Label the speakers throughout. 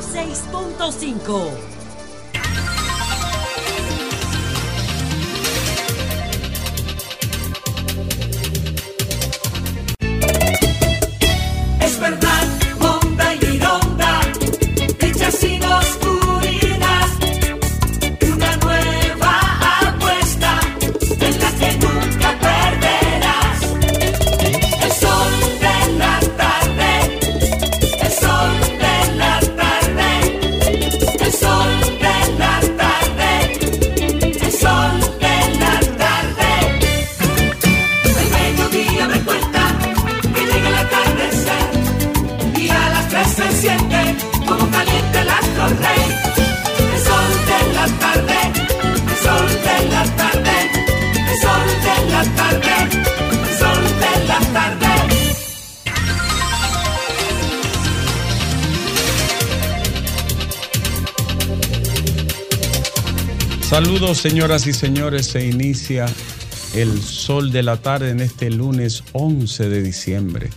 Speaker 1: 106.5.
Speaker 2: Saludos señoras y señores, se inicia el sol de la tarde en este lunes 11 de diciembre.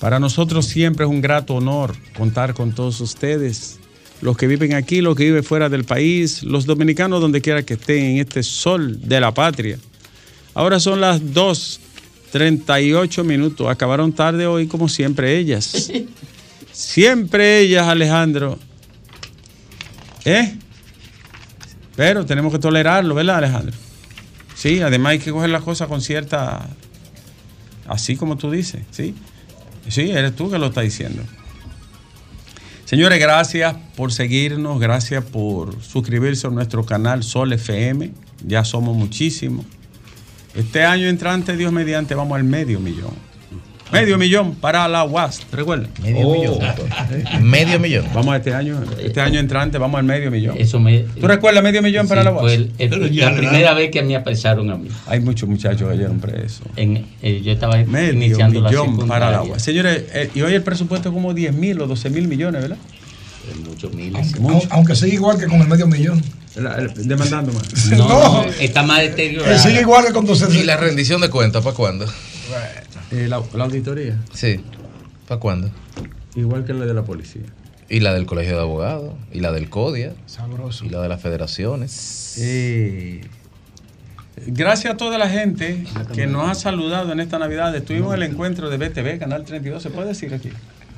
Speaker 2: Para nosotros siempre es un grato honor contar con todos ustedes, los que viven aquí, los que viven fuera del país, los dominicanos donde quiera que estén en este sol de la patria. Ahora son las 2.38 minutos, acabaron tarde hoy como siempre ellas. Siempre ellas, Alejandro. ¿Eh? Pero tenemos que tolerarlo, ¿verdad, Alejandro? Sí, además hay que coger las cosas con cierta. Así como tú dices, ¿sí? Sí, eres tú que lo estás diciendo. Señores, gracias por seguirnos, gracias por suscribirse a nuestro canal Sol FM. Ya somos muchísimos. Este año entrante, Dios mediante, vamos al medio millón. Medio millón para la UAS, ¿te recuerdas?
Speaker 3: Medio millón.
Speaker 2: Medio millón. Vamos a este año, este año entrante, vamos al medio millón.
Speaker 4: Eso me,
Speaker 2: ¿Tú recuerdas medio millón para la UAS?
Speaker 4: fue el- el- la primera vez que me apresaron a mí.
Speaker 2: Hay muchos muchachos que cayeron presos.
Speaker 4: En, eh, yo estaba
Speaker 2: Medio
Speaker 4: iniciando la
Speaker 2: millón para la. UAS. Señores, eh, y hoy el presupuesto es como 10 mil o 12 mil millones, ¿verdad?
Speaker 4: Muchos miles.
Speaker 5: Aunque, aunque sigue igual que con el medio millón.
Speaker 2: demandando más.
Speaker 4: No,
Speaker 5: No.
Speaker 4: está más deteriorado.
Speaker 5: Sigue igual que con 12
Speaker 3: ¿Y la rendición de cuentas para cuándo?
Speaker 2: Eh, la, la auditoría.
Speaker 3: Sí. ¿Para cuándo?
Speaker 2: Igual que la de la policía.
Speaker 3: Y la del Colegio de Abogados, y la del CODIA,
Speaker 5: Sabroso.
Speaker 3: y la de las federaciones.
Speaker 2: Eh, gracias a toda la gente que nos ha saludado en esta Navidad. Estuvimos en el encuentro de BTV, Canal 32, ¿se puede decir aquí?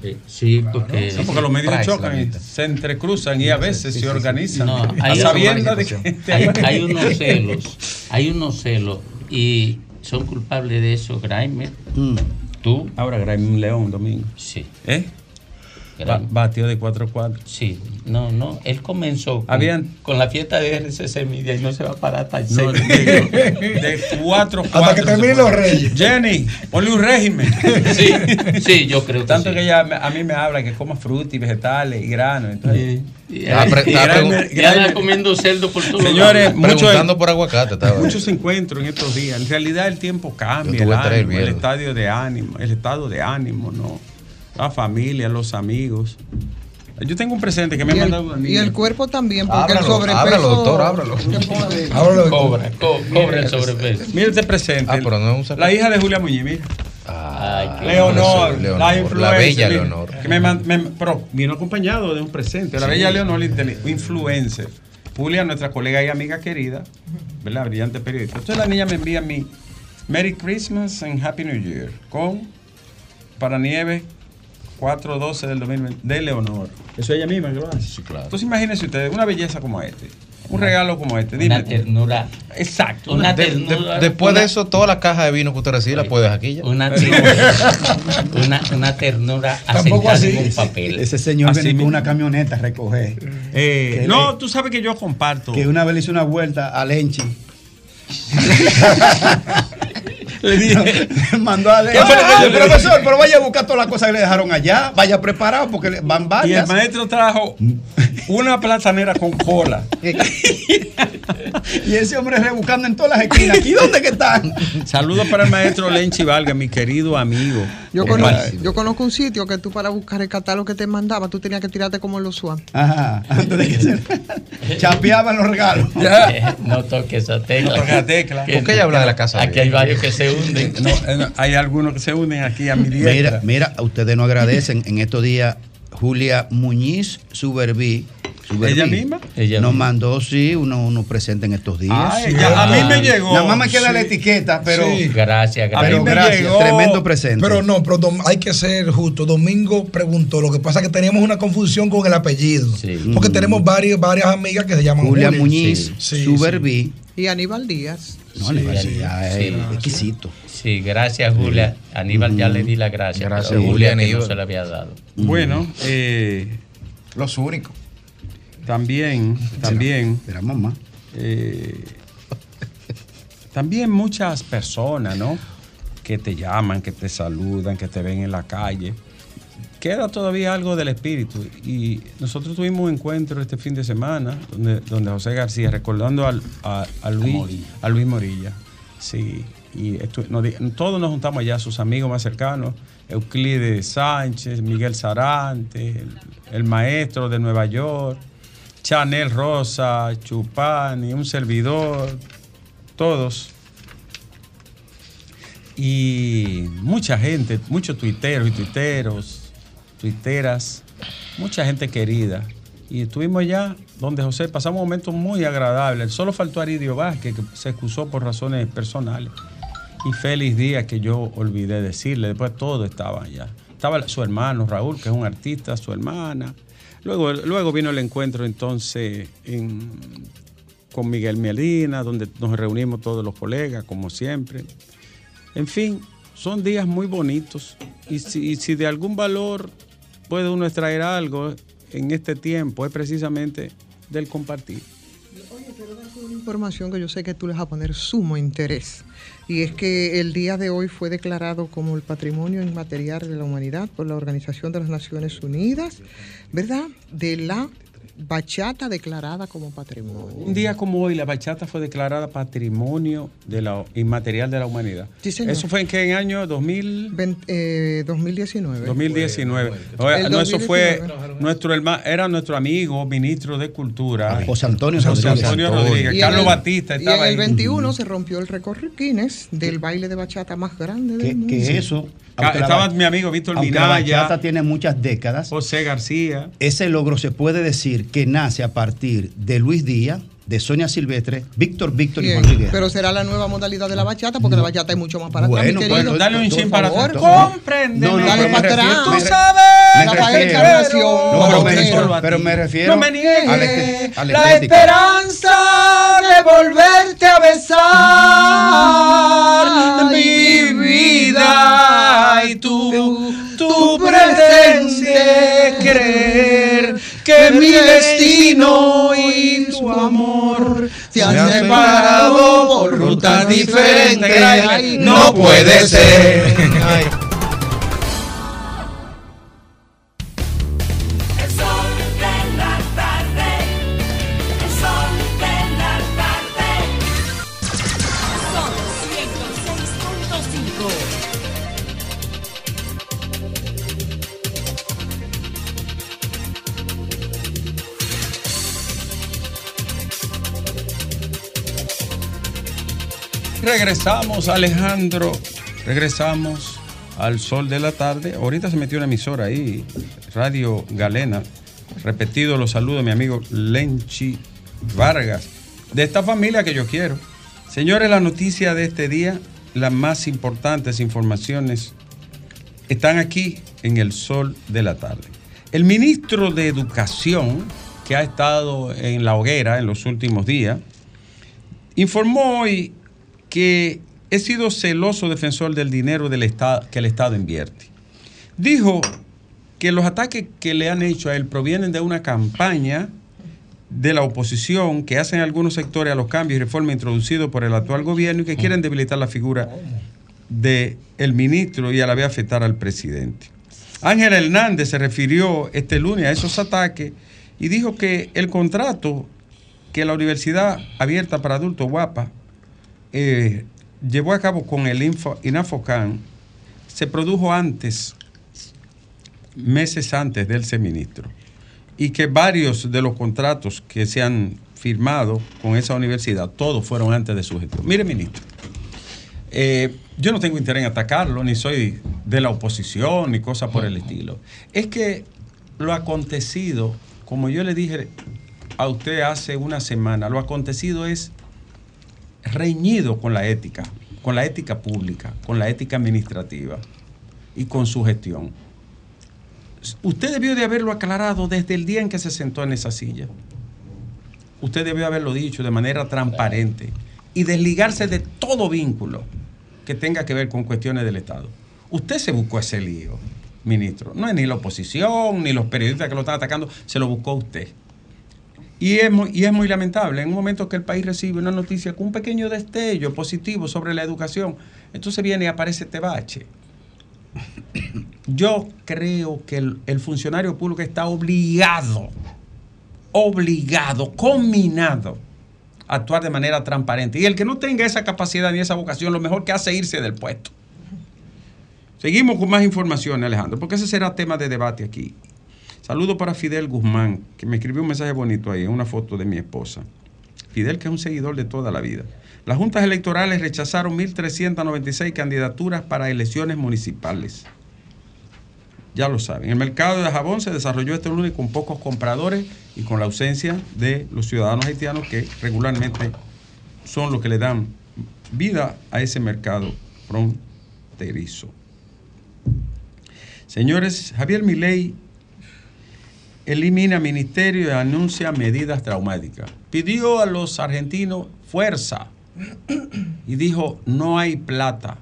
Speaker 4: Eh, sí, porque,
Speaker 2: Sí, porque los medios
Speaker 3: Price,
Speaker 2: chocan y se entrecruzan y a veces se organizan.
Speaker 4: No,
Speaker 2: a
Speaker 4: hay-
Speaker 2: sabiendas de que
Speaker 4: hay, hay unos celos, hay unos celos y son culpables de eso Grimer, tú,
Speaker 2: Ahora Graeme un león domingo.
Speaker 4: sí,
Speaker 2: ¿Eh?
Speaker 4: Grimer.
Speaker 2: Batió de 4-4.
Speaker 4: Sí, no, no, él comenzó con,
Speaker 2: Habían-
Speaker 4: con la fiesta de RCC Media y no se va a parar hasta el
Speaker 2: No, de, de 4
Speaker 5: Hasta que terminen los reyes.
Speaker 2: Jenny, ponle un régimen.
Speaker 4: Sí, sí, yo creo que
Speaker 2: Tanto
Speaker 4: sí.
Speaker 2: que ella me- a mí me habla que coma fruta y vegetales y granos. Entonces,
Speaker 4: Y-
Speaker 3: pre-
Speaker 4: y-
Speaker 3: ah,
Speaker 4: y- comiendo cerdo por todos
Speaker 2: Señores, mucho-
Speaker 3: Preguntando por aguacate estaba.
Speaker 2: Muchos encuentros en estos días. En realidad el tiempo cambia, el, ánimo, el estadio de ánimo, el estado de ánimo, ¿no? La familia, los amigos. Yo tengo un presente que me ha
Speaker 6: Y
Speaker 2: mandado una
Speaker 6: el, y
Speaker 2: niña.
Speaker 6: el cuerpo también, porque
Speaker 3: Ábralo,
Speaker 6: el sobrepeso.
Speaker 3: ábralo, doctor, ábralo.
Speaker 5: Ahora
Speaker 4: Cobra, co- cobra el sobrepeso.
Speaker 2: Mira este presente.
Speaker 3: Ah, pero no es un
Speaker 2: la hija de Julia Muñiz, mira.
Speaker 4: Ay,
Speaker 2: Leonor,
Speaker 3: Leonor,
Speaker 2: la
Speaker 3: la
Speaker 2: influencer.
Speaker 3: bella
Speaker 2: mira,
Speaker 3: Leonor.
Speaker 2: Que me me- pero vino acompañado de un presente. La bella Leonor, influencer. Julia, nuestra colega y amiga querida, ¿verdad? Brillante periodista. Entonces la niña me envía a mí Merry Christmas and Happy New Year con para nieve 412 del 2020 de Leonor. Eso ella misma que lo hace.
Speaker 3: Sí, claro.
Speaker 2: Entonces imagínense ustedes, una belleza como este, un regalo como este.
Speaker 4: Una
Speaker 2: Dime.
Speaker 4: ternura.
Speaker 2: Exacto.
Speaker 4: Una
Speaker 3: De- de-
Speaker 4: ternura.
Speaker 3: después de
Speaker 4: una-
Speaker 3: eso, toda la caja de vino que usted recibe la puedes aquí ya.
Speaker 4: Una ternura, una, una ternura
Speaker 5: Tampoco así.
Speaker 4: en un papel.
Speaker 7: Ese señor
Speaker 2: Así
Speaker 7: viene con una camioneta a recoger.
Speaker 2: Eh, no,
Speaker 7: le-
Speaker 2: tú sabes que yo comparto.
Speaker 7: Que una vez le hizo una vuelta a Lenchi.
Speaker 2: Le dije,
Speaker 7: Mandó a Lenchi.
Speaker 2: ¿Qué fue lo que yo
Speaker 7: "Ah,
Speaker 2: le dije?
Speaker 7: profesor, pero vaya a buscar todas las cosas que le dejaron allá. Vaya preparado porque van
Speaker 2: Y el
Speaker 7: varias.
Speaker 2: maestro trajo una platanera con cola.
Speaker 7: Y ese hombre rebuscando en todas las esquinas. ¿Aquí dónde que están?
Speaker 2: Saludos para el maestro Lenchi Valga, mi querido amigo.
Speaker 6: Yo conozco, yo conozco un sitio que tú para buscar el catálogo que te mandaba, tú tenías que tirarte como los SWAT.
Speaker 7: Ajá. Antes de que se chapeaban los regalos.
Speaker 4: No toques esa tecla.
Speaker 2: No toques la tecla.
Speaker 4: Que-
Speaker 3: ¿Por qué ella habla de la casa?
Speaker 4: Aquí hay varios que se hunden.
Speaker 2: No, eh, no, hay algunos que se unen aquí a mi diestra.
Speaker 7: Mira, mira, ustedes no agradecen. En estos días,
Speaker 1: Julia Muñiz Suberví. Suberví,
Speaker 2: ¿Ella misma?
Speaker 4: Ella
Speaker 1: nos
Speaker 4: misma.
Speaker 1: mandó, sí, uno, uno presente en estos días.
Speaker 2: Ah, ella- a mí me llegó.
Speaker 7: Nada más me queda la
Speaker 2: Sí.
Speaker 7: etiqueta, pero.
Speaker 5: Sí.
Speaker 4: Gracias,
Speaker 2: A mí
Speaker 4: gracias.
Speaker 1: Pero
Speaker 2: me
Speaker 1: gracias,
Speaker 2: llegó-
Speaker 1: tremendo presente.
Speaker 5: Pero no, pero dom- hay que ser justo. Domingo preguntó. Lo que pasa es que teníamos una confusión con el apellido.
Speaker 4: Sí.
Speaker 5: Porque tenemos varias, varias amigas que se llaman
Speaker 1: Julia
Speaker 5: Julia.
Speaker 1: Muñiz
Speaker 5: Sí,
Speaker 1: Suberví.
Speaker 6: Y Aníbal Díaz.
Speaker 1: No,
Speaker 4: Sí,
Speaker 1: ya
Speaker 4: sí,
Speaker 1: es
Speaker 4: sí.
Speaker 1: exquisito.
Speaker 4: Sí, gracias, Julia. Aníbal ya le di la gracia.
Speaker 3: Gracias,
Speaker 4: pero
Speaker 3: Julia,
Speaker 4: que no
Speaker 3: Aníbal.
Speaker 4: se la había dado.
Speaker 2: Bueno, eh,
Speaker 7: Los únicos.
Speaker 2: también, también,
Speaker 1: Era mamá.
Speaker 2: eh, también muchas personas, ¿no? Que te llaman, que te saludan, que te ven en la calle. Queda todavía algo del espíritu. Y nosotros tuvimos un encuentro este fin de semana donde, donde José García, recordando al- a, a Luis,
Speaker 4: Morilla.
Speaker 2: a Luis Morilla. Sí, y estu- nos di- todos nos juntamos allá, sus amigos más cercanos, Euclides Sánchez, Miguel Sarante, el, el maestro de Nueva York, Chanel Rosa, Chupani, un servidor, todos. Y mucha gente, muchos tuiteros y tuiteros, tuiteras, mucha gente querida. Y estuvimos allá donde José pasamos momentos muy agradables. Solo faltó Aridio Vázquez, que se excusó por razones personales. Y Félix Díaz, que yo olvidé decirle, después todos estaban allá. Estaba su hermano Raúl, que es un artista, su hermana. Luego, luego vino el encuentro entonces en- con Miguel Medina, donde nos reunimos todos los colegas, como siempre. En fin, son días muy bonitos y si de algún valor puede uno extraer algo en este tiempo es precisamente del compartir.
Speaker 6: Una información que yo sé que tú les vas a poner sumo interés. Y es que el día de hoy fue declarado como el Patrimonio Inmaterial de la Humanidad por la Organización de las Naciones Unidas, ¿verdad? De la bachata declarada como patrimonio.
Speaker 2: Un día como hoy, la bachata fue declarada Patrimonio de la, Inmaterial de la Humanidad.
Speaker 6: Sí, señor.
Speaker 2: ¿Eso fue en qué año? ¿2000?
Speaker 6: Ven- eh, 2019.
Speaker 2: 2019. Oye,
Speaker 6: El
Speaker 2: no, eso fue
Speaker 6: 2019.
Speaker 2: nuestro hermano, era nuestro amigo, ministro de Cultura.
Speaker 1: José Antonio
Speaker 2: José
Speaker 1: Rodríguez.
Speaker 2: Antonio
Speaker 1: Antonio.
Speaker 2: Rodríguez.
Speaker 6: Y en
Speaker 2: Carlos
Speaker 6: el-
Speaker 2: Batista
Speaker 6: y en
Speaker 2: ahí.
Speaker 6: el 21 se rompió el récord Guinness del baile de bachata más grande del
Speaker 1: Que,
Speaker 6: mundo.
Speaker 1: que eso. La
Speaker 2: estaba
Speaker 1: ba-
Speaker 2: mi amigo Víctor
Speaker 1: la
Speaker 2: Minaya.
Speaker 1: bachata tiene muchas décadas.
Speaker 2: José García.
Speaker 1: Ese logro se puede decir que nace a partir de Luis Díaz, de Sonia Silvestre, Víctor Víctor y Juan Miguel.
Speaker 6: pero será la nueva modalidad de la bachata, porque la bachata es mucho más para atrás,
Speaker 1: Bueno,
Speaker 6: mi querido.
Speaker 1: bueno,
Speaker 2: Dale un
Speaker 6: Por
Speaker 2: chin para
Speaker 6: favor.
Speaker 2: atrás. Compréndeme.
Speaker 1: No, no,
Speaker 6: Dale
Speaker 1: pero
Speaker 6: para
Speaker 1: me refiero-
Speaker 6: atrás.
Speaker 2: Tú sabes.
Speaker 6: La.
Speaker 1: No,
Speaker 6: No,
Speaker 1: pero,
Speaker 6: pero-
Speaker 1: me, refiero
Speaker 2: No me niegues
Speaker 1: la, este-
Speaker 2: esperanza de volverte a besar mi vida y tú, tú pretendes creer que mi destino y tu amor se han separado por rutas diferentes. Ay, No puede ser. Regresamos, Alejandro. Regresamos al sol de la tarde. Ahorita se metió una emisora ahí, Radio Galena. Repetido los saludos, mi amigo Lenchi Vargas, de esta familia que yo quiero. Señores, la noticia de este día, las más importantes informaciones están aquí en el sol de la tarde. El ministro de Educación, que ha estado en la hoguera en los últimos días, informó hoy que he sido celoso defensor del dinero del Estado, que el Estado invierte. Dijo que los ataques que le han hecho a él provienen de una campaña de la oposición que hacen algunos sectores a los cambios y reformas introducidos por el actual gobierno y que quieren debilitar la figura del el ministro y a la vez afectar al presidente. Ángel Hernández se refirió este lunes a esos ataques y dijo que el contrato que la Universidad Abierta para Adultos Guapa eh, llevó a cabo con el Info- INAFOCAN se produjo antes, meses antes del ser ministro, y que varios de los contratos que se han firmado con esa universidad, todos fueron antes de su gestión. Mire, ministro, eh, yo no tengo interés en atacarlo, ni soy de la oposición, ni cosa por el estilo. Es que lo acontecido, como yo le dije a usted hace una semana, lo acontecido es reñido con la ética, con la ética pública, con la ética administrativa y con su gestión. Usted debió de haberlo aclarado desde el día en que se sentó en esa silla. Usted debió haberlo dicho de manera transparente y desligarse de todo vínculo que tenga que ver con cuestiones del Estado. Usted se buscó ese lío, ministro. No es ni la oposición, ni los periodistas que lo están atacando, se lo buscó usted. Y es, muy, y es muy lamentable, en un momento que el país recibe una noticia con un pequeño destello positivo sobre la educación, entonces viene y aparece este bache. Yo creo que el, el funcionario público está obligado, obligado, combinado a actuar de manera transparente. Y el que no tenga esa capacidad ni esa vocación, lo mejor que hace es irse del puesto. Seguimos con más información, Alejandro, porque ese será tema de debate aquí. Saludo para Fidel Guzmán, que me escribió un mensaje bonito ahí, una foto de mi esposa. Fidel, que es un seguidor de toda la vida. Las juntas electorales rechazaron 1.396 candidaturas para elecciones municipales. Ya lo saben. El mercado de jabón se desarrolló este lunes con pocos compradores y con la ausencia de los ciudadanos haitianos que regularmente son los que le dan vida a ese mercado fronterizo. Señores, Javier Milei elimina ministerio y anuncia medidas traumáticas. Pidió a los argentinos fuerza y dijo, no hay plata.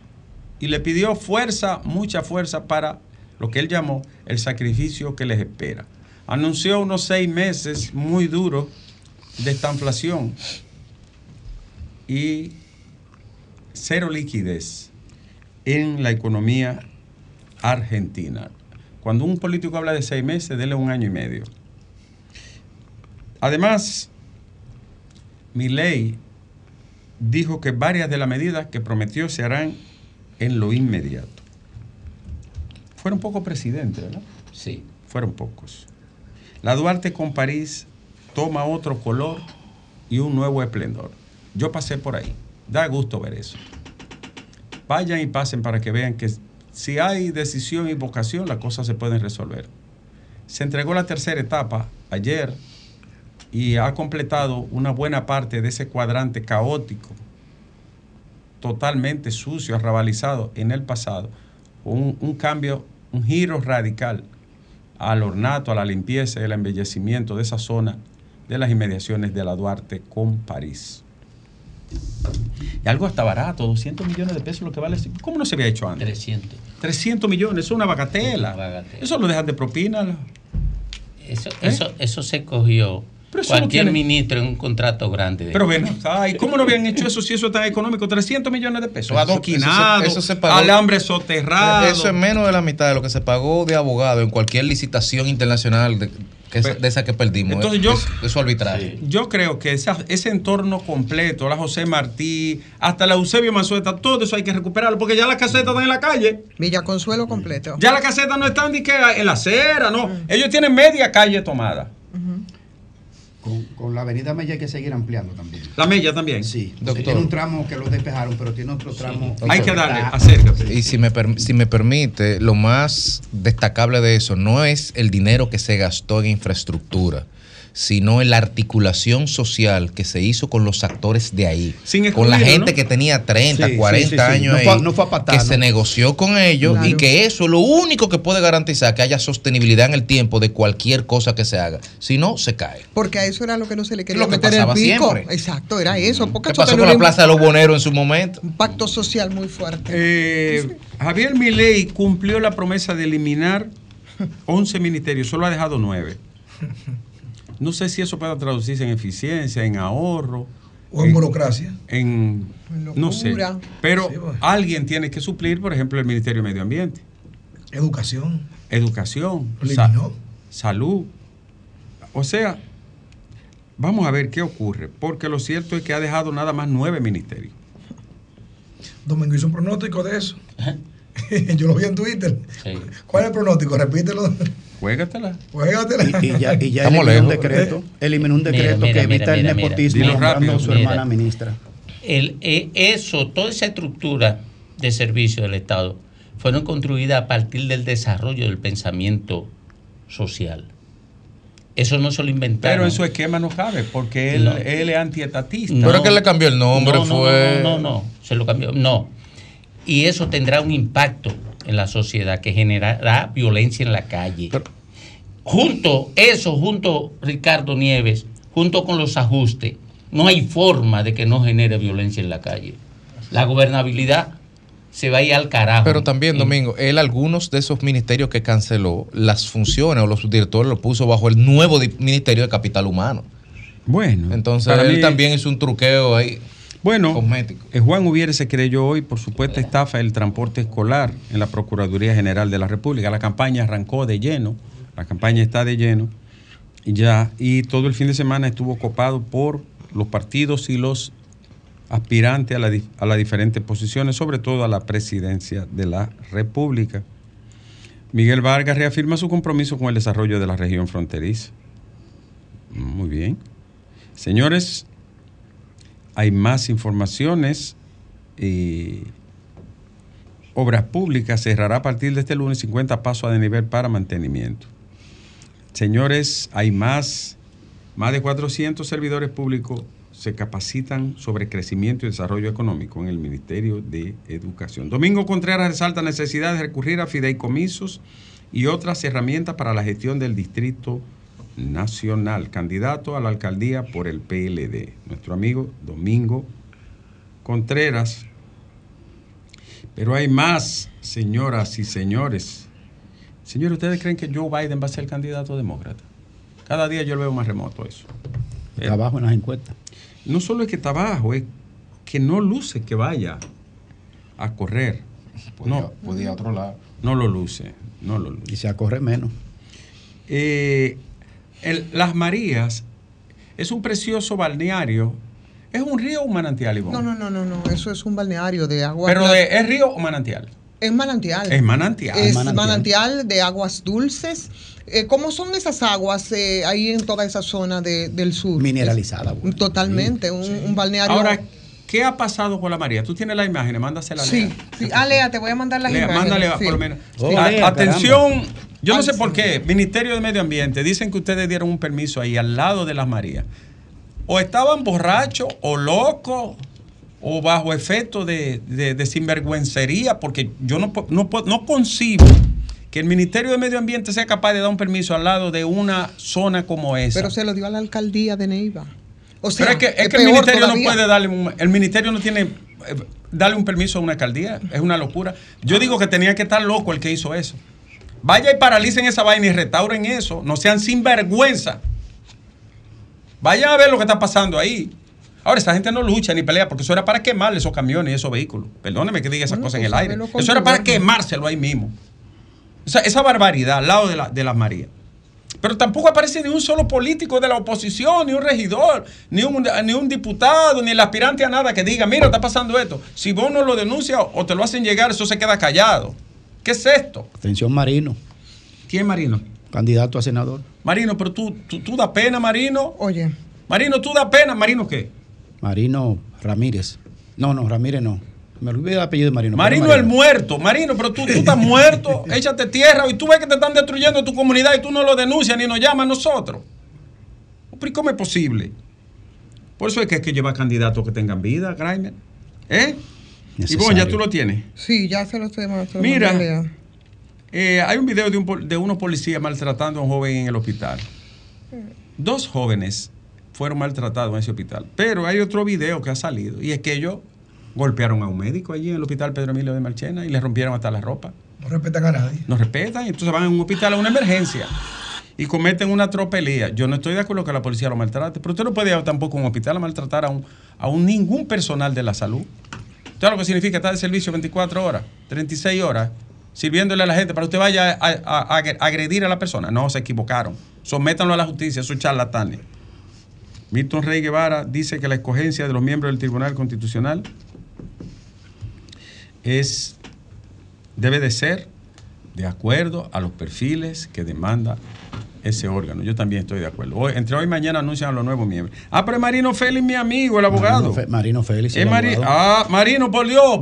Speaker 2: Y le pidió fuerza, mucha fuerza para lo que él llamó el sacrificio que les espera. Anunció unos seis meses muy duros de esta inflación y cero liquidez en la economía argentina. Cuando un político habla de seis meses, dele un año y medio. Además, mi ley dijo que varias de las medidas que prometió se harán en lo inmediato. Fueron pocos presidentes, ¿verdad?
Speaker 4: Sí.
Speaker 2: Fueron pocos. La Duarte con París toma otro color y un nuevo esplendor. Yo pasé por ahí. Da gusto ver eso. Vayan y pasen para que vean que si hay decisión y vocación, las cosas se pueden resolver. Se entregó la tercera etapa ayer y ha completado una buena parte de ese cuadrante caótico, totalmente sucio, arrabalizado en el pasado, un, cambio, un giro radical al ornato, a la limpieza y al embellecimiento de esa zona de las inmediaciones de la Duarte con París. Y algo hasta barato, 200 millones de pesos lo que vale. ¿Cómo no se había hecho antes?
Speaker 4: 300.
Speaker 2: 300 millones, eso es una bagatela.
Speaker 4: Una bagatela.
Speaker 2: Eso lo dejan de propina.
Speaker 4: Eso,
Speaker 2: ¿Eh?
Speaker 4: eso, eso se cogió
Speaker 2: eso
Speaker 4: cualquier
Speaker 2: tiene-
Speaker 4: ministro en un contrato grande. de-
Speaker 2: Pero bueno, ay, ¿cómo no habían hecho eso si eso es tan económico? 300 millones de pesos.
Speaker 3: Eso- eso-
Speaker 2: Adoquinado,
Speaker 3: eso se pagó-
Speaker 2: alambre soterrado.
Speaker 3: Eso es menos de la mitad de lo que se pagó de abogado en cualquier licitación internacional de, que esa, de esa que perdimos.
Speaker 2: Entonces
Speaker 3: eh,
Speaker 2: yo-
Speaker 3: es- eso arbitrario.
Speaker 2: Yo creo que esa- ese entorno completo, la José Martí, hasta la Eusebio Manzueta, todo eso hay que recuperarlo, porque ya las casetas están en la calle.
Speaker 6: Villa Consuelo completo.
Speaker 2: Ya las casetas no están ni que en la acera, no. Ellos tienen media calle tomada.
Speaker 1: Con, con la avenida Mella hay que seguir ampliando también.
Speaker 2: La Mella también.
Speaker 1: Sí, porque
Speaker 3: Doctor.
Speaker 1: tiene un tramo que lo despejaron, pero tiene otro tramo.
Speaker 2: Hay que darle,
Speaker 1: Está-
Speaker 2: acércate.
Speaker 3: Y si me, per- si me permite, lo más destacable de eso no es el dinero que se gastó en infraestructura, sino en la articulación social que se hizo con los actores de ahí.
Speaker 2: Sin
Speaker 3: con la gente
Speaker 2: ¿no?
Speaker 3: que tenía 30,
Speaker 1: Sí, sí,
Speaker 3: 40
Speaker 1: sí, sí.
Speaker 3: años
Speaker 1: No
Speaker 3: ahí,
Speaker 1: fue- no fue a patada,
Speaker 3: que se negoció con ellos y que eso es lo único que puede garantizar que haya sostenibilidad en el tiempo de cualquier cosa que se haga. Si no, se cae.
Speaker 6: Porque a eso era lo que no se le quería
Speaker 3: Lo que
Speaker 6: meter el
Speaker 3: pasaba
Speaker 6: pico.
Speaker 3: siempre.
Speaker 6: Exacto, era eso. Porque
Speaker 3: ¿Qué pasó con la
Speaker 6: un
Speaker 3: Plaza de los Boneros en su momento?
Speaker 6: impacto social muy fuerte.
Speaker 2: Eh, Javier Milei cumplió la promesa de eliminar 11 ministerios, solo ha dejado 9. No sé si eso pueda traducirse en eficiencia, en ahorro,
Speaker 5: O en burocracia.
Speaker 2: en...
Speaker 6: En
Speaker 2: No sé. Pero
Speaker 5: Sí,
Speaker 2: alguien tiene que suplir, por ejemplo, el Ministerio de Medio Ambiente,
Speaker 5: Educación.
Speaker 2: Educación, sa- salud. O sea, vamos a ver qué ocurre, porque lo cierto es que ha dejado nada más nueve ministerios.
Speaker 5: Domingo hizo un pronóstico de eso. Yo lo vi en Twitter.
Speaker 4: Sí.
Speaker 5: ¿Cuál es el pronóstico? Repítelo.
Speaker 2: Juégatela.
Speaker 5: Juégatela.
Speaker 1: Y, y ya, y ya eliminó un decreto, eliminó un decreto
Speaker 4: mira,
Speaker 1: que
Speaker 4: mira,
Speaker 1: evita
Speaker 4: mira,
Speaker 1: el nepotismo nombrando
Speaker 2: rápido.
Speaker 1: a su
Speaker 4: Mira.
Speaker 1: hermana ministra.
Speaker 4: El, eh, eso, toda esa estructura de servicio del Estado fueron construidas a partir del desarrollo del pensamiento social. Eso no se lo inventaron.
Speaker 2: Pero en su esquema no cabe, porque él,
Speaker 4: No.
Speaker 2: él es antietatista.
Speaker 4: No.
Speaker 3: Pero que le cambió el nombre,
Speaker 4: no, no,
Speaker 3: fue.
Speaker 4: No, no, no, se lo cambió. No. Y eso tendrá un impacto en la sociedad que generará violencia en la calle. junto, eso, junto Ricardo Nieves, junto con los ajustes, no hay forma de que no genere violencia en la calle. La gobernabilidad se va a ir al carajo.
Speaker 3: Pero también, Domingo, él algunos de esos ministerios que canceló, las funciones o los subdirectores los puso bajo el nuevo Ministerio de Capital Humano.
Speaker 2: Bueno.
Speaker 3: Entonces,
Speaker 2: para
Speaker 3: él
Speaker 2: mí-
Speaker 3: también hizo un truqueo ahí.
Speaker 2: Bueno,
Speaker 3: Cosmético.
Speaker 2: eh, Juan Ubiere se creyó hoy por supuesta estafa del transporte escolar en la Procuraduría General de la República. La campaña arrancó de lleno, la campaña está de lleno y ya, y todo el fin de semana estuvo copado por los partidos y los aspirantes a, la di- a las diferentes posiciones, sobre todo a la presidencia de la República. Miguel Vargas reafirma su compromiso con el desarrollo de la región fronteriza. Muy bien. Señores, hay más informaciones. Obras Públicas cerrará a partir de este lunes 50 pasos a nivel para mantenimiento. Señores, hay más. Más de 400 servidores públicos se capacitan sobre crecimiento y desarrollo económico en el Ministerio de Educación. Domingo Contreras resalta necesidad de recurrir a fideicomisos y otras herramientas para la gestión del Distrito Nacional. Candidato a la alcaldía por el PLD. Nuestro amigo Domingo Contreras. Pero hay más, señoras y señores. Señores, ¿ustedes creen que Joe Biden va a ser candidato demócrata? Cada día yo lo veo más remoto eso.
Speaker 1: Está abajo en las encuestas.
Speaker 2: No solo es que está abajo, es que no luce que vaya a correr. No,
Speaker 3: Podía otro lado.
Speaker 2: no lo luce, no lo luce.
Speaker 1: Y se corre menos.
Speaker 2: Eh, el- Las Marías es un precioso balneario. ¿Es un río o un manantial, Ivonne?
Speaker 6: No, no, no, no, no. Eso es un balneario de agua.
Speaker 2: Pero de- ¿es río o manantial?
Speaker 6: Es manantial.
Speaker 2: Es manantial.
Speaker 6: Es
Speaker 1: manantial.
Speaker 6: manantial. de aguas dulces. Eh, ¿Cómo son esas aguas eh, ahí en toda esa zona de- del sur?
Speaker 1: Mineralizada. Bueno.
Speaker 6: Totalmente, un, un balneario.
Speaker 2: Ahora, ¿qué ha pasado con la María? Tú tienes las imágenes, mándasela a
Speaker 6: sí,
Speaker 2: Lea.
Speaker 6: sí. Ah, Lea, te voy a mandar las
Speaker 2: Lea,
Speaker 6: imágenes.
Speaker 2: mándale
Speaker 6: sí.
Speaker 2: por lo menos.
Speaker 1: Oh,
Speaker 2: A-
Speaker 1: Lea,
Speaker 2: atención, yo no sé
Speaker 6: sí.
Speaker 2: por qué, Ministerio de Medio Ambiente, dicen que ustedes dieron un permiso ahí al lado de las Marías. O estaban borrachos o locos o bajo efecto de, de- de sinvergüencería, porque yo no, no, no concibo que el Ministerio de Medio Ambiente sea capaz de dar un permiso al lado de una zona como esa.
Speaker 6: Pero se lo dio a la alcaldía de Neiva. O sea,
Speaker 2: Pero es que, es
Speaker 6: es
Speaker 2: que el ministerio
Speaker 6: todavía.
Speaker 2: no puede darle un, el ministerio no tiene eh, darle un permiso a una alcaldía, es una locura. Yo digo que tenía que estar loco el que hizo eso. Vaya y paralicen esa vaina y restauren eso, no sean sinvergüenza. Vayan a ver lo que está pasando ahí. Ahora, esa gente no lucha ni pelea porque eso era para quemarle esos camiones y esos vehículos. Perdóneme que diga esas
Speaker 6: Bueno,
Speaker 2: cosas en
Speaker 6: pues
Speaker 2: el aire. Eso era para quemárselo ahí mismo. O sea, esa barbaridad al lado de, la- de las Marías. Pero tampoco aparece ni un solo político de la oposición, ni un regidor, ni un, ni un diputado, ni el aspirante a nada que diga, mira, está pasando esto. Si vos no lo denuncias o te lo hacen llegar, eso se queda callado. ¿Qué es esto?
Speaker 1: Atención, Marino,
Speaker 2: ¿Quién Marino?
Speaker 1: candidato a senador.
Speaker 2: Marino, pero tú, tú, tú da pena, Marino.
Speaker 6: Oye,
Speaker 2: Marino, tú da pena. ¿Marino qué?
Speaker 1: Marino Ramírez. No, no, Ramírez no. Me olvidé el apellido de Marino. pero
Speaker 2: Marino el muerto. Marino, pero tú, tú estás muerto. Échate tierra y tú ves que te están destruyendo tu comunidad y tú no lo denuncias ni nos llamas a nosotros. Pero ¿y ¿cómo es posible? Por eso es que hay que llevar candidatos que tengan vida, Graimer. ¿Eh? Y
Speaker 1: Necesario.
Speaker 2: ya tú lo tienes.
Speaker 6: sí, ya se lo estoy lo
Speaker 2: Mira. Eh, hay un video de, un de unos policías maltratando a un joven en el hospital. Dos jóvenes fueron maltratados en ese hospital. Pero hay otro video que ha salido y es que ellos golpearon a un médico allí en el hospital Pedro Emilio de Marchena y le rompieron hasta la ropa.
Speaker 5: No respetan a nadie.
Speaker 2: No respetan y entonces van a un hospital a una emergencia y cometen una tropelía. Yo no estoy de acuerdo que la policía lo maltrate, pero usted no puede ir tampoco a un hospital a maltratar a un, a un ningún personal de la salud. Entonces lo que significa estar de servicio 24 horas, 36 horas, sirviéndole a la gente para que usted vaya a, a- a agredir a la persona. No, se equivocaron. Sométanlo a la justicia, esos charlatanes. Milton Rey Guevara dice que la escogencia de los miembros del Tribunal Constitucional es debe de ser de acuerdo a los perfiles que demanda ese órgano. Yo también estoy de acuerdo. Hoy- entre hoy y mañana anuncian a los nuevos miembros. Ah, pero es Marino Félix, mi amigo, el abogado.
Speaker 1: Marino, Fe- Marino Félix. El
Speaker 2: Mari-
Speaker 1: abogado.
Speaker 2: ah, Marino, por Dios.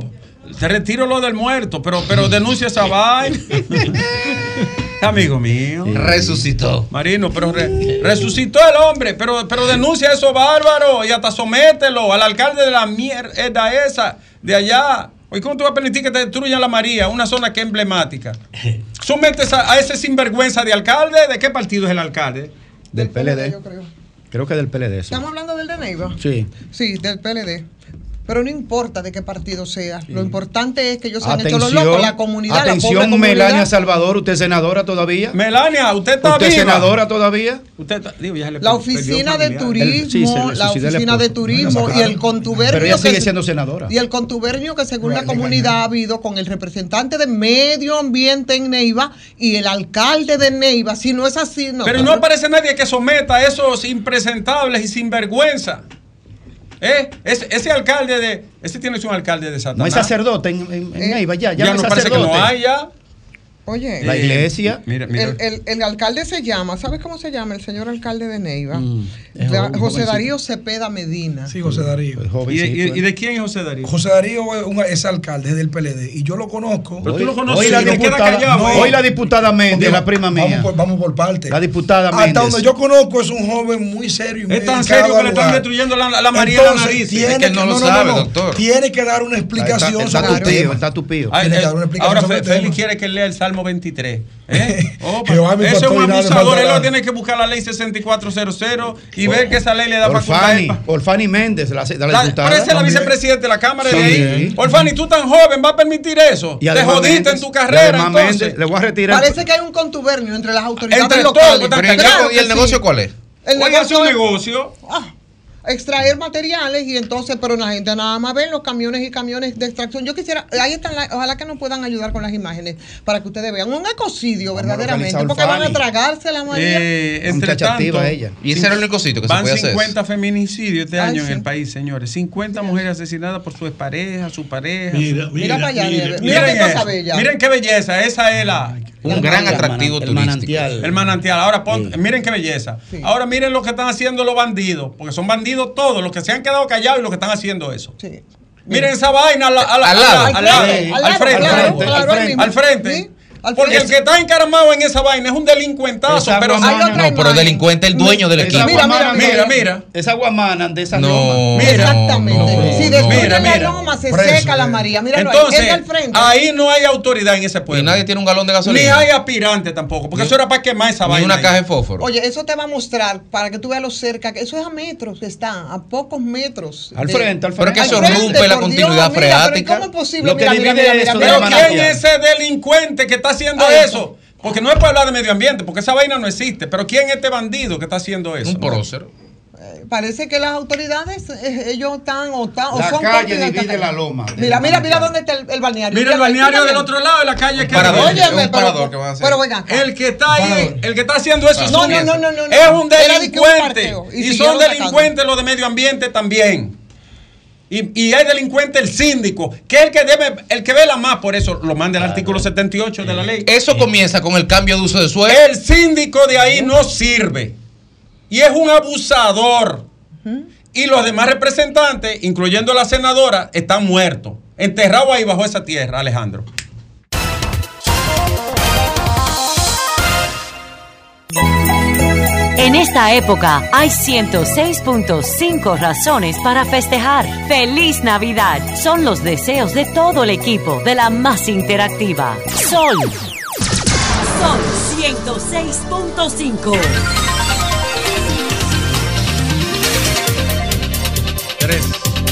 Speaker 2: Te retiro lo del muerto, pero, pero denuncia esa vaina. Amigo mío.
Speaker 3: Resucitó.
Speaker 2: Marino, pero re- resucitó el hombre, pero, pero denuncia a esos bárbaros y hasta somételo al alcalde de la mierda esa, de allá. Oye, ¿cómo tú vas a permitir que te destruyan la María, una zona que es emblemática? Sometes a, a ese sinvergüenza de alcalde. ¿De qué partido es el alcalde?
Speaker 1: Del PLD.
Speaker 6: yo creo.
Speaker 1: Creo que del PLD. sí.
Speaker 6: ¿Estamos hablando del de Neiva?
Speaker 1: Sí.
Speaker 6: Sí, del PLD. Pero no importa de qué partido sea. Lo importante es que ellos se han hecho los
Speaker 1: Atención,
Speaker 6: locos, la comunidad, la pobre
Speaker 1: atención
Speaker 6: comunidad.
Speaker 1: Melania Salvador, ¿usted es senadora todavía?
Speaker 2: Melania, ¿usted está
Speaker 1: ¿Usted es
Speaker 2: viva?
Speaker 1: senadora todavía?
Speaker 2: Usted está- digo, ya le
Speaker 6: La oficina de turismo,
Speaker 1: El- sí, se le
Speaker 6: la oficina de turismo y el contubernio.
Speaker 1: Pero ella
Speaker 6: que
Speaker 1: sigue
Speaker 6: se-
Speaker 1: siendo senadora.
Speaker 6: Y el contubernio que según
Speaker 5: No,
Speaker 6: la comunidad ha habido con el representante de medio ambiente en Neiva y el alcalde de Neiva. Si no es así, no.
Speaker 2: Pero no aparece nadie que someta a esos impresentables y sinvergüenza. ¿Eh? Ese, ese alcalde de. Ese tiene un alcalde de Satanás.
Speaker 1: No es sacerdote en, en, en
Speaker 6: Eh,
Speaker 1: Neiva, ya,
Speaker 2: Ya,
Speaker 1: ya, no
Speaker 2: no
Speaker 1: es
Speaker 2: parece que
Speaker 1: sacerdote.
Speaker 2: no hay ya.
Speaker 6: Oye,
Speaker 1: La
Speaker 2: Eh,
Speaker 1: iglesia.
Speaker 2: Mira, mira.
Speaker 6: el, el- el alcalde se llama, ¿sabes cómo se llama el señor alcalde de Neiva?
Speaker 1: Mm,
Speaker 6: José. Darío Cepeda Medina.
Speaker 5: Sí, José Darío.
Speaker 2: ¿Y, y
Speaker 1: ¿eh?
Speaker 2: de quién es José Darío?
Speaker 5: José Darío es, un- es alcalde es del PLD y yo lo conozco.
Speaker 2: Pero tú lo conoces,
Speaker 1: hoy la diputada,
Speaker 2: callado,
Speaker 1: no, hoy la diputada Méndez, la prima
Speaker 5: vamos
Speaker 1: mía.
Speaker 5: por, vamos por parte.
Speaker 1: La diputada
Speaker 5: Hasta
Speaker 1: Méndez.
Speaker 5: donde yo conozco es un joven muy serio y muy
Speaker 2: Es tan serio que le están destruyendo la, la María en la
Speaker 5: Entonces,
Speaker 2: nariz.
Speaker 5: tiene
Speaker 3: Es que no lo sabe, doctor.
Speaker 5: Tiene que dar una explicación
Speaker 1: Está, está está
Speaker 5: que
Speaker 2: eh,
Speaker 5: dar una explicación
Speaker 2: ahora Félix quiere que lea el Salmo 23. ¿eh? Ese es un abusador. Él lo tiene que buscar la ley 6400 y ver que esa ley le da
Speaker 1: Orfani,
Speaker 2: facultades. pa-
Speaker 1: Orfani Méndez, la, la
Speaker 2: La-
Speaker 1: diputada.
Speaker 2: Parece la vicepresidenta de la Cámara de ahí. Orfani, tú tan joven, ¿va a permitir eso?
Speaker 1: Y
Speaker 2: Te jodiste en tu carrera, entonces.
Speaker 1: Le voy a retirar.
Speaker 6: Parece que hay un contubernio entre las autoridades
Speaker 2: Entre
Speaker 6: locales.
Speaker 2: todos,
Speaker 3: Pero ¿y el,
Speaker 6: Claro
Speaker 3: ¿y el
Speaker 6: que
Speaker 3: negocio
Speaker 6: sí.
Speaker 3: cuál es?
Speaker 6: El
Speaker 2: Oye, hace un
Speaker 6: negocio-
Speaker 2: negocio.
Speaker 6: Ah, extraer materiales y entonces, pero la gente nada más ve los camiones y camiones de extracción. Yo quisiera, ahí están, la- ojalá que nos puedan ayudar con las imágenes para que ustedes vean un ecocidio
Speaker 1: Vamos
Speaker 6: verdaderamente, porque van a tragarse la María.
Speaker 2: Eh, entre
Speaker 1: muchacha
Speaker 2: tanto,
Speaker 1: activa ella.
Speaker 3: Y ese era el único sitio que se
Speaker 2: Van
Speaker 3: podía hacer.
Speaker 2: 50 feminicidios este
Speaker 6: Ay,
Speaker 2: año
Speaker 6: sí.
Speaker 2: en el país, señores. 50 mujeres asesinadas por su pareja, su pareja.
Speaker 8: Mira,
Speaker 2: su-
Speaker 8: mira,
Speaker 6: para allá,
Speaker 8: mira, mira.
Speaker 6: Mira qué cosa bella.
Speaker 2: Miren qué belleza. Esa es la,
Speaker 3: Un gran atractivo
Speaker 1: el
Speaker 3: turístico.
Speaker 1: manantial.
Speaker 2: el manantial. Ahora pon-
Speaker 1: Sí.
Speaker 2: miren qué belleza.
Speaker 6: Sí.
Speaker 2: Ahora miren lo que están haciendo los bandidos, porque son bandidos todos, los que se han quedado callados y los que están haciendo eso.
Speaker 6: Sí.
Speaker 2: Miren esa vaina al, al-
Speaker 3: Al
Speaker 2: al-
Speaker 3: lado.
Speaker 2: al-
Speaker 6: frente,
Speaker 2: al frente, frente, frente, frente. Porque el
Speaker 6: frente.
Speaker 2: que está encaramado en esa vaina es un delincuentazo,
Speaker 1: Esa
Speaker 2: pero
Speaker 6: Hay otra
Speaker 3: No, pero el delincuente es el dueño del equipo.
Speaker 6: Mira, mira,
Speaker 2: mira, mira.
Speaker 1: Esa guamana de esa
Speaker 3: No.
Speaker 1: loma.
Speaker 2: Mira,
Speaker 6: Exactamente.
Speaker 3: no,
Speaker 6: si
Speaker 2: Mira,
Speaker 6: la
Speaker 2: mira.
Speaker 6: loma, se
Speaker 5: Preso,
Speaker 6: seca la. María. Míralo ahí.
Speaker 2: Entonces,
Speaker 6: frente.
Speaker 2: ahí no hay autoridad en ese pueblo.
Speaker 3: Y nadie tiene un galón de
Speaker 2: Ni
Speaker 3: gasolina.
Speaker 2: hay aspirante tampoco, porque
Speaker 3: Ni-
Speaker 2: eso era para quemar esa
Speaker 3: Ni
Speaker 2: vaina.
Speaker 3: una
Speaker 2: ahí.
Speaker 3: caja de fósforo.
Speaker 6: Oye, eso te va a mostrar para que tú veas lo cerca, que eso es a metros que está, a pocos metros.
Speaker 1: Al frente, al
Speaker 3: Pero es que
Speaker 1: frente.
Speaker 3: eso
Speaker 6: frente,
Speaker 3: rompe la continuidad
Speaker 6: mira, pero ¿y
Speaker 3: freática.
Speaker 6: ¿Cómo es posible?
Speaker 1: Lo que
Speaker 6: Mira, mira,
Speaker 1: divide
Speaker 6: mira,
Speaker 1: eso
Speaker 6: mira,
Speaker 1: de
Speaker 2: Pero
Speaker 1: la
Speaker 6: mira,
Speaker 2: ¿quién es ese delincuente que está haciendo
Speaker 6: Ay,
Speaker 2: eso? Porque no es para hablar de medio ambiente, porque esa vaina no existe. Pero ¿quién es este bandido que está haciendo eso?
Speaker 3: Un prócero.
Speaker 6: Parece que las autoridades, eh, ellos están o, están, o
Speaker 1: La
Speaker 6: son
Speaker 1: calle divide la loma.
Speaker 6: Mira, mira, mira dónde está el, el balneario.
Speaker 2: Mira el balneario del otro lado de la calle que
Speaker 3: parador. Es un
Speaker 6: pero-
Speaker 3: parador que van a hacer.
Speaker 6: Pero venga.
Speaker 2: El que está ahí, el que está haciendo eso es
Speaker 6: No,
Speaker 2: un-
Speaker 6: no, no, no, no, no.
Speaker 2: es un
Speaker 6: Era de que un
Speaker 2: delincuente.
Speaker 6: parqueo, y
Speaker 2: son delincuentes los de medio ambiente también. Y, y hay delincuente el síndico, que es el que debe, el que vela más, por eso lo manda el artículo 78 de la ley.
Speaker 3: Eso comienza con el cambio de uso de suelo.
Speaker 2: El síndico de ahí no sirve. Y es un abusador. Y los demás representantes, incluyendo la senadora, están muertos. Enterrados ahí bajo esa tierra, Alejandro.
Speaker 9: En esta época hay 106.5 razones para festejar. ¡Feliz Navidad! Son los deseos de todo el equipo de la más interactiva. Sol. Sol 106.5.
Speaker 2: 3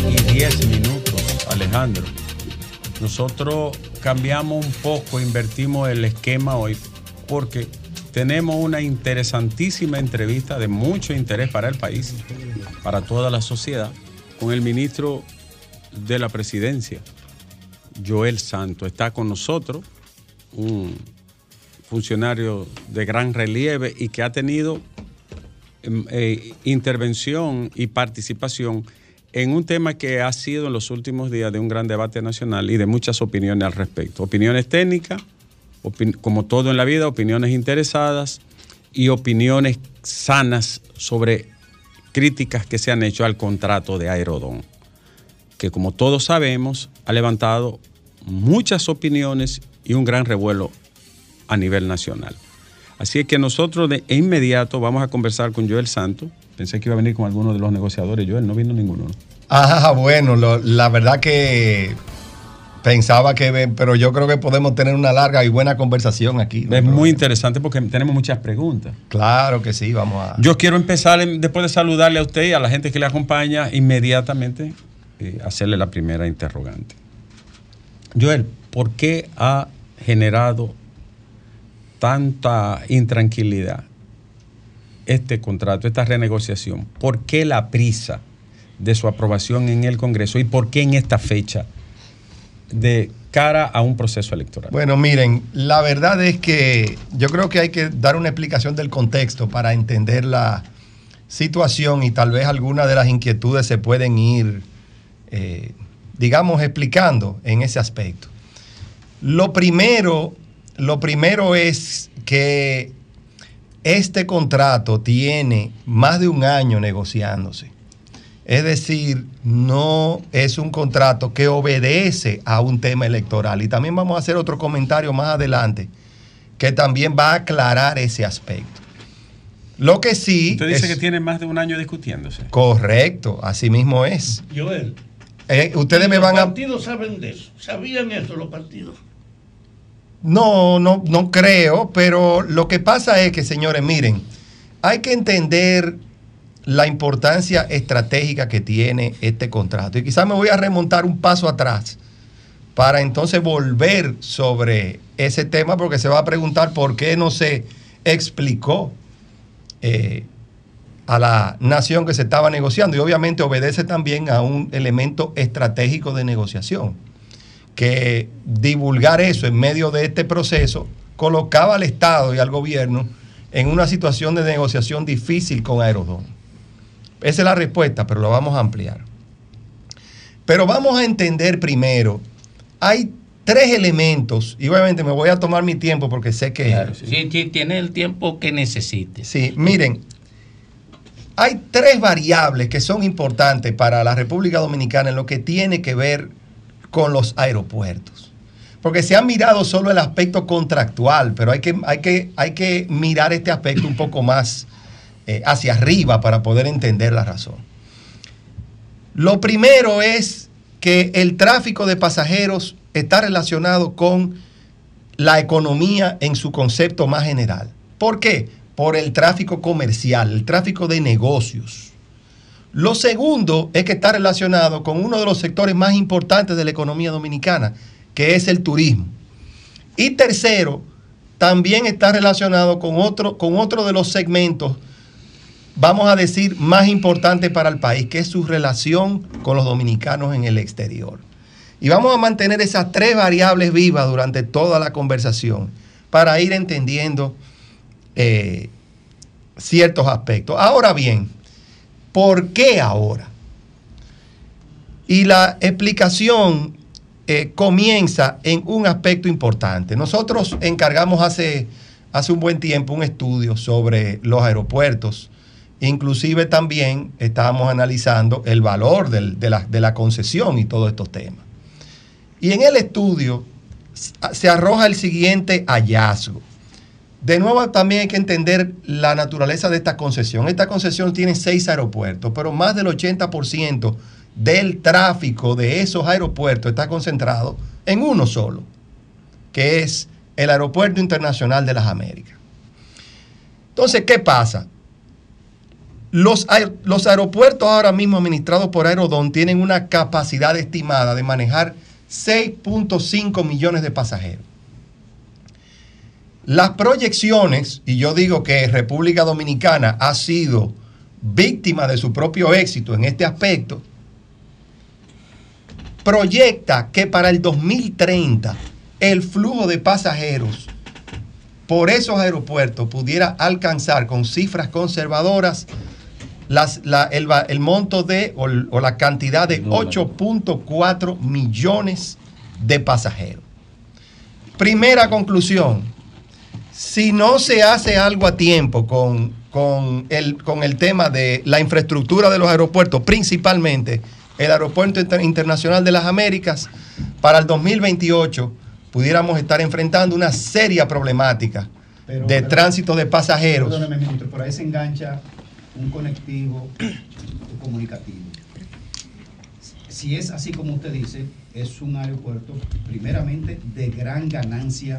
Speaker 2: y 10 minutos, Alejandro. Nosotros cambiamos un poco, invertimos el esquema hoy, porque tenemos una interesantísima entrevista de mucho interés para el país, para toda la sociedad, con el ministro de la presidencia, Joel Santo. Está con nosotros, un funcionario de gran relieve y que ha tenido em, eh, intervención y participación en un tema que ha sido en los últimos días de un gran debate nacional y de muchas opiniones al respecto. Opiniones técnicas, como todo en la vida, opiniones interesadas y opiniones sanas sobre críticas que se han hecho al contrato de Aerodón, que como todos sabemos ha levantado muchas opiniones y un gran revuelo a nivel nacional. Así es que nosotros de inmediato vamos a conversar con Joel Santos. Pensé que iba a venir con alguno de los negociadores. Joel, no vino ninguno. ¿no?
Speaker 7: Ah, bueno, la verdad que pensaba que, pero yo creo que podemos tener una larga y buena conversación aquí. ¿no?
Speaker 2: Es muy interesante porque tenemos muchas preguntas.
Speaker 7: Claro que sí, vamos a...
Speaker 2: Yo quiero empezar, después de saludarle a usted y a la gente que le acompaña, inmediatamente eh, hacerle la primera interrogante. Joel, ¿por qué ha generado tanta intranquilidad este contrato, esta renegociación? ¿Por qué la prisa de su aprobación en el Congreso y por qué en esta fecha de cara a un proceso electoral?
Speaker 7: Bueno, miren, la verdad es que yo creo que hay que dar una explicación del contexto para entender la situación y tal vez algunas de las inquietudes se pueden ir, eh, digamos, explicando en ese aspecto. Lo primero, lo primero es que este contrato tiene más de un año negociándose. Es decir, no es un contrato que obedece a un tema electoral. Y también vamos a hacer otro comentario más adelante que también va a aclarar ese aspecto. Lo que sí...
Speaker 2: Usted dice
Speaker 7: es-
Speaker 2: que tiene más de un año discutiéndose.
Speaker 7: Correcto, así mismo es.
Speaker 8: Joel.
Speaker 7: Eh, ustedes me
Speaker 8: los
Speaker 7: van a...
Speaker 8: partidos saben de eso. ¿Sabían eso los partidos?
Speaker 7: No, no, no creo, pero lo que pasa es que, señores, miren, hay que entender la importancia estratégica que tiene este contrato. Y quizás me voy a remontar un paso atrás para entonces volver sobre ese tema, porque se va a preguntar por qué no se explicó eh, a la nación que se estaba negociando. Y obviamente obedece también a un elemento estratégico de negociación que divulgar eso en medio de este proceso colocaba al Estado y al gobierno en una situación de negociación difícil con Aerodón. Esa es la respuesta, pero lo vamos a ampliar. Pero vamos a entender primero, hay tres elementos, y obviamente me voy a tomar mi tiempo porque sé que...
Speaker 4: Sí, sí, tiene el tiempo que necesite.
Speaker 7: Sí, miren, hay tres variables que son importantes para la República Dominicana en lo que tiene que ver con los aeropuertos. Porque se ha mirado solo el aspecto contractual, pero hay que, hay que, hay que mirar este aspecto un poco más eh, hacia arriba para poder entender la razón. Lo primero es que el tráfico de pasajeros está relacionado con la economía en su concepto más general. ¿Por qué? Por el tráfico comercial, el tráfico de negocios. Lo segundo es que está relacionado con uno de los sectores más importantes de la economía dominicana, que es el turismo. Y tercero, también está relacionado con otro, con otro de los segmentos, vamos a decir, más importantes para el país, que es su relación con los dominicanos en el exterior. Y vamos a mantener esas tres variables vivas durante toda la conversación para ir entendiendo eh, ciertos aspectos. Ahora bien, ¿por qué ahora? Y la explicación eh, comienza en un aspecto importante. Nosotros encargamos hace, hace un buen tiempo un estudio sobre los aeropuertos. Inclusive también estábamos analizando el valor de, la, de la concesión y todos estos temas. Y en el estudio se arroja el siguiente hallazgo. De nuevo, también hay que entender la naturaleza de esta concesión. Esta concesión tiene seis aeropuertos, pero más del 80% del tráfico de esos aeropuertos está concentrado en uno solo, que es el Aeropuerto Internacional de las Américas. Entonces, ¿qué pasa? Los, aer- los aeropuertos ahora mismo administrados por Aerodón tienen una capacidad estimada de manejar 6.5 millones de pasajeros. Las proyecciones, y yo digo que República Dominicana ha sido víctima de su propio éxito en este aspecto, proyecta que para el 2030 el flujo de pasajeros por esos aeropuertos pudiera alcanzar con cifras conservadoras las- la- el, monto de o, la cantidad de 8.4 millones de pasajeros. Primera conclusión, si no se hace algo a tiempo con, con el, con el tema de la infraestructura de los aeropuertos, principalmente el Aeropuerto Inter- Internacional de las Américas, para el 2028 pudiéramos estar enfrentando una seria problemática
Speaker 1: Pero-
Speaker 7: de
Speaker 1: pero-
Speaker 7: tránsito de pasajeros.
Speaker 1: Perdóneme, ministro, por ahí se engancha un conectivo comunicativo. Si es así como usted dice, es un aeropuerto primeramente de gran ganancia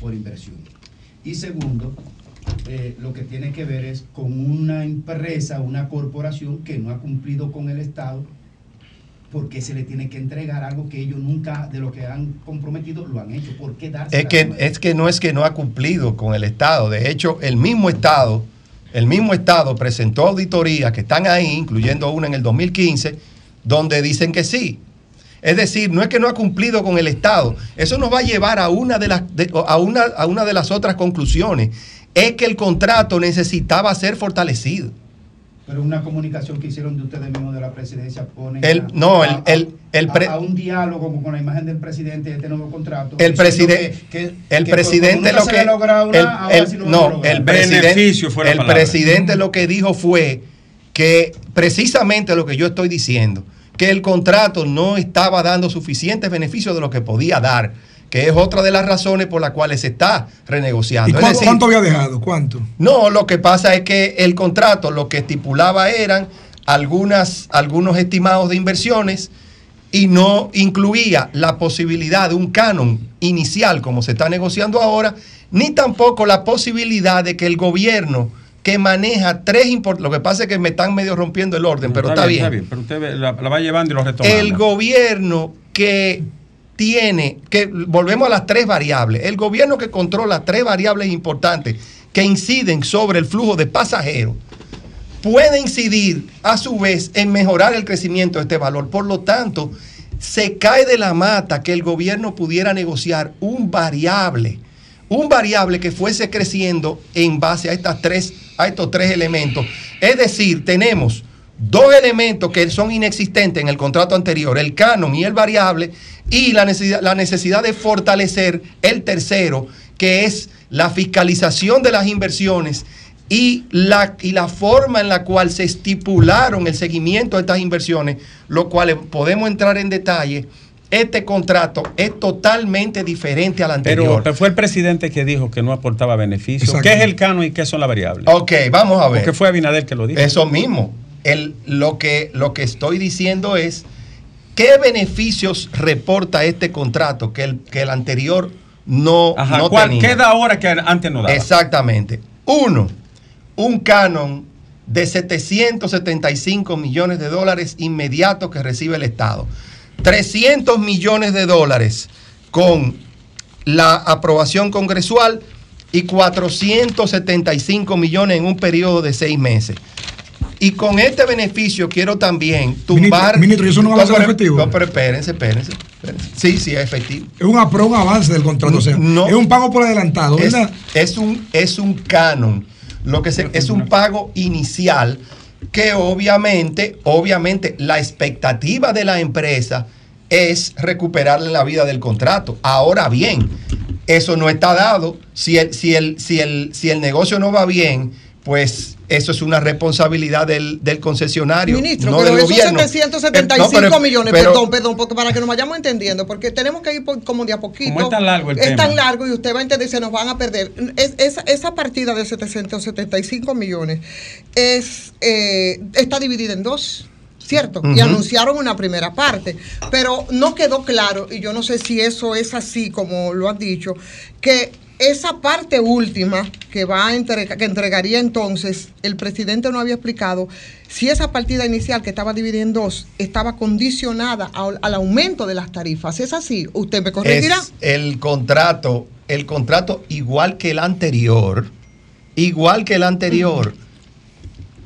Speaker 1: por inversión. Y segundo, eh, lo que tiene que ver es con una empresa, una corporación que no ha cumplido con el Estado porque se le tiene que entregar algo que ellos nunca, de lo que han comprometido, lo han hecho. ¿Por qué darse
Speaker 7: Es que, es que no es que no ha cumplido con el Estado. De hecho, el mismo Estado, el mismo Estado presentó auditorías que están ahí, incluyendo una en el 2015, donde dicen que sí. Es decir, no es que no ha cumplido con el Estado. Eso nos va a llevar a una de las, a una, a una de las otras conclusiones. Es que el contrato necesitaba ser fortalecido.
Speaker 1: Pero una comunicación que hicieron de ustedes mismos de la presidencia pone
Speaker 7: El-
Speaker 1: a,
Speaker 7: no, el-
Speaker 1: a-
Speaker 7: el- el pre-
Speaker 1: a, a un diálogo con la imagen del presidente de este nuevo contrato.
Speaker 7: El presidente,
Speaker 1: que- que-
Speaker 7: el
Speaker 1: que
Speaker 7: presidente lo que el,
Speaker 1: sí
Speaker 7: no, el presidente,
Speaker 2: Beneficio fue la
Speaker 7: el
Speaker 2: palabra.
Speaker 7: presidente lo que dijo fue que precisamente lo que yo estoy diciendo, que el contrato no estaba dando suficientes beneficios de lo que podía dar, que es otra de las razones por las cuales se está renegociando.
Speaker 5: ¿Y
Speaker 7: Es
Speaker 5: cuánto,
Speaker 7: decir,
Speaker 5: cuánto había dejado? ¿Cuánto?
Speaker 7: no, lo que pasa es que el contrato lo que estipulaba eran algunas, algunos estimados de inversiones y no incluía la posibilidad de un canon inicial como se está negociando ahora, ni tampoco la posibilidad de que el gobierno que maneja tres import- lo que pasa es que me están medio rompiendo el orden, pero está, bien.
Speaker 2: Pero usted la, la va llevando y lo retoma.
Speaker 7: El gobierno que tiene, que volvemos a las tres variables, el gobierno que controla tres variables importantes que inciden sobre el flujo de pasajeros, puede incidir a su vez en mejorar el crecimiento de este valor. Por lo tanto, se cae de la mata que el gobierno pudiera negociar un variable, un variable que fuese creciendo en base a, estas tres, a estos tres elementos. Es decir, tenemos dos elementos que son inexistentes en el contrato anterior, el canon y el variable, y la necesidad, la necesidad de fortalecer el tercero, que es la fiscalización de las inversiones y la, y la forma en la cual se estipularon el seguimiento de estas inversiones, lo cual podemos entrar en detalle. Este contrato es totalmente diferente al anterior.
Speaker 2: Pero, pero fue el presidente que dijo que no aportaba beneficios. ¿Qué es el canon y qué son las variables?
Speaker 7: Ok, vamos a ver.
Speaker 2: Porque fue Abinader que lo dijo.
Speaker 7: Eso mismo. El, lo, que, lo que estoy diciendo es qué beneficios reporta este contrato que el, que el anterior no,
Speaker 2: Ajá,
Speaker 7: no
Speaker 2: ¿cuál-
Speaker 7: tenía.
Speaker 2: ¿Qué da ahora que antes no daba?
Speaker 7: Exactamente. Uno, un canon de 775 millones de dólares inmediatos que recibe el Estado. 300 millones de dólares con la aprobación congresual y 475 millones en un periodo de seis meses. Y con este beneficio quiero también tumbar...
Speaker 5: ministro, ¿y eso no va a ser efectivo?
Speaker 7: No, pero espérense, espérense. espérense. Sí, sí, es efectivo.
Speaker 5: Es un, un avance del contrato. o sea,
Speaker 7: No.
Speaker 5: es un pago por adelantado,
Speaker 7: Es,
Speaker 5: ¿verdad?
Speaker 7: es un, es un canon. Lo que se- es un pago inicial que obviamente, obviamente, la expectativa de la empresa es recuperarle la vida del contrato. Ahora bien, eso no está dado. Si el, si el, si el, si el negocio no va bien, pues eso es una responsabilidad del, del concesionario,
Speaker 6: Ministro,
Speaker 7: no
Speaker 6: pero
Speaker 7: del
Speaker 6: esos
Speaker 7: gobierno.
Speaker 6: 775
Speaker 7: Eh, no, pero-
Speaker 6: millones,
Speaker 7: pero-
Speaker 6: perdón, perdón, porque para que nos vayamos entendiendo, porque tenemos que ir por- como de a poquito.
Speaker 2: Como es tan largo el
Speaker 6: Es
Speaker 2: tema.
Speaker 6: tan largo y usted va a entender, se nos van a perder. Es- esa, esa partida de 775 millones es, eh, está dividida en dos. ¿Cierto? Y anunciaron una primera parte, pero no quedó claro, y yo no sé si eso es así como lo han dicho, que esa parte última que va a que entregaría entonces, el presidente no había explicado si esa partida inicial que estaba dividida en dos estaba condicionada al, al aumento de las tarifas. ¿Es así? ¿Usted me corregirá?
Speaker 7: Es el contrato, el contrato igual que el anterior, igual que el anterior,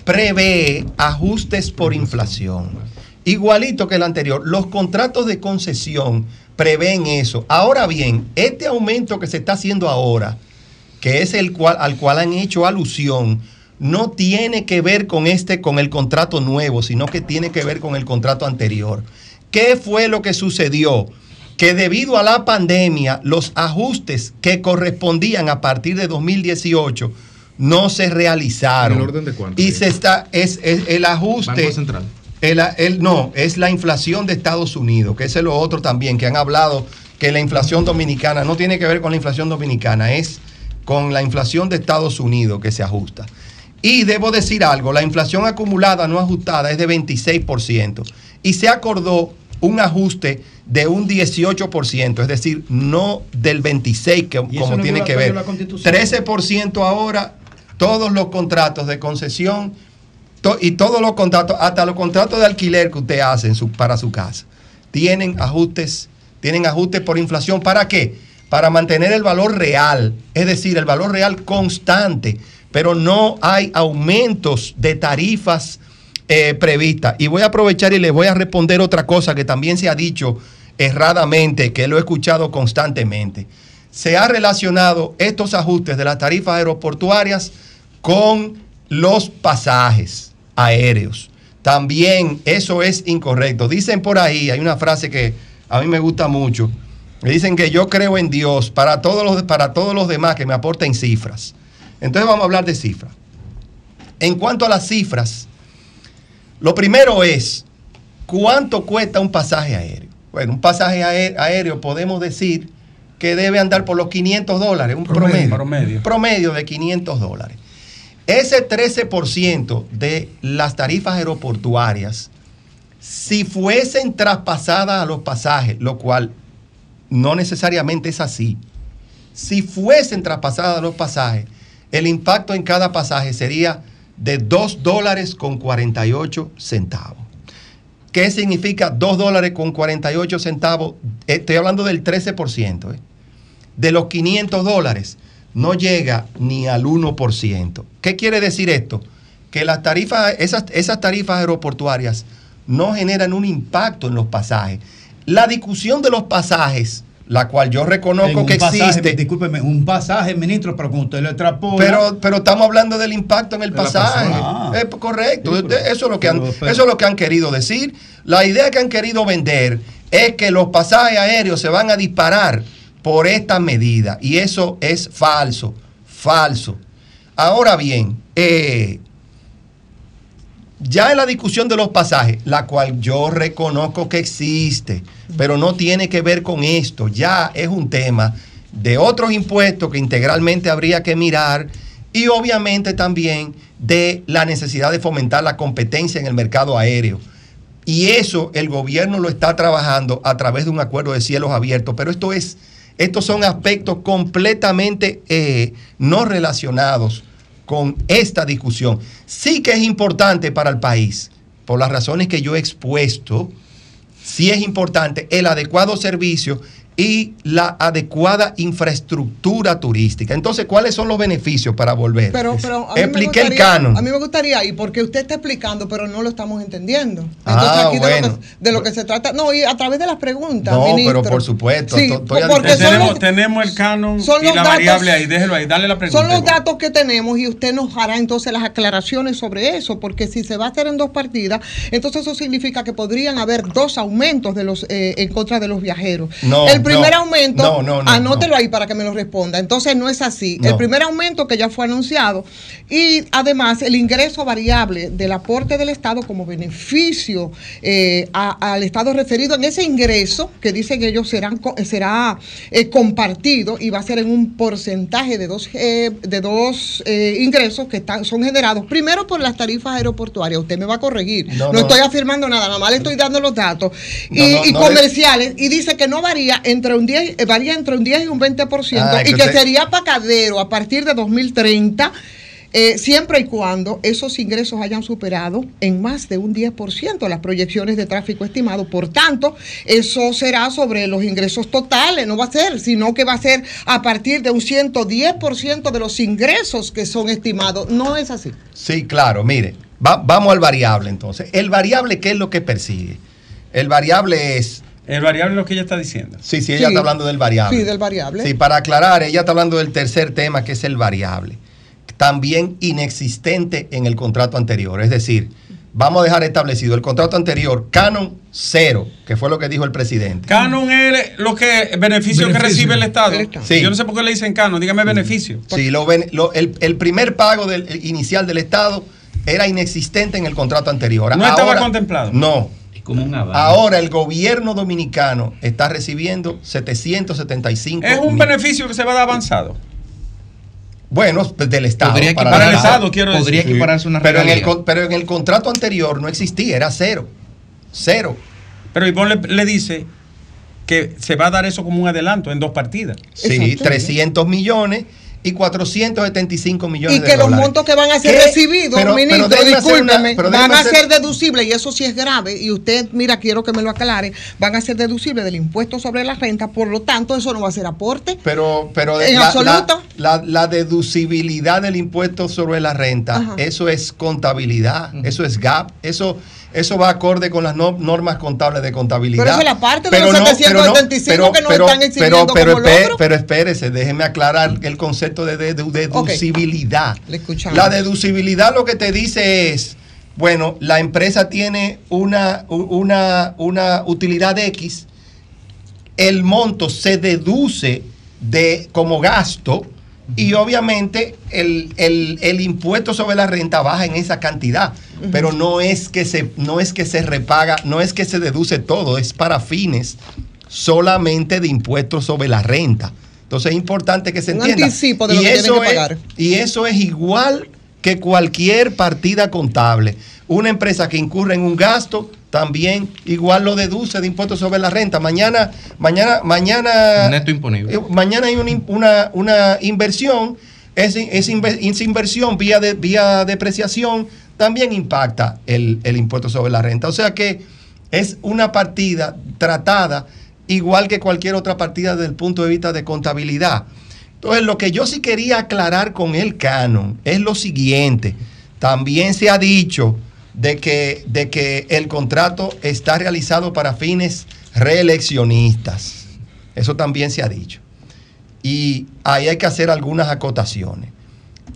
Speaker 7: prevé ajustes por inflación. Igualito que el anterior, los contratos de concesión prevén eso. Ahora bien, este aumento que se está haciendo ahora, que es el cual, al cual han hecho alusión, no tiene que ver con este, con el contrato nuevo, sino que tiene que ver con el contrato anterior. ¿Qué fue lo que sucedió? Que debido a la pandemia, los ajustes que correspondían a partir de 2018 no se realizaron.
Speaker 10: ¿En el orden de cuánto?
Speaker 7: Y se está, es, es el ajuste.
Speaker 10: Banco Central.
Speaker 7: El, el- no, es la inflación de Estados Unidos, que ese es lo otro también, que han hablado que la inflación dominicana no tiene que ver con la inflación dominicana, es con la inflación de Estados Unidos que se ajusta. Y debo decir algo, la inflación acumulada no ajustada es de 26% y se acordó un ajuste de un 18%, es decir, no del 26% que,
Speaker 1: ¿Y eso
Speaker 7: como
Speaker 1: no
Speaker 7: tiene que ver.
Speaker 1: de la Constitución?
Speaker 7: 13% ahora, todos los contratos de concesión y todos los contratos, hasta los contratos de alquiler que usted hace para su casa, tienen ajustes, tienen ajustes por inflación. ¿Para qué? Para mantener el valor real, es decir, el valor real constante, pero no hay aumentos de tarifas eh, previstas. Y voy a aprovechar y les voy a responder otra cosa que también se ha dicho erradamente, que lo he escuchado constantemente. Se ha relacionado estos ajustes de las tarifas aeroportuarias con los pasajes aéreos. También eso es incorrecto. Dicen por ahí, hay una frase que a mí me gusta mucho. Me dicen que yo creo en Dios para todos los, para todos los demás que me aporten cifras. Entonces vamos a hablar de cifras. En cuanto a las cifras, lo primero es, ¿cuánto cuesta un pasaje aéreo? Bueno, un pasaje aé- aéreo podemos decir que debe andar por los 500 dólares, un promedio.
Speaker 2: Promedio.
Speaker 7: Promedio de 500 dólares. Ese 13% de las tarifas aeroportuarias, si fuesen traspasadas a los pasajes, lo cual no necesariamente es así, si fuesen traspasadas a los pasajes, el impacto en cada pasaje sería de 2 dólares con 48 centavos. ¿Qué significa 2 dólares con 48 centavos? Estoy hablando del 13%. ¿eh? De los 500 dólares no llega ni al 1%. ¿Qué quiere decir esto? Que las tarifas, esas, esas tarifas aeroportuarias no generan un impacto en los pasajes. La discusión de los pasajes, la cual yo reconozco que
Speaker 1: pasaje,
Speaker 7: existe,
Speaker 1: Discúlpeme, un pasaje, ministro, pero cuando usted lo extrapola.
Speaker 7: pero, pero estamos hablando del impacto en el pasaje.
Speaker 1: Ah.
Speaker 7: Es correcto.
Speaker 1: Sí, pero-
Speaker 7: eso, es lo que han, eso es lo que han querido decir. La idea que han querido vender es que los pasajes aéreos se van a disparar por esta medida. Y eso es falso. Falso. Ahora bien, eh, ya en la discusión de los pasajes, la cual yo reconozco que existe, pero no tiene que ver con esto, ya es un tema de otros impuestos que integralmente habría que mirar y obviamente también de la necesidad de fomentar la competencia en el mercado aéreo. Y eso el gobierno lo está trabajando a través de un acuerdo de cielos abiertos, pero esto es, estos son aspectos completamente eh, no relacionados con esta discusión. Sí que es importante para el país, por las razones que yo he expuesto, sí es importante el adecuado servicio y la adecuada infraestructura turística. Entonces, ¿cuáles son los beneficios para volver?
Speaker 6: Pero,
Speaker 7: Expliqué el canon.
Speaker 6: A mí me gustaría, y porque usted está explicando, pero no lo estamos entendiendo. Entonces,
Speaker 7: Ah,
Speaker 6: aquí de, lo
Speaker 7: bueno.
Speaker 6: que, de lo que se trata, no, y a través de las preguntas.
Speaker 7: No,
Speaker 6: ministro.
Speaker 7: pero por supuesto,
Speaker 6: Sí,
Speaker 7: estoy
Speaker 6: porque son
Speaker 2: tenemos,
Speaker 6: los,
Speaker 2: tenemos el canon
Speaker 6: son
Speaker 2: y
Speaker 6: los
Speaker 2: la
Speaker 6: datos-
Speaker 2: variable ahí. Déjelo ahí, dale la pregunta.
Speaker 6: son los datos que tenemos y usted nos hará entonces las aclaraciones sobre eso, porque si se va a hacer en dos partidas, entonces eso significa que podrían haber dos aumentos de los eh, en contra de los viajeros.
Speaker 7: No,
Speaker 6: el primer
Speaker 7: no,
Speaker 6: aumento,
Speaker 7: no, no, no,
Speaker 6: anótelo ahí para que me lo responda. Entonces no es así. El primer aumento que ya fue anunciado y además el ingreso variable del aporte del Estado como beneficio eh, a- al Estado referido en ese ingreso que dicen ellos serán co- será eh, compartido y va a ser en un porcentaje de dos eh, de dos eh, ingresos que están son generados primero por las tarifas aeroportuarias. Usted me va a corregir.
Speaker 7: No,
Speaker 6: estoy afirmando nada, nada más le estoy dando los datos y, y comerciales y dice que no varía entre un 10 eh, varía entre un 10 y un 20%
Speaker 7: Ah,
Speaker 6: y
Speaker 7: que
Speaker 6: que
Speaker 7: usted-
Speaker 6: sería pacadero a partir de 2030 eh, siempre y cuando esos ingresos hayan superado en más de un 10% las proyecciones de tráfico estimado. Por tanto, eso será sobre los ingresos totales, no va a ser, sino que va a ser a partir de un 110% de los ingresos que son estimados. No es así.
Speaker 7: Sí, claro, mire, va- vamos al variable entonces. El variable, ¿qué es lo que persigue? El variable es...
Speaker 2: El variable es lo que ella está diciendo.
Speaker 7: Sí, sí, ella
Speaker 6: Sí.
Speaker 7: está hablando del variable.
Speaker 6: Sí, del variable.
Speaker 7: Sí, para aclarar, ella está hablando del tercer tema, que es el variable. También inexistente en el contrato anterior. Es decir, vamos a dejar establecido el contrato anterior, canon cero, que fue lo que dijo el presidente.
Speaker 2: Canon es lo que beneficio, que recibe el Estado.
Speaker 6: El Estado.
Speaker 7: Sí.
Speaker 2: Yo no sé por qué le dicen canon, dígame beneficio.
Speaker 7: Sí, lo ven- lo- el, el primer pago del, el inicial del Estado era inexistente en el contrato anterior.
Speaker 2: No estaba contemplado.
Speaker 7: No.
Speaker 4: Es como un avance.
Speaker 7: Ahora el gobierno dominicano está recibiendo 775
Speaker 2: Es un
Speaker 7: mil-
Speaker 2: beneficio que se va a dar avanzado.
Speaker 7: Bueno, pues, del Estado.
Speaker 3: Podría
Speaker 7: para
Speaker 3: equiparar-
Speaker 7: el Estado,
Speaker 3: quiero decir. podría equipararse una
Speaker 7: pero en, el, pero en el contrato anterior no existía, era cero. Cero.
Speaker 2: Pero Ivonne le, le dice que se va a dar eso como un adelanto en dos partidas.
Speaker 7: Sí, 300 millones y 475 millones
Speaker 6: Y
Speaker 7: de
Speaker 6: que los
Speaker 7: dólares.
Speaker 6: montos que van a ser
Speaker 7: ¿Qué?
Speaker 6: recibidos,
Speaker 7: Pero- pero
Speaker 6: ministro,
Speaker 7: una-
Speaker 6: discúlpeme,
Speaker 7: pero
Speaker 6: van a
Speaker 7: hacer-
Speaker 6: ser deducibles, y eso sí es grave, y usted, mira, quiero que me lo aclare, van a ser deducibles del impuesto sobre la renta, por lo tanto, eso no va a ser aporte.
Speaker 7: Pero, pero
Speaker 6: ¿En
Speaker 7: la,
Speaker 6: absoluto?
Speaker 7: La, la- la deducibilidad del impuesto sobre la renta,
Speaker 6: Ajá.
Speaker 7: eso es contabilidad, eso es GAP, eso, eso va acorde con las no- normas contables de contabilidad.
Speaker 6: Pero eso es la parte de
Speaker 7: Pero
Speaker 6: los
Speaker 7: no,
Speaker 6: 775 que nos están exhibiendo
Speaker 7: pero,
Speaker 6: como
Speaker 7: pero espérese, déjeme aclarar el concepto de, de- de deducibilidad.
Speaker 6: Le escuchamos.
Speaker 7: La deducibilidad lo que te dice es, bueno, la empresa tiene una, una, una utilidad X, el monto se deduce de, como gasto y obviamente el, el- el impuesto sobre la renta baja en esa cantidad. Pero no es, que se, no es que se repaga, no es que se deduce todo, es para fines solamente de impuestos sobre la renta. Entonces es importante que se
Speaker 6: Un
Speaker 7: entienda.
Speaker 6: anticipo de lo que tienen
Speaker 7: eso
Speaker 6: que
Speaker 7: es-
Speaker 6: pagar.
Speaker 7: y eso es igual que cualquier partida contable. Una empresa que incurre en un gasto también igual lo deduce de impuestos sobre la renta. Mañana, mañana, mañana.
Speaker 3: Neto imponible.
Speaker 7: eh, Mañana hay una, una, una inversión. Esa, inve- esa inversión vía, de, vía depreciación también impacta el, el impuesto sobre la renta. O sea que es una partida tratada igual que cualquier otra partida desde el punto de vista de contabilidad. Entonces, lo que yo sí quería aclarar con el canon es lo siguiente. También se ha dicho de que, de que el contrato está realizado para fines reeleccionistas. Eso también se ha dicho. Y ahí hay que hacer algunas acotaciones.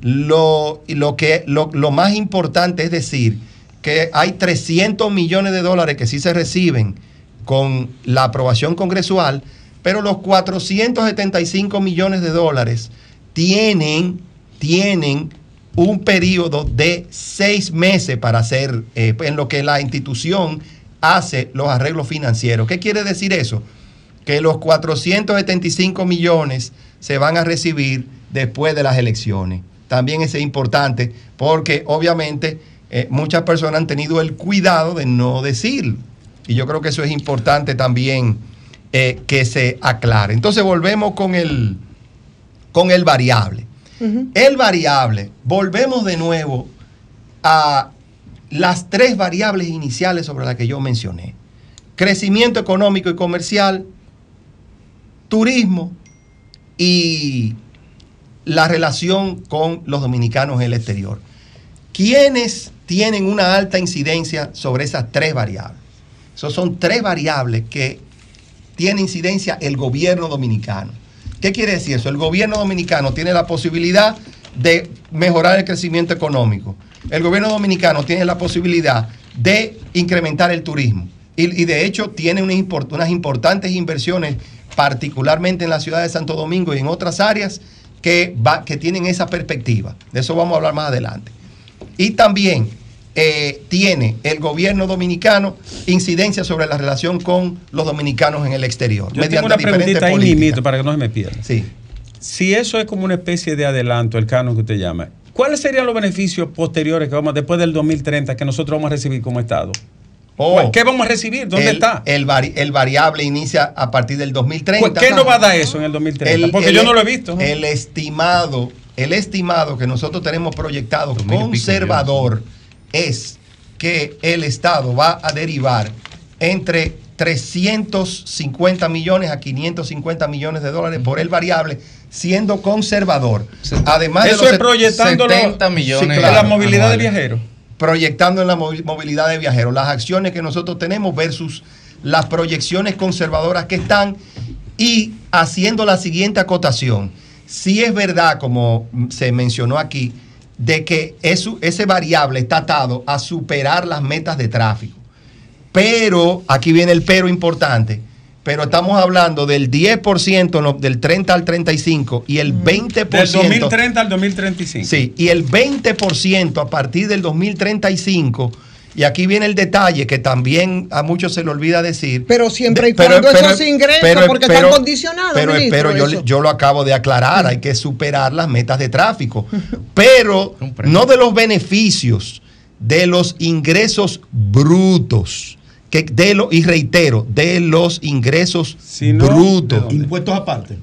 Speaker 7: Lo, lo, que, lo, lo más importante es decir que hay 300 millones de dólares que sí se reciben con la aprobación congresual, pero los 475 millones de dólares tienen, tienen un periodo de seis meses para hacer, eh, en lo que la institución hace los arreglos financieros. ¿Qué quiere decir eso? Que los 475 millones se van a recibir después de las elecciones. También es importante porque obviamente eh, muchas personas han tenido el cuidado de no decirlo. Y yo creo que eso es importante también eh, que se aclare. Entonces volvemos con el, con el variable. El variable, volvemos de nuevo a las tres variables iniciales sobre las que yo mencioné. Crecimiento económico y comercial, turismo y la relación con los dominicanos en el exterior. ¿Quiénes tienen una alta incidencia sobre esas tres variables? Esos son tres variables que tiene incidencia el gobierno dominicano. ¿Qué quiere decir eso? El gobierno dominicano tiene la posibilidad de mejorar el crecimiento económico. El gobierno dominicano tiene la posibilidad de incrementar el turismo. Y, de hecho tiene unas importantes inversiones, particularmente en la ciudad de Santo Domingo y en otras áreas, que, va- que tienen esa perspectiva. De eso vamos a hablar más adelante. Y también eh, tiene el gobierno dominicano incidencia sobre la relación con los dominicanos en el exterior.
Speaker 2: Yo tengo una preguntita ahí mismito para que no se me pierda.
Speaker 7: Sí.
Speaker 2: Si eso es como una especie de adelanto, el canon que usted llama, ¿cuáles serían los beneficios posteriores que vamos después del 2030 que nosotros vamos a recibir como Estado?
Speaker 7: Oh.
Speaker 2: ¿Qué vamos a recibir? ¿Dónde
Speaker 7: el,
Speaker 2: está?
Speaker 7: El, vari- el variable inicia a partir del 2030.
Speaker 2: ¿Qué nos va a dar eso en el 2030? Porque
Speaker 7: el-
Speaker 2: yo no lo he visto. ¿no?
Speaker 7: El estimado, el estimado que nosotros tenemos proyectado conservador es que el Estado va a derivar entre 350 millones a 550 millones de dólares por el variable, siendo conservador. Además de
Speaker 2: Eso
Speaker 7: los
Speaker 2: es proyectando
Speaker 3: 70 millones
Speaker 2: de la movilidad de viajeros.
Speaker 7: Proyectando en la movi- movilidad de viajeros, las acciones que nosotros tenemos versus las proyecciones conservadoras que están y haciendo la siguiente acotación. Si es verdad, como se mencionó aquí, de que eso- ese variable está atado a superar las metas de tráfico. Pero, aquí viene el pero importante, pero estamos hablando del 10%, no, del 30 al 35 y el 20%.
Speaker 2: Del 2030 al 2035.
Speaker 7: Sí, y el 20% a partir del 2035 Y aquí viene el detalle que también a muchos se le olvida decir.
Speaker 6: Pero siempre y cuando esos ingresos, porque están condicionados,
Speaker 7: Pero,
Speaker 6: ministro,
Speaker 7: pero yo, yo lo acabo de aclarar, hay que superar las metas de tráfico. Pero no de los beneficios, de los ingresos brutos. Que de lo, y reitero, de los ingresos brutos.
Speaker 1: Impuestos aparte.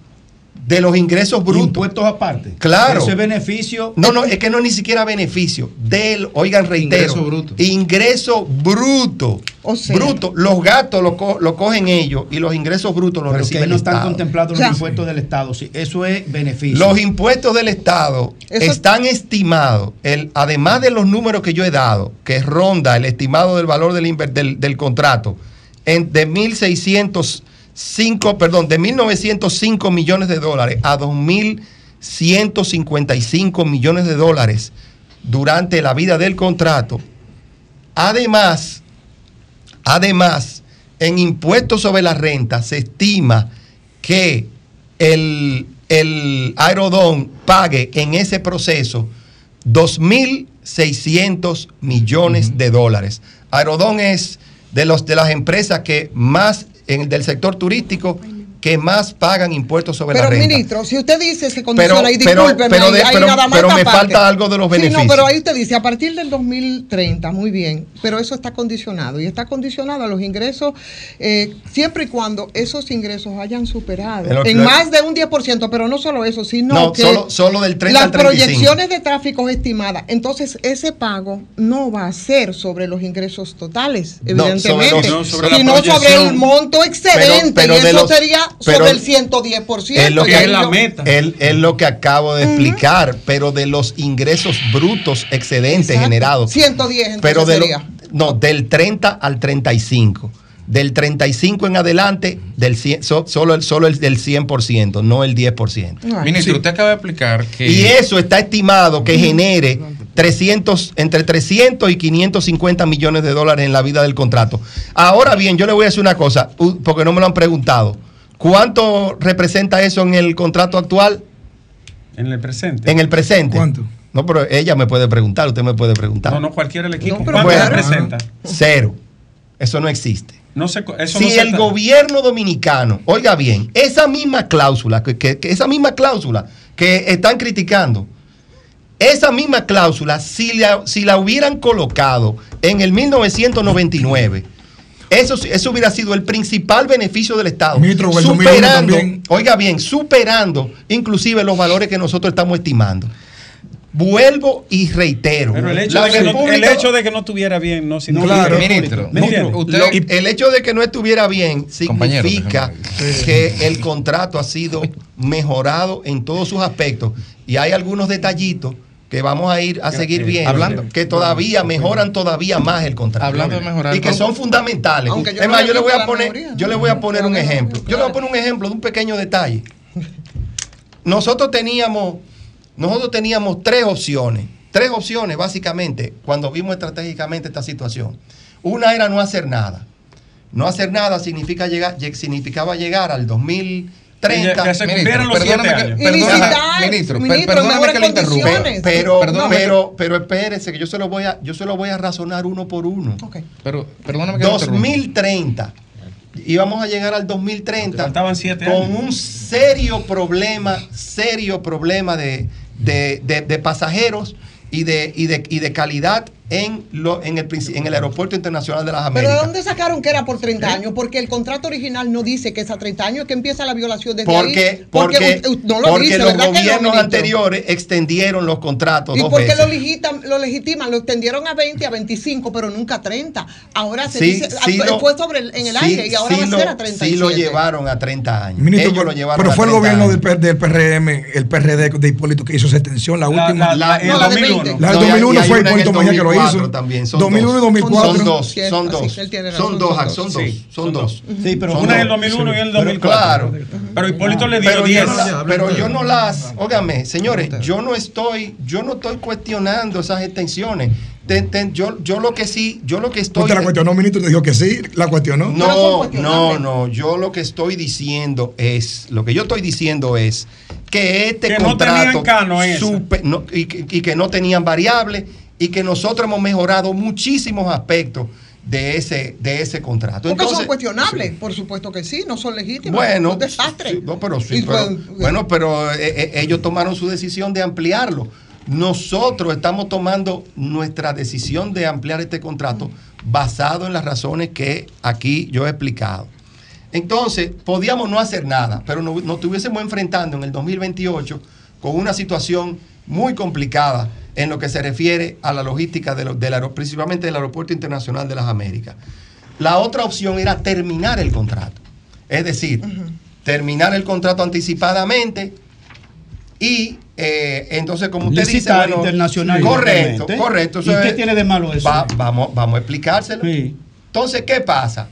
Speaker 7: De los ingresos brutos.
Speaker 1: Impuestos aparte.
Speaker 7: Claro.
Speaker 1: Ese beneficio.
Speaker 7: No, no, es que no es ni siquiera beneficio. Del, oigan, reitero.
Speaker 1: Ingreso bruto.
Speaker 7: Ingreso bruto. bruto. Los gastos lo, co- lo cogen ellos y los ingresos brutos los
Speaker 1: Pero que
Speaker 7: recibe
Speaker 1: ahí
Speaker 7: el
Speaker 1: no están
Speaker 7: Estado.
Speaker 1: contemplados los impuestos del Estado. Sí, eso es beneficio.
Speaker 7: Los impuestos del Estado
Speaker 1: Eso-
Speaker 7: están estimados, el, además de los números que yo he dado, que ronda el estimado del valor del, del, del contrato, en, de 1.605, perdón, de 1.905 millones de dólares a 2.155 millones de dólares durante la vida del contrato. Además, además, en impuestos sobre la renta se estima que el, el Aerodón pague en ese proceso 2.600 millones de dólares. Aerodón es de, los, de las empresas que más, en, del sector turístico, que más pagan impuestos sobre
Speaker 6: Pero
Speaker 7: la renta.
Speaker 6: ministro, si usted dice se condiciona
Speaker 7: Pero-
Speaker 6: y
Speaker 7: pero-
Speaker 6: discúlpeme,
Speaker 7: pero de- pero-
Speaker 6: nada más
Speaker 7: pero me
Speaker 6: parte.
Speaker 7: falta algo de los
Speaker 6: Sí,
Speaker 7: beneficios.
Speaker 6: no, pero ahí usted dice a partir del 2030, muy bien, pero eso está condicionado y está condicionado a los ingresos eh, siempre y cuando esos ingresos hayan superado
Speaker 7: Pero-
Speaker 6: en más de un 10%, pero no solo eso, sino
Speaker 7: No,
Speaker 6: que
Speaker 7: solo- solo del 30
Speaker 6: las
Speaker 7: al 35.
Speaker 6: proyecciones de tráfico estimadas, entonces ese pago no va a ser sobre los ingresos totales,
Speaker 7: No, sobre
Speaker 6: evidentemente,
Speaker 7: los- no, sobre
Speaker 6: sino sobre el monto excedente
Speaker 7: pero
Speaker 6: y eso sería
Speaker 7: pero-
Speaker 6: sobre el 110%.
Speaker 7: Es lo que
Speaker 6: ahí yo-
Speaker 7: Es, es lo que acabo de explicar, pero de los ingresos brutos excedentes
Speaker 6: Exacto.
Speaker 7: generados.
Speaker 6: 110 entonces
Speaker 7: pero de lo-
Speaker 6: sería.
Speaker 7: no, del 30 al 35. Del 35 en adelante, del 100 so- solo, el, solo el del 100%, no el 10%.
Speaker 3: Ministro, usted acaba de explicar que.
Speaker 7: Y eso está estimado que genere 300, entre 300 y 550 millones de dólares en la vida del contrato. Ahora bien, yo le voy a decir una cosa, porque no me lo han preguntado. ¿Cuánto representa eso en el contrato actual?
Speaker 2: En el presente.
Speaker 7: En el presente. ¿Cuánto? No, pero ella me puede preguntar, usted me puede preguntar.
Speaker 2: No, no cualquiera el equipo.
Speaker 7: pero
Speaker 2: ¿Cuánto representa?
Speaker 7: Cero. Eso no existe.
Speaker 2: No eso
Speaker 7: si
Speaker 2: no se
Speaker 7: el gobierno dominicano, oiga bien, esa misma cláusula, que, que- que esa misma cláusula que están criticando, esa misma cláusula, si la, si la hubieran colocado en el 1999, eso, eso hubiera sido el principal beneficio del Estado.
Speaker 5: Ministro, el 2001
Speaker 7: superando, oiga bien, superando inclusive los valores que nosotros estamos estimando. Vuelvo y reitero.
Speaker 2: Pero el hecho,
Speaker 7: la
Speaker 2: de que no, el
Speaker 7: República-
Speaker 2: hecho de que no estuviera bien no significa
Speaker 7: Claro,
Speaker 2: que-
Speaker 7: ministro. El hecho de que no estuviera bien significa que el contrato ha sido mejorado en todos sus aspectos y hay algunos detallitos que vamos a ir a seguir viendo,
Speaker 3: hablando,
Speaker 7: que todavía mejoran todavía más el contrato.
Speaker 3: Hablando.
Speaker 7: Y que son fundamentales. Es más, yo le voy a poner, yo le voy a poner un ejemplo. Yo le voy a poner un ejemplo de un pequeño detalle. Nosotros teníamos, nosotros teníamos tres opciones, tres opciones básicamente, cuando vimos estratégicamente esta situación. Una era no hacer nada. No hacer nada significa llegar, significaba llegar al 2000
Speaker 2: 30. Se
Speaker 3: ministro,
Speaker 2: los
Speaker 3: perdóname
Speaker 2: años.
Speaker 3: Que, perdóname, ministro, perdóname que interrumpa.
Speaker 7: Pero,
Speaker 3: pero,
Speaker 7: pero, pero espérese, que yo se lo voy a, yo se lo voy a razonar uno por uno. Okay.
Speaker 3: Pero, perdóname que
Speaker 7: 2030. Íbamos a llegar al 2030
Speaker 2: siete
Speaker 7: con
Speaker 2: años.
Speaker 7: un serio problema, serio problema de, de, de, de pasajeros y de, y de, y de calidad en, lo, en, el, en el Aeropuerto Internacional de las
Speaker 6: Pero ¿de
Speaker 7: Américas.
Speaker 6: dónde sacaron que era por 30
Speaker 7: ¿Eh?
Speaker 6: años? Porque el contrato original no dice que es a 30 años que empieza la violación desde
Speaker 7: Porque,
Speaker 6: ahí.
Speaker 7: porque,
Speaker 6: u- no lo
Speaker 7: porque
Speaker 6: dice,
Speaker 7: los
Speaker 6: ¿verdad que no,
Speaker 7: gobiernos anteriores extendieron los contratos
Speaker 6: ¿Y
Speaker 7: dos
Speaker 6: por qué
Speaker 7: veces.
Speaker 6: lo legitiman, lo legitiman? Lo extendieron a 20, a 25, pero nunca a 30. Ahora se
Speaker 7: Sí,
Speaker 6: dice,
Speaker 7: sí
Speaker 6: ah,
Speaker 7: lo-
Speaker 6: fue sobre el, en el
Speaker 7: sí,
Speaker 6: aire y ahora
Speaker 7: sí
Speaker 6: va a
Speaker 7: lo-
Speaker 6: ser a 37.
Speaker 7: Sí lo llevaron a 30 años.
Speaker 5: Ministro,
Speaker 7: Ellos
Speaker 5: pero,
Speaker 7: lo llevaron
Speaker 5: pero
Speaker 7: a
Speaker 5: fue el
Speaker 7: 30
Speaker 5: gobierno
Speaker 7: años.
Speaker 5: del, PRM, el PRD de Hipólito que hizo esa extensión, la, última.
Speaker 2: la-
Speaker 6: No, la de
Speaker 2: 2001.
Speaker 6: 20.
Speaker 5: La del
Speaker 7: No, y hay-
Speaker 5: 2001
Speaker 7: y hay
Speaker 5: fue Hipólito Mejía que lo
Speaker 7: 2004
Speaker 5: hizo.
Speaker 7: También. Son
Speaker 5: 2001 y
Speaker 7: dos.
Speaker 5: 2004.
Speaker 7: Son dos, son dos. Son dos,
Speaker 6: son dos.
Speaker 7: Son dos.
Speaker 1: Sí, pero
Speaker 7: Son
Speaker 2: Una en el
Speaker 7: dos.
Speaker 2: 2001 y el
Speaker 7: Pero
Speaker 2: 2004.
Speaker 7: claro.
Speaker 2: Pero Hipólito le dio
Speaker 7: Pero yo,
Speaker 2: 10.
Speaker 7: no la- pero yo no las, óigame, señores, yo no estoy, yo no estoy cuestionando esas extensiones. Te- te- yo, yo lo que sí, yo lo que estoy.
Speaker 5: Usted la cuestionó, ministro, te dijo que sí, la cuestionó.
Speaker 7: No, no, no. Yo lo que estoy diciendo es, lo que yo estoy diciendo es que este
Speaker 2: Que no
Speaker 7: contrato
Speaker 2: tenían cano en esa.
Speaker 7: supe- no, y, que- y que no tenían variable y que nosotros hemos mejorado muchísimos aspectos de ese, de ese contrato.
Speaker 6: Porque son cuestionables, por supuesto que sí, no son legítimos.
Speaker 7: bueno,
Speaker 6: es un desastre.
Speaker 7: sí, no, pero sí, pero-
Speaker 6: pues,
Speaker 7: bueno, pero eh, eh, ellos tomaron su decisión de ampliarlo. Nosotros estamos tomando nuestra decisión de ampliar este contrato basado en las razones que aquí yo he explicado. Entonces, podíamos no hacer nada, pero nos, nos estuviésemos enfrentando en el 2028 con una situación muy complicada en lo que se refiere a la logística de lo- del aero- principalmente del Aeropuerto Internacional de las Américas. La otra opción era terminar el contrato. Es decir, terminar el contrato anticipadamente y eh, entonces, como usted dice,
Speaker 1: Licitar
Speaker 7: bueno,
Speaker 1: internacional
Speaker 7: correcto, correcto.
Speaker 1: ¿Y
Speaker 7: eso
Speaker 1: qué
Speaker 7: es-
Speaker 1: tiene de malo eso?
Speaker 7: va- vamos, vamos a explicárselo. Entonces, ¿qué pasa?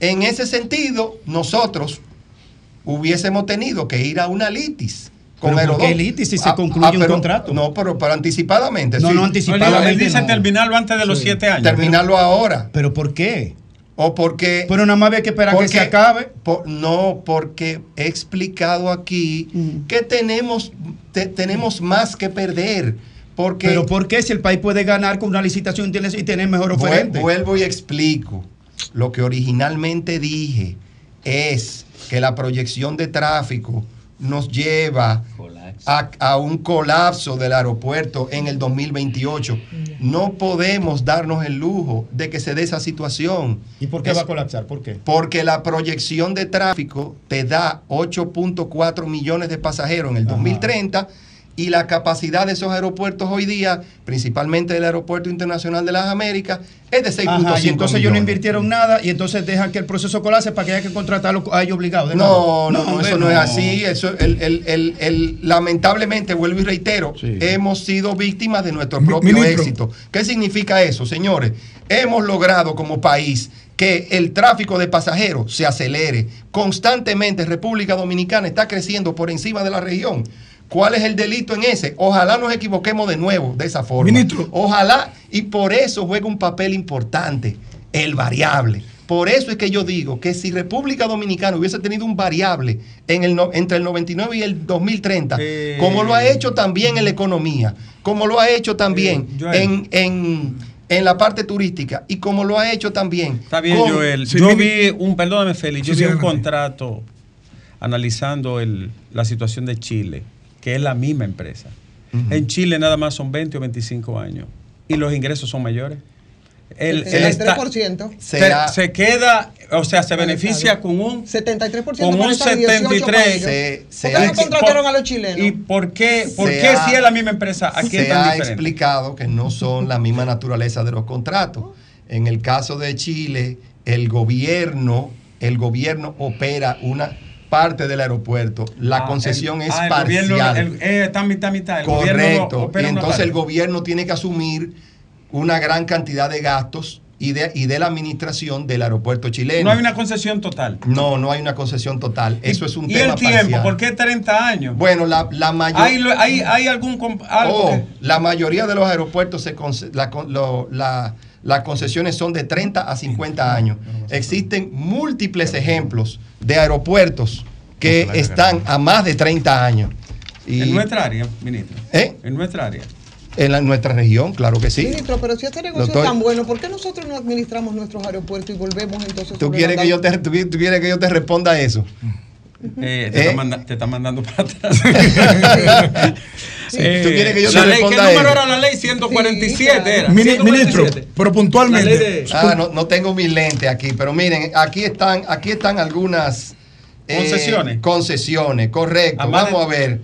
Speaker 7: En ese sentido, nosotros hubiésemos tenido que ir a una litis. Con
Speaker 1: ¿Pero por qué
Speaker 7: Aerodón.
Speaker 1: litis si se
Speaker 7: Ah,
Speaker 1: concluye
Speaker 7: ah,
Speaker 1: un
Speaker 7: pero-
Speaker 1: contrato?
Speaker 7: No, pero, pero anticipadamente.
Speaker 1: No,
Speaker 7: sí.
Speaker 1: no, anticipadamente
Speaker 2: Él dice
Speaker 1: no.
Speaker 2: terminarlo antes de los siete años.
Speaker 7: Terminarlo ahora.
Speaker 1: ¿Pero por qué?
Speaker 7: O porque.
Speaker 1: Pero nada más había que esperar que se acabe.
Speaker 7: por- no, porque he explicado aquí que tenemos, te- tenemos más que perder. Porque
Speaker 1: ¿Pero por qué si el país puede ganar con una licitación y tener mejor oferente?
Speaker 7: Vuelvo y explico. Lo que originalmente dije es que la proyección de tráfico nos lleva a, a un colapso del aeropuerto en el 2028. No podemos darnos el lujo de que se dé esa situación.
Speaker 1: ¿Y por qué
Speaker 7: Es-
Speaker 1: va a colapsar? ¿Por qué?
Speaker 7: Porque la proyección de tráfico te da 8.4 millones de pasajeros en el 2030 y la capacidad de esos aeropuertos hoy día, principalmente del Aeropuerto Internacional de las Américas, es de 6.5
Speaker 1: Ajá, y entonces ellos no
Speaker 7: millones.
Speaker 1: invirtieron nada y entonces dejan que el proceso colapse para que haya que contratarlo a ellos obligados.
Speaker 7: No, no, no, eso no, es así. Eso, el, el- el- el- lamentablemente, vuelvo y reitero, hemos sido víctimas de nuestro propio
Speaker 5: ministro.
Speaker 7: éxito. ¿Qué significa eso, señores? Hemos logrado como país que el tráfico de pasajeros se acelere. Constantemente República Dominicana está creciendo por encima de la región. ¿Cuál es el delito en ese? Ojalá nos equivoquemos de nuevo de esa forma.
Speaker 5: Ministro.
Speaker 7: Ojalá, y por eso juega un papel importante, el variable. Por eso es que yo digo que si República Dominicana hubiese tenido un variable en el no- entre el 99 y el 2030, como lo ha hecho también en la economía, como lo ha hecho también
Speaker 2: Joel.
Speaker 7: en, en- en la parte turística y como lo ha hecho también.
Speaker 2: Está bien,
Speaker 7: con-
Speaker 2: Joel.
Speaker 7: Sí,
Speaker 2: yo vi un, perdóname, Félix, yo vi
Speaker 7: sí,
Speaker 2: un contrato analizando el- la situación de Chile, que es la misma empresa. En Chile nada más son 20 o 25 años y los ingresos son mayores. El, el esta-
Speaker 6: 73%.
Speaker 2: se, se queda, o sea, se beneficia con un
Speaker 6: 73%
Speaker 2: con un
Speaker 6: parece 18 para
Speaker 2: 73.
Speaker 6: ellos.
Speaker 7: Se- se
Speaker 6: ¿Por qué no contrataron a los chilenos?
Speaker 2: ¿Y por qué, por qué
Speaker 7: ha-
Speaker 2: si es la misma empresa aquí es
Speaker 7: se
Speaker 2: tan
Speaker 7: ha
Speaker 2: diferente?
Speaker 7: explicado que no son la misma naturaleza de los contratos. En el caso de Chile, el gobierno, el gobierno opera una parte del aeropuerto. La
Speaker 2: Ah,
Speaker 7: concesión
Speaker 2: el-
Speaker 7: es
Speaker 2: ah,
Speaker 7: parcial.
Speaker 2: gobierno, el- eh, está mitad, mitad. El
Speaker 7: Correcto. Y entonces el gobierno tiene que asumir una gran cantidad de gastos y de, y de la administración del aeropuerto chileno.
Speaker 2: No hay una concesión total.
Speaker 7: No, no hay una concesión total. Eso es un
Speaker 2: ¿Y
Speaker 7: tema
Speaker 2: el tiempo?
Speaker 7: parcial.
Speaker 2: ¿Por qué 30 años?
Speaker 7: Bueno, la, la mayor-
Speaker 2: ¿Hay, hay, hay algún algo
Speaker 7: Oh,
Speaker 2: que-
Speaker 7: la mayoría de los aeropuertos, se conce- la con- lo- la- las concesiones son de 30 a 50 años. Existen múltiples ejemplos de aeropuertos que están a más de 30 años. Y
Speaker 2: En nuestra área, ministro.
Speaker 7: ¿Eh?
Speaker 2: En nuestra área.
Speaker 7: en la- nuestra región, claro que sí.
Speaker 6: Ministro, pero si este negocio
Speaker 7: Doctor-
Speaker 6: es tan bueno, ¿por qué nosotros no administramos nuestros aeropuertos y volvemos entonces
Speaker 7: ¿Tú quieres,
Speaker 6: la
Speaker 7: que yo te, tú, tú quieres que yo te responda eso?
Speaker 2: Eh, te,
Speaker 7: ¿Eh?
Speaker 2: Está manda- te está mandando para atrás.
Speaker 7: Sí. ¿Tú quieres que yo
Speaker 2: la
Speaker 7: te
Speaker 2: ley, ¿Qué número era la ley? 147 era.
Speaker 5: Mini-
Speaker 2: 147.
Speaker 5: ministro, pero puntualmente.
Speaker 2: De-
Speaker 7: Ah, no, no tengo mi lente aquí, pero miren, aquí están, aquí están algunas eh,
Speaker 2: Concesiones.
Speaker 7: concesiones, correcto. Vamos
Speaker 2: de-
Speaker 7: a ver.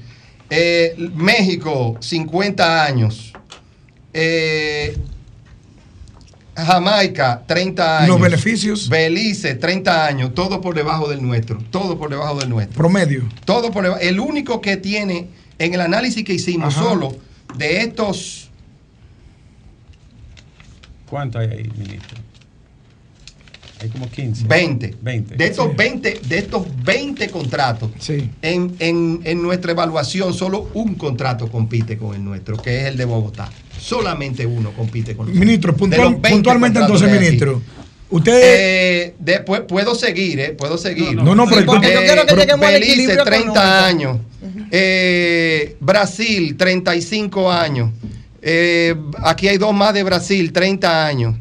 Speaker 7: Eh, México, 50 años. Jamaica, 30 años.
Speaker 5: Los beneficios.
Speaker 7: Belice, 30 años. Todo por debajo del nuestro. Todo por debajo del nuestro.
Speaker 5: Promedio.
Speaker 7: Todo por debajo. El único que tiene, en el análisis que hicimos,
Speaker 5: Ajá.
Speaker 7: solo de estos
Speaker 2: ¿Cuánto hay ahí, ministro? Hay como 15.
Speaker 7: 20.
Speaker 2: 20.
Speaker 7: De estos 20, de estos 20 contratos, en, en- en nuestra evaluación solo un contrato compite con el nuestro, que es el de Bogotá. Solamente uno compite con nosotros.
Speaker 5: Ministro, puntual-
Speaker 7: los 20
Speaker 5: puntualmente entonces, ministro. Usted.
Speaker 7: Eh, después puedo seguir, ¿eh? Puedo seguir.
Speaker 5: No, no, no, pero- porque yo quiero que
Speaker 7: pero Belice,
Speaker 5: equilibrio
Speaker 7: 30
Speaker 5: económico.
Speaker 7: años. Eh, Brasil, 35 años. Eh, aquí hay dos más de Brasil, 30 años.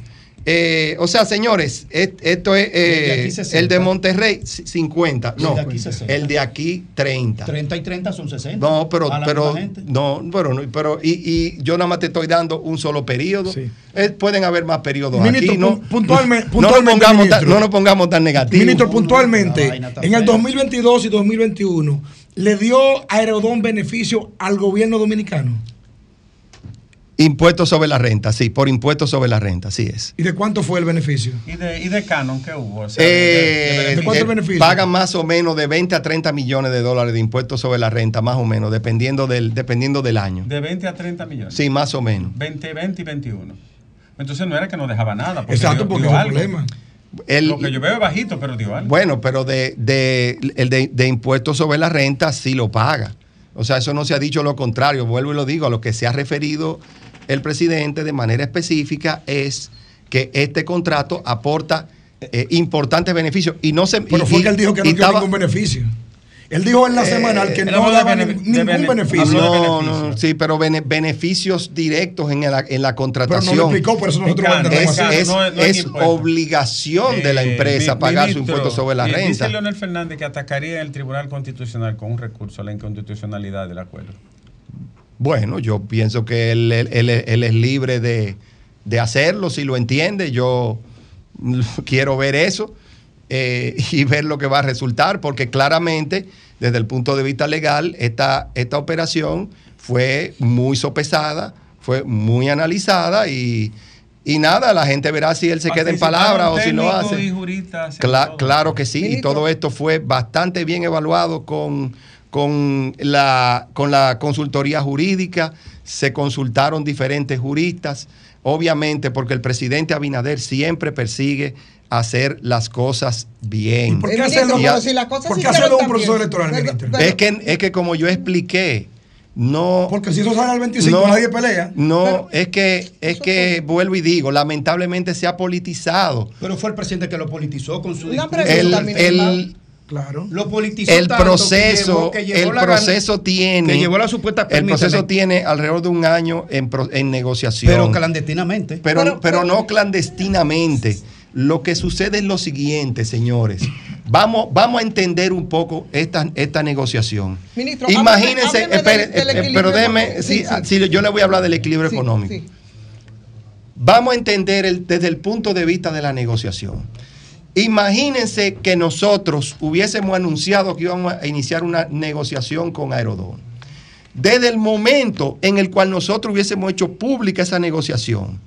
Speaker 7: Eh, o sea, señores, esto es eh,
Speaker 1: El de aquí 60.
Speaker 7: el de Monterrey, c- 50.
Speaker 1: El
Speaker 7: No,
Speaker 1: de aquí 60.
Speaker 7: el de aquí 30.
Speaker 1: 30 y 30 son 60.
Speaker 7: No, pero, pero, no, pero, no, pero, y, y yo nada más te estoy dando un solo periodo. Eh, pueden haber más periodos
Speaker 5: Ministro,
Speaker 7: aquí. No,
Speaker 5: puntualmente-
Speaker 7: no,
Speaker 5: puntualmente,
Speaker 7: nos pongamos tan, no nos pongamos tan negativos.
Speaker 5: Ministro, puntualmente, en el
Speaker 7: fea.
Speaker 5: 2022 y 2021, ¿le dio Aerodón beneficio al gobierno dominicano?
Speaker 7: Impuestos sobre la renta, sí, por impuestos sobre la renta, así es.
Speaker 5: ¿Y de cuánto fue el beneficio?
Speaker 2: ¿Y de, y de Canon qué hubo? O sea,
Speaker 7: Eh,
Speaker 2: de- de- de-
Speaker 7: eh, pagan más o menos de 20 a 30 millones de dólares de impuestos sobre la renta, más o menos, dependiendo del, dependiendo del año.
Speaker 2: de 20 a 30 millones.
Speaker 7: Sí, más o menos.
Speaker 2: 20, 20 y 21. Entonces no era que no dejaba nada. Porque
Speaker 7: Exacto,
Speaker 2: dio-
Speaker 7: porque
Speaker 2: dio
Speaker 7: es
Speaker 2: algo.
Speaker 7: problema. El-
Speaker 2: Lo que yo veo es bajito, pero dio algo.
Speaker 7: Bueno, pero de, de, el de, de impuestos sobre la renta sí lo paga. O sea, eso no se ha dicho lo contrario. Vuelvo y lo digo, a lo que se ha referido el presidente de manera específica es que este contrato aporta eh, importantes beneficios y no se
Speaker 5: Pero fue
Speaker 7: y-
Speaker 5: que él dijo que no dio
Speaker 7: estaba-
Speaker 5: ningún beneficio. Él dijo en la
Speaker 7: Eh,
Speaker 5: semanal que
Speaker 7: él
Speaker 5: no daba
Speaker 7: bene-
Speaker 5: ningún
Speaker 7: bene-
Speaker 5: beneficio.
Speaker 7: No, no, sí, pero bene- beneficios directos en la, en la contratación.
Speaker 5: explicó, por eso nosotros lo
Speaker 7: es, es-
Speaker 2: No es- no es
Speaker 7: obligación de la
Speaker 2: Eh,
Speaker 7: empresa
Speaker 2: mi-
Speaker 7: pagar su impuesto sobre la
Speaker 2: y
Speaker 7: renta.
Speaker 2: Dice Leonel Fernández que atacaría el Tribunal Constitucional con un recurso a la inconstitucionalidad del acuerdo.
Speaker 7: Bueno, yo pienso que él, él- él- él es libre de, de hacerlo, si lo entiende. Yo quiero ver eso eh, y ver lo que va a resultar, porque claramente, desde el punto de vista legal, esta, esta operación fue muy sopesada, fue muy analizada y, y nada, la gente verá si él se queda en palabra o si lo
Speaker 2: Participaron
Speaker 7: hace.
Speaker 2: y
Speaker 7: Cla-
Speaker 2: todo.
Speaker 7: claro que sí, y todo esto fue bastante bien evaluado con, con, la, con la consultoría jurídica, se consultaron diferentes juristas, obviamente porque el presidente Abinader siempre persigue hacer las cosas bien.
Speaker 5: ¿Por qué
Speaker 7: Y
Speaker 5: hacerlo,
Speaker 7: a-
Speaker 5: si las cosas ¿Por qué hacerlo un proceso electoral,
Speaker 6: Pero-
Speaker 5: ministro?
Speaker 6: pero-
Speaker 7: es que, es que como yo expliqué, no.
Speaker 5: Porque si eso sale al 25, nadie pelea.
Speaker 7: No, es que, es que vuelvo y digo, lamentablemente se ha politizado.
Speaker 1: Pero fue el presidente que lo politizó con su
Speaker 6: Una pregunta,
Speaker 7: el-
Speaker 5: Claro.
Speaker 1: Lo politizó
Speaker 7: el
Speaker 1: tanto que
Speaker 7: proceso,
Speaker 1: llevó- que llevó
Speaker 7: el
Speaker 1: la gan-
Speaker 7: proceso tiene,
Speaker 1: que llevó la supuesta
Speaker 7: el proceso tiene alrededor de un año en, pro- en negociación.
Speaker 1: pero clandestinamente.
Speaker 7: Pero, pero, no clandestinamente. Lo que sucede es lo siguiente, señores. Vamos, vamos a entender un poco esta, esta negociación.
Speaker 6: Ministro,
Speaker 7: Imagínense,
Speaker 6: hábleme- hábleme
Speaker 7: espere,
Speaker 6: del- del
Speaker 7: eh, pero déjeme, sí,
Speaker 6: Sí, sí.
Speaker 7: sí, yo le voy a hablar del equilibrio
Speaker 6: Sí,
Speaker 7: económico.
Speaker 6: sí.
Speaker 7: Vamos a entender el- desde el punto de vista de la negociación. Imagínense que nosotros hubiésemos anunciado que íbamos a iniciar una negociación con Aerodón. Desde el momento en el cual nosotros hubiésemos hecho pública esa negociación,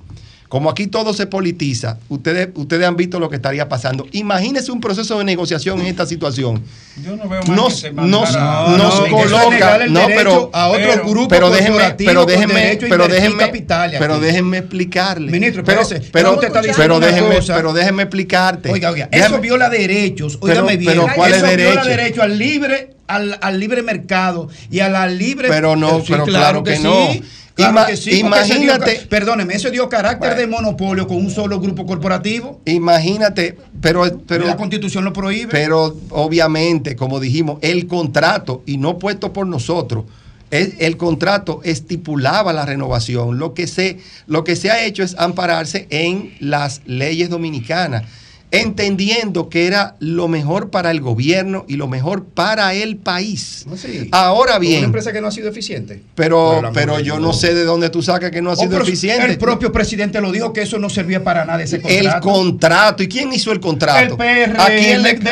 Speaker 7: como aquí todo se politiza, ustedes, ustedes han visto lo que estaría pasando. Imagínense un proceso de negociación en esta situación.
Speaker 2: Yo no veo más
Speaker 7: Nos,
Speaker 2: que se
Speaker 7: nos,
Speaker 2: mandara-
Speaker 7: nos
Speaker 1: no, es
Speaker 7: coloca, no,
Speaker 1: derecho
Speaker 7: pero
Speaker 1: a otro
Speaker 2: pero-
Speaker 1: grupo
Speaker 7: pero déjenme, pero déjenme,
Speaker 1: derecho
Speaker 7: pero déjenme, pero déjenme explicarle.
Speaker 1: Ministro,
Speaker 7: pero, pero,
Speaker 1: usted está diciendo
Speaker 7: pero déjenme, pero déjenme explicarte.
Speaker 1: Oiga, oiga, eso viola derechos. Óigame bien.
Speaker 7: pero ¿cuál
Speaker 1: eso
Speaker 7: es
Speaker 1: viola
Speaker 7: derecho?
Speaker 1: derecho al libre, al, al libre mercado y a la libre.
Speaker 7: Pero no,
Speaker 1: Sí,
Speaker 7: pero claro que no.
Speaker 1: sí. Claro
Speaker 7: Ima-
Speaker 1: que sí, porque eso dio
Speaker 7: imagínate-
Speaker 1: perdóneme, eso dio carácter
Speaker 7: Bueno.
Speaker 1: de monopolio con un solo grupo corporativo.
Speaker 7: Imagínate, pero, pero,
Speaker 1: la constitución lo prohíbe.
Speaker 7: pero obviamente, como dijimos, el contrato, y no puesto por nosotros, el, el contrato estipulaba la renovación. Lo que, se, lo que se ha hecho es ampararse en las leyes dominicanas, entendiendo que era lo mejor para el gobierno y lo mejor para el país. Ahora
Speaker 1: Una
Speaker 7: bien,
Speaker 1: empresa que no ha sido eficiente.
Speaker 7: pero, pero yo no sé de dónde tú sacas que no ha
Speaker 1: Oh,
Speaker 7: sido eficiente.
Speaker 1: El propio presidente lo dijo que eso no servía para nada ese contrato.
Speaker 7: El contrato. ¿Y quién hizo el contrato?
Speaker 1: El PR,
Speaker 7: ¿A quién le,
Speaker 1: el- de-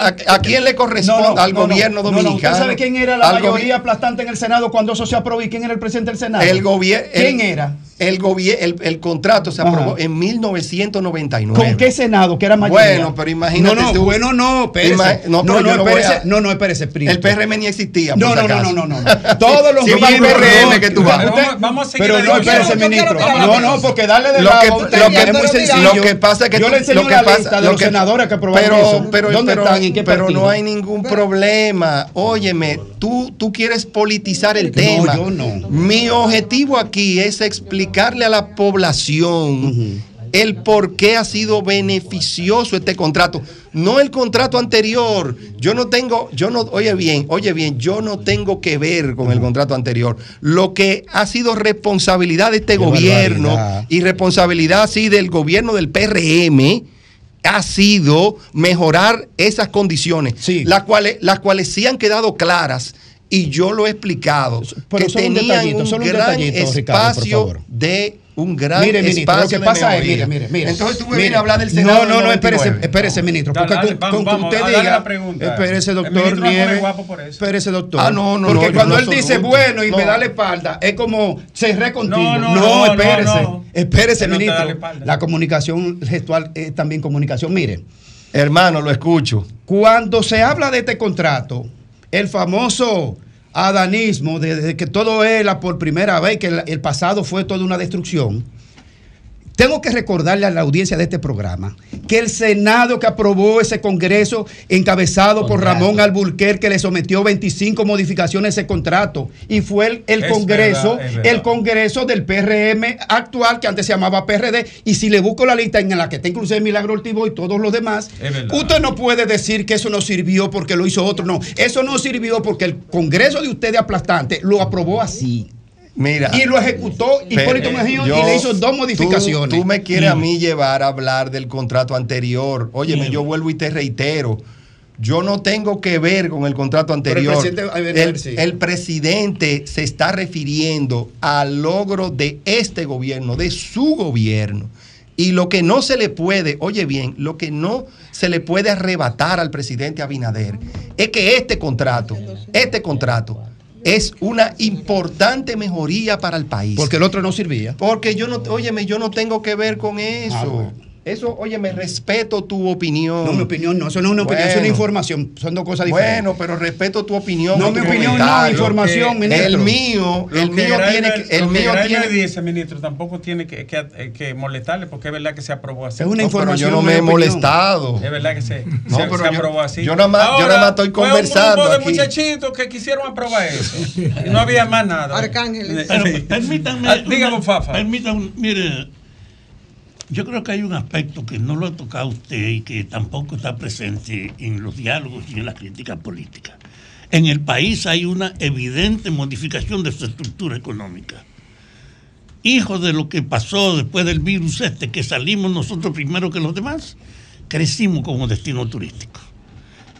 Speaker 7: a- a quién le corresponde?
Speaker 1: No, no,
Speaker 7: al
Speaker 1: no, no,
Speaker 7: gobierno
Speaker 1: no, no.
Speaker 7: dominicano.
Speaker 1: ¿Usted sabe quién era la mayoría aplastante en el Senado cuando eso se aprobó y quién era el presidente del Senado?
Speaker 7: El gobierno.
Speaker 1: ¿Quién era?
Speaker 7: El, el, el contrato se
Speaker 1: Ajá.
Speaker 7: aprobó en 1999.
Speaker 1: ¿Con qué Senado? Que era mayoría.
Speaker 7: Bueno, pero imagínate
Speaker 1: No, no,
Speaker 7: tú.
Speaker 1: bueno, no, espérese.
Speaker 7: Ima- no,
Speaker 1: no, no, espérese.
Speaker 7: a-
Speaker 1: No, no, espérese, primo.
Speaker 7: El PRM ni existía.
Speaker 1: No, no, no, no, no, no. Todos los miembros-
Speaker 7: PRM que tú vas.
Speaker 1: Usted-
Speaker 2: Vamos- vamos a seguir
Speaker 1: Pero
Speaker 2: la
Speaker 1: no, espérese, ministro. No,
Speaker 6: la
Speaker 1: no, porque darle de
Speaker 7: Lo
Speaker 1: lado
Speaker 7: que- lo que-
Speaker 1: es muy
Speaker 6: lo
Speaker 1: sencillo.
Speaker 7: que pasa es que
Speaker 1: Yo
Speaker 7: tú-
Speaker 1: le enseñé
Speaker 7: lo que
Speaker 1: una
Speaker 7: pasa-
Speaker 1: lista de
Speaker 7: lo
Speaker 1: los senadores que aprobaron
Speaker 7: pero,
Speaker 1: eso.
Speaker 7: pero,
Speaker 1: ¿Dónde
Speaker 7: pero-
Speaker 1: están? ¿En qué
Speaker 7: pero
Speaker 1: partido?
Speaker 7: no hay ningún problema. Óyeme, tú, tú quieres politizar el
Speaker 1: No,
Speaker 7: tema.
Speaker 1: yo no.
Speaker 7: Mi objetivo aquí es explicarle a la población el por qué ha sido beneficioso este contrato, no el contrato anterior. Yo no tengo, yo no, oye bien, oye bien, yo no tengo que ver con el contrato anterior. Lo que ha sido responsabilidad de este
Speaker 11: Qué
Speaker 7: gobierno
Speaker 11: barbaridad.
Speaker 7: y responsabilidad sí del gobierno del PRM ha sido mejorar esas condiciones, las cuales las cuales sí han quedado claras y yo lo he explicado
Speaker 11: Pero
Speaker 7: que
Speaker 11: solo un
Speaker 7: tenían
Speaker 11: detallito,
Speaker 7: un
Speaker 11: solo un
Speaker 7: gran
Speaker 11: detallito, Ricardo, por
Speaker 7: espacio
Speaker 11: favor.
Speaker 7: de un gran
Speaker 11: Mire, ministro, lo
Speaker 7: espacio
Speaker 11: que pasa
Speaker 7: de
Speaker 11: es, mire, mire, mire.
Speaker 7: Entonces tú me vienes a hablar del Senado.
Speaker 11: No, no, no, espérese,
Speaker 7: 99.
Speaker 11: espérese, ministro. Porque
Speaker 2: dale,
Speaker 11: con, que usted diga.
Speaker 2: la pregunta.
Speaker 11: Espérese, doctor Nieves. Espérese, doctor.
Speaker 7: Ah, no, no,
Speaker 11: Porque
Speaker 7: no,
Speaker 11: cuando él dice bueno y me da la espalda, es como cerré contigo.
Speaker 2: No,
Speaker 11: No,
Speaker 2: no, no,
Speaker 11: espérese.
Speaker 2: no, no.
Speaker 11: Espérese,
Speaker 2: la
Speaker 11: ministro. La comunicación gestual es también comunicación. Mire,
Speaker 7: Hermano, lo escucho.
Speaker 11: cuando se habla de este contrato, el famoso adanismo, de, que todo era por primera vez, que el, el pasado fue toda una destrucción, tengo que recordarle a la audiencia de este programa que el Senado que aprobó ese Congreso, encabezado por. Ramón Alburquerque, le sometió 25 modificaciones a ese contrato. Y fue el, el
Speaker 2: Es
Speaker 11: Congreso,
Speaker 2: verdad, es verdad.
Speaker 11: el Congreso del PRM actual, que antes se llamaba PRD. Y si le busco la lista en la que está inclusive Milagro Ortivo y todos los demás, usted no puede decir que eso no sirvió porque lo hizo otro. No, eso no sirvió porque el Congreso de ustedes aplastante lo aprobó así.
Speaker 7: Mira.
Speaker 11: Y lo ejecutó Hipólito Mejía y le hizo dos
Speaker 7: tú-
Speaker 11: modificaciones.
Speaker 7: Tú, me quieres a mí llevar a hablar del contrato anterior. Óyeme,
Speaker 2: Mm.
Speaker 7: yo vuelvo y te reitero. Yo no tengo que ver con el contrato
Speaker 11: el
Speaker 7: anterior.
Speaker 11: presidente- ver,
Speaker 7: el,
Speaker 11: sí.
Speaker 7: el presidente se está refiriendo al logro de este gobierno, de su gobierno. Y lo que no se le puede, oye bien, lo que no se le puede arrebatar al presidente Abinader es que este contrato, este contrato es una importante mejoría para el país.
Speaker 11: Porque el otro no servía.
Speaker 7: Porque yo no, óyeme, yo no tengo que ver con eso.
Speaker 11: Ah, bueno.
Speaker 7: Eso, óyeme, respeto tu opinión.
Speaker 11: No, mi opinión no, eso no es una opinión, eso es una información, son dos cosas diferentes.
Speaker 7: Bueno, pero respeto tu opinión.
Speaker 11: No, mi opinión no,
Speaker 7: comentario.
Speaker 11: información, ministro.
Speaker 7: El mío, el
Speaker 2: que
Speaker 7: mío tiene que, el
Speaker 2: que
Speaker 7: mío tiene
Speaker 2: dice, ministro, tampoco tiene que, que- que molestarle porque es verdad que se aprobó así.
Speaker 11: Es una
Speaker 7: No, pero
Speaker 11: información.
Speaker 7: yo no me he
Speaker 11: opinión.
Speaker 7: molestado.
Speaker 2: Es verdad que se,
Speaker 7: No,
Speaker 2: se-
Speaker 7: pero
Speaker 2: se
Speaker 7: yo-
Speaker 2: aprobó así.
Speaker 7: yo nada más- yo
Speaker 2: Ahora,
Speaker 7: nada más estoy
Speaker 2: fue
Speaker 7: conversando
Speaker 2: un grupo de
Speaker 7: aquí.
Speaker 2: muchachitos que quisieron aprobar eso. Y no había más nada.
Speaker 6: Arcángeles.
Speaker 8: Pero permítanme.
Speaker 2: Ah, dígame, Fafa.
Speaker 8: Permítanme, mire, yo creo que hay un aspecto que no lo ha tocado usted y que tampoco está presente en los diálogos y en las críticas políticas. En el país hay una evidente modificación de su estructura económica. Hijo de lo que pasó después del virus este, que salimos nosotros primero que los demás, crecimos como destino turístico.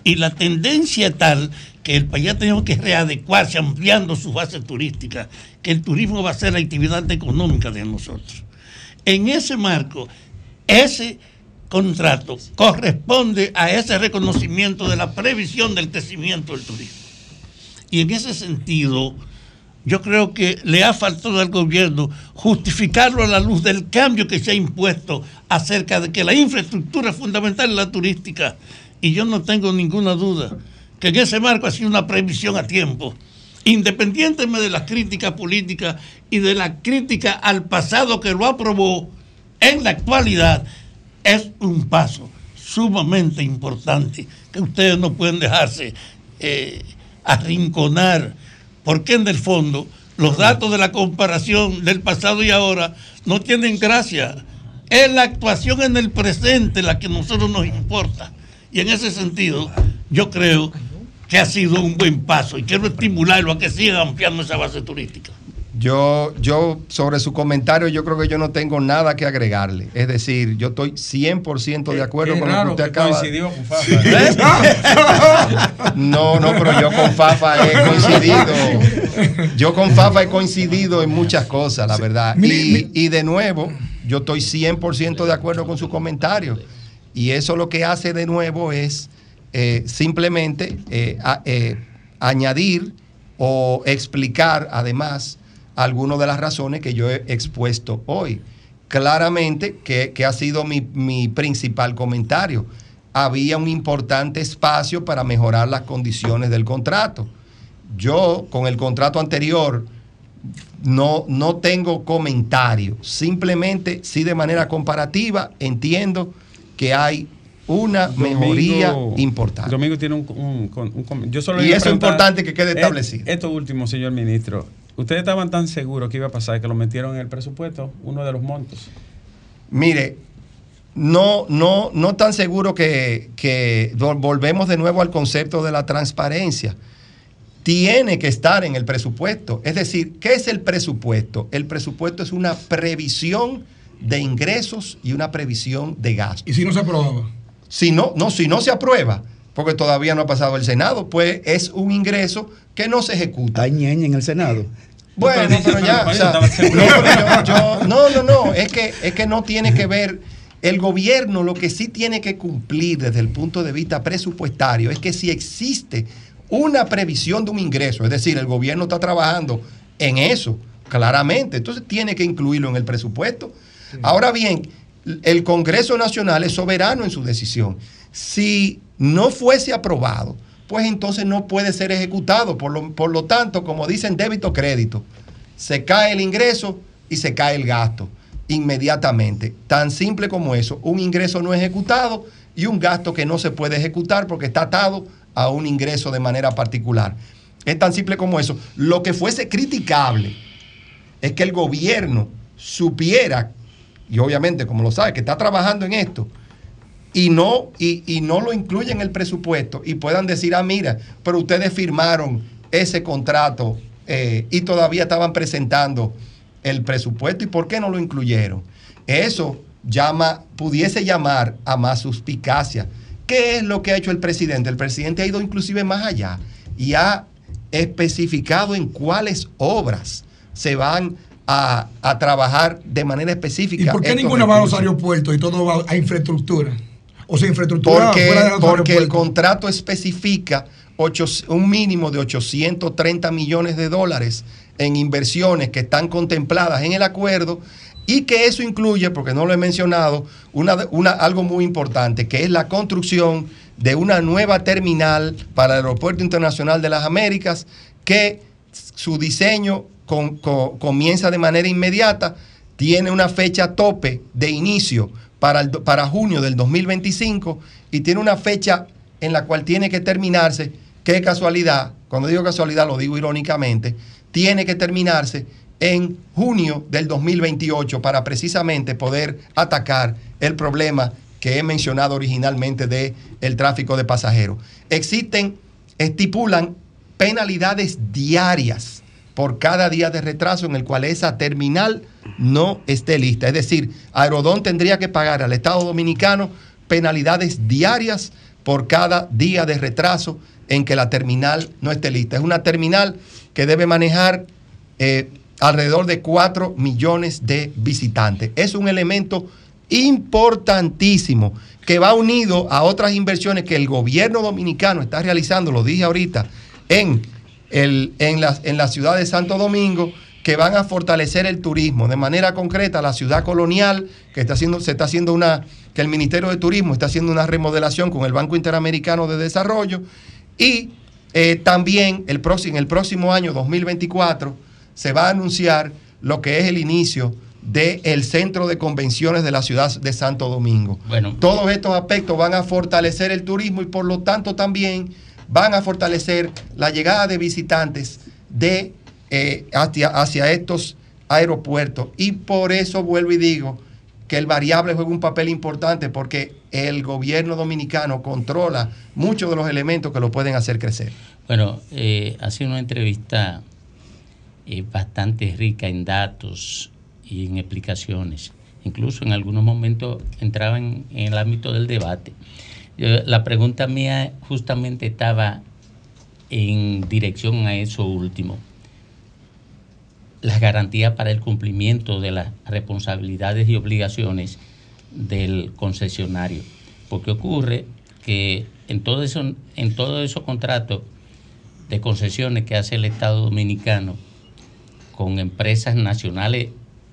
Speaker 8: Y la tendencia es tal que el país ha tenido que readecuarse ampliando su base turística, que el turismo va a ser la actividad económica de nosotros. En ese marco, ese contrato corresponde a ese reconocimiento de la previsión del crecimiento del turismo. Y en ese sentido, yo creo que le ha faltado al gobierno justificarlo a la luz del cambio que se ha impuesto acerca de que la infraestructura fundamental es la turística. Y yo no tengo ninguna duda que en ese marco ha sido una previsión a tiempo. Independientemente de las críticas políticas y de la crítica al pasado que lo aprobó, en la actualidad es un paso sumamente importante que ustedes no pueden dejarse eh, arrinconar, porque en el fondo los datos de la comparación del pasado y ahora no tienen gracia. Es la actuación en el presente la que a nosotros nos importa. Y en ese sentido, yo creo que ha sido un buen paso y quiero estimularlo a que siga ampliando esa base turística.
Speaker 7: Yo, yo, sobre su comentario, yo creo que yo no tengo nada que agregarle. Es decir, yo estoy 100% de acuerdo
Speaker 2: Qué
Speaker 7: con lo que usted
Speaker 2: que
Speaker 7: acaba
Speaker 2: coincidió con Fafa.
Speaker 7: No, no, pero yo con Fafa he coincidido. Yo con Fafa he coincidido en muchas cosas, la verdad. Y, y de nuevo, yo estoy 100% de acuerdo con su comentario. Y eso lo que hace de nuevo es eh, simplemente eh, eh, añadir o explicar además algunas de las razones que yo he expuesto hoy. Claramente que, que ha sido mi, mi principal comentario. Había un importante espacio para mejorar las condiciones del contrato. Yo con el contrato anterior no, no tengo comentario. Simplemente, sí de manera comparativa, entiendo que hay una mejoría importante.
Speaker 2: Domingo tiene un, un- un- un com- yo solo
Speaker 7: Y eso es importante que quede
Speaker 2: Eh,
Speaker 7: establecido.
Speaker 2: Esto último, señor ministro. ¿Ustedes estaban tan seguros que iba a pasar que lo metieron en el presupuesto, uno de los montos?
Speaker 7: Mire, no, no, no tan seguro que, que vol- volvemos de nuevo al concepto de la transparencia. Tiene que estar en el presupuesto. Es decir, ¿qué es el presupuesto? El presupuesto es una previsión de ingresos y una previsión de gastos.
Speaker 5: ¿Y si no se aprobaba?
Speaker 7: Si no, no, si no se aprueba, porque todavía no ha pasado el Senado, pues es un ingreso que no se ejecuta.
Speaker 1: Hay ñeñe en el Senado.
Speaker 7: Bueno, pero ya, o sea, no, pero yo- yo- no, no, no, es que, es que no tiene que ver. El gobierno lo que sí tiene que cumplir desde el punto de vista presupuestario es que si existe una previsión de un ingreso, es decir, el gobierno está trabajando en eso, claramente, entonces tiene que incluirlo en el presupuesto. Ahora bien, el Congreso Nacional es soberano en su decisión. Si no fuese aprobado, pues entonces no puede ser ejecutado. Por lo, por lo tanto, como dicen débito crédito, se cae el ingreso y se cae el gasto inmediatamente. Tan simple como eso, un ingreso no ejecutado y un gasto que no se puede ejecutar porque está atado a un ingreso de manera particular. Es tan simple como eso. Lo que fuese criticable es que el gobierno supiera, y obviamente como lo sabe, que está trabajando en esto, y no, y, y no lo incluye en el presupuesto y puedan decir, ah, mira, pero ustedes firmaron ese contrato eh, y todavía estaban presentando el presupuesto y por qué no lo incluyeron. Eso llama, pudiese llamar a más suspicacia. ¿Qué es lo que ha hecho el presidente? El presidente ha ido inclusive más allá y ha especificado en cuáles obras se van a, a trabajar de manera específica.
Speaker 5: ¿Y por qué ninguna va a los aeropuertos y todo va a infraestructura? O sea, infraestructura
Speaker 7: Porque,
Speaker 5: fuera de los
Speaker 7: porque el contrato especifica ocho- un mínimo de 830 millones de dólares en inversiones que están contempladas en el acuerdo y que eso incluye, porque no lo he mencionado, una, una- algo muy importante, que es la construcción de una nueva terminal para el Aeropuerto Internacional de las Américas, que su diseño comienza de manera inmediata, tiene una fecha tope de inicio para, el para junio del 2025 y tiene una fecha en la cual tiene que terminarse, qué casualidad, cuando digo casualidad lo digo irónicamente, tiene que terminarse en junio del 2028 para precisamente poder atacar el problema que he mencionado originalmente de el tráfico de pasajeros. Existen, estipulan penalidades diarias por cada día de retraso en el cual esa terminal no esté lista. Es decir, Aerodón tendría que pagar al Estado Dominicano penalidades diarias por cada día de retraso en que la terminal no esté lista. Es una terminal que debe manejar eh, alrededor de 4 millones de visitantes. Es un elemento importantísimo que va unido a otras inversiones que el gobierno dominicano está realizando, lo dije ahorita, en, el, en, la, en la ciudad de Santo Domingo, que van a fortalecer el turismo. De manera concreta, la ciudad colonial, que está haciendo, se está haciendo una, que el Ministerio de Turismo está haciendo una remodelación con el Banco Interamericano de Desarrollo, y eh, también el próximo, en el próximo año 2024 se va a anunciar lo que es el inicio del centro de convenciones de la ciudad de Santo Domingo.
Speaker 4: Bueno.
Speaker 7: Todos estos aspectos van a fortalecer el turismo y por lo tanto también van a fortalecer la llegada de visitantes de, eh, hacia, hacia estos aeropuertos. Y por eso vuelvo y digo que el variable juega un papel importante porque el gobierno dominicano controla muchos de los elementos que lo pueden hacer crecer.
Speaker 4: Bueno, eh, ha sido una entrevista eh, bastante rica en datos y en explicaciones. Incluso en algunos momentos entraba en, en el ámbito del debate. La pregunta mía justamente estaba en dirección a eso último. Las garantías para el cumplimiento de las responsabilidades y obligaciones del concesionario. Porque ocurre que en todo eso, en todos esos contratos de concesiones que hace el Estado Dominicano con empresas nacionales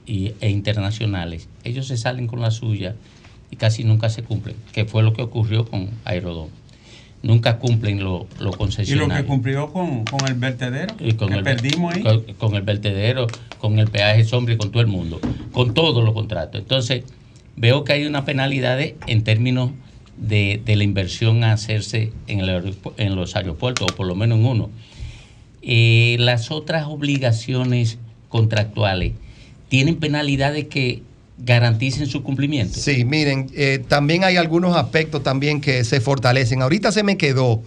Speaker 4: y- e internacionales, ellos se salen con la suya y casi nunca se cumplen, que fue lo que ocurrió con Aerodón. Nunca cumplen lo, lo
Speaker 2: Y lo que cumplió con, con el vertedero,
Speaker 4: Y con
Speaker 2: que
Speaker 4: el,
Speaker 2: perdimos ahí.
Speaker 4: Con, con el vertedero, con el peaje sombra con todo el mundo, con todos los contratos. Entonces, veo que hay una penalidad de- en términos de, de la inversión a hacerse en, el en los aeropuertos, o por lo menos en uno. Eh, las otras obligaciones contractuales tienen penalidades que garanticen su cumplimiento.
Speaker 7: Sí, miren, eh, también hay algunos aspectos también que se fortalecen. Ahorita se me quedó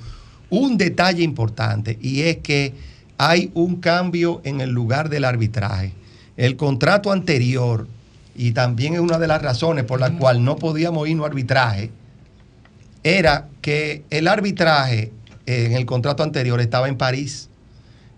Speaker 7: un detalle importante y es que hay un cambio en el lugar del arbitraje. El contrato anterior, y también es una de las razones por la cual no podíamos irnos a arbitraje, era que el arbitraje eh, en el contrato anterior estaba en París.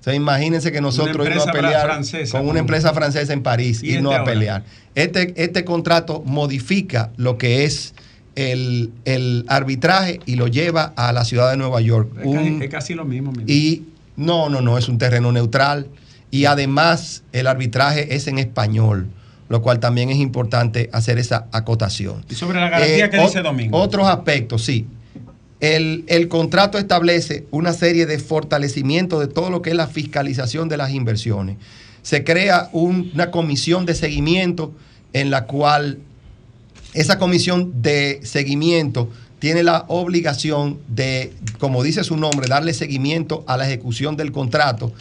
Speaker 7: O sea, imagínense que nosotros íbamos a pelear
Speaker 2: francesa,
Speaker 7: con una empresa francesa en París
Speaker 2: ¿Y
Speaker 7: y no
Speaker 2: este
Speaker 7: a pelear. Este, este contrato modifica lo que es el, el arbitraje y lo lleva a la ciudad de Nueva York.
Speaker 2: Es,
Speaker 7: Un-
Speaker 2: casi, es casi lo mismo. ministro.
Speaker 7: y no, no, no, es un terreno neutral. Y además el arbitraje es en español, lo cual también es importante hacer esa acotación.
Speaker 2: Y sobre la garantía
Speaker 7: Eh,
Speaker 2: que dice Domingo.
Speaker 7: Otros aspectos, sí. El, el contrato establece una serie de fortalecimientos de todo lo que es la fiscalización de las inversiones. Se crea un- una comisión de seguimiento en la cual esa comisión de seguimiento tiene la obligación de, como dice su nombre, darle seguimiento a la ejecución del contrato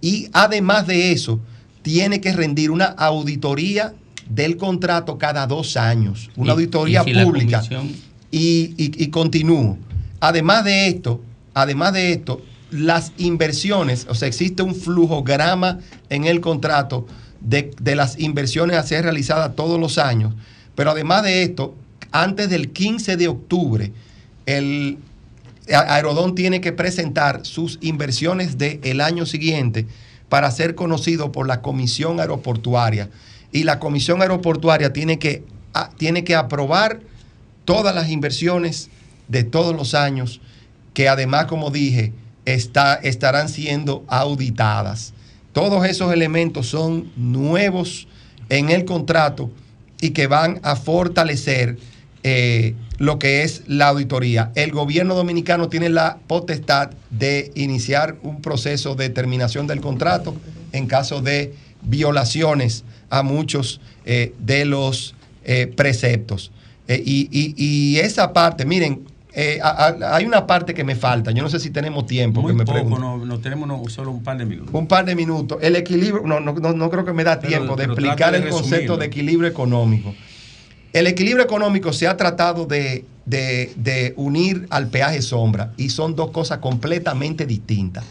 Speaker 7: y además de eso, tiene que rendir una auditoría del contrato cada dos años, una
Speaker 4: Y-
Speaker 7: auditoría
Speaker 4: y si
Speaker 7: pública.
Speaker 4: comisión-
Speaker 7: Y, y- y continúo. Además de esto, además de esto, las inversiones, o sea, existe un flujograma en el contrato de, de las inversiones a ser realizadas todos los años. Pero además de esto, antes del 15 de octubre, el Aerodón tiene que presentar sus inversiones del año siguiente para ser conocido por la Comisión Aeroportuaria. Y la Comisión Aeroportuaria tiene que, tiene que aprobar todas las inversiones de todos los años, que además, como dije, está, estarán siendo auditadas. Todos esos elementos son nuevos en el contrato y que van a fortalecer eh, lo que es la auditoría. El gobierno dominicano tiene la potestad de iniciar un proceso de terminación del contrato en caso de violaciones a muchos eh, de los eh, preceptos. Y- y esa parte, miren, eh, a- a- hay una parte que me falta. Yo no sé si tenemos tiempo.
Speaker 2: Muy
Speaker 7: que me
Speaker 2: poco, no, no tenemos no, solo un par de minutos.
Speaker 7: Un par de minutos. El equilibrio, no, no, no, no creo que me da
Speaker 2: Pero-
Speaker 7: tiempo de explicar
Speaker 2: de
Speaker 7: el concepto de equilibrio económico. El equilibrio económico se ha tratado de, de- de unir al peaje sombra y son dos cosas completamente distintas.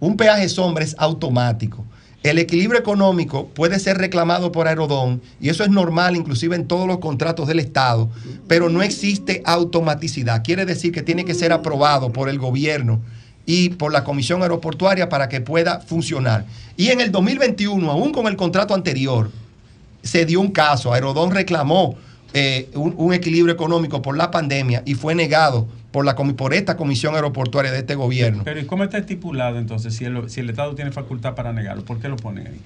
Speaker 7: Un peaje sombra es automático. El equilibrio económico puede ser reclamado por Aerodón y eso es normal inclusive en todos los contratos del Estado, pero no existe automaticidad. Quiere decir que tiene que ser aprobado por el gobierno y por la Comisión Aeroportuaria para que pueda funcionar. Y en el 2021, aún con el contrato anterior, se dio un caso, Aerodón reclamó eh, un, un equilibrio económico por la pandemia y fue negado por, la, por esta Comisión Aeroportuaria de este gobierno.
Speaker 2: Pero ¿y cómo está estipulado entonces si el, si el Estado tiene facultad para negarlo? ¿Por qué lo ponen ahí?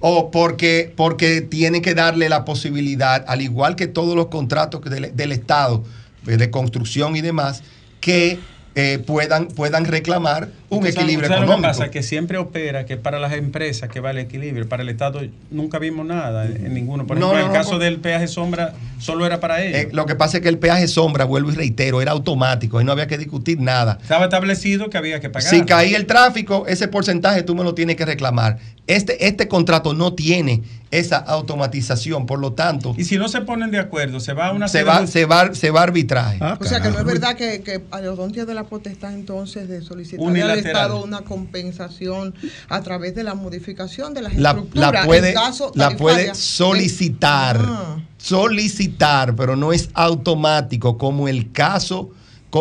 Speaker 7: O porque, porque tiene que darle la posibilidad, al igual que todos los contratos del, del Estado, eh, de construcción y demás, que eh, puedan, puedan reclamar un
Speaker 2: Entonces,
Speaker 7: equilibrio
Speaker 2: ¿sabes
Speaker 7: económico.
Speaker 2: Lo que pasa que siempre opera que para las empresas que va el equilibrio, para el Estado nunca vimos nada en, en ninguno. Por ejemplo,
Speaker 7: no,
Speaker 2: en el
Speaker 7: no,
Speaker 2: caso del peaje sombra, solo era para ellos.
Speaker 7: Eh, lo que pasa es que el peaje sombra, vuelvo y reitero, era automático, ahí no había que discutir nada.
Speaker 2: Estaba establecido que había que pagar.
Speaker 7: Si caía el tráfico, ese porcentaje tú me lo tienes que reclamar. Este, este contrato no tiene esa automatización, por lo tanto,
Speaker 2: Y si no se ponen de acuerdo, se va a una
Speaker 7: se va,
Speaker 2: de-
Speaker 7: se va, se va a arbitraje.
Speaker 2: Ah,
Speaker 6: O sea que no es verdad que, que Aerodón tiene la potestad entonces de solicitar al. Estado una compensación a través de la modificación de las
Speaker 7: la,
Speaker 6: estructuras.
Speaker 7: la puede,
Speaker 6: en caso
Speaker 7: la puede solicitar,
Speaker 6: Ah.
Speaker 7: solicitar, pero no es automático como el caso,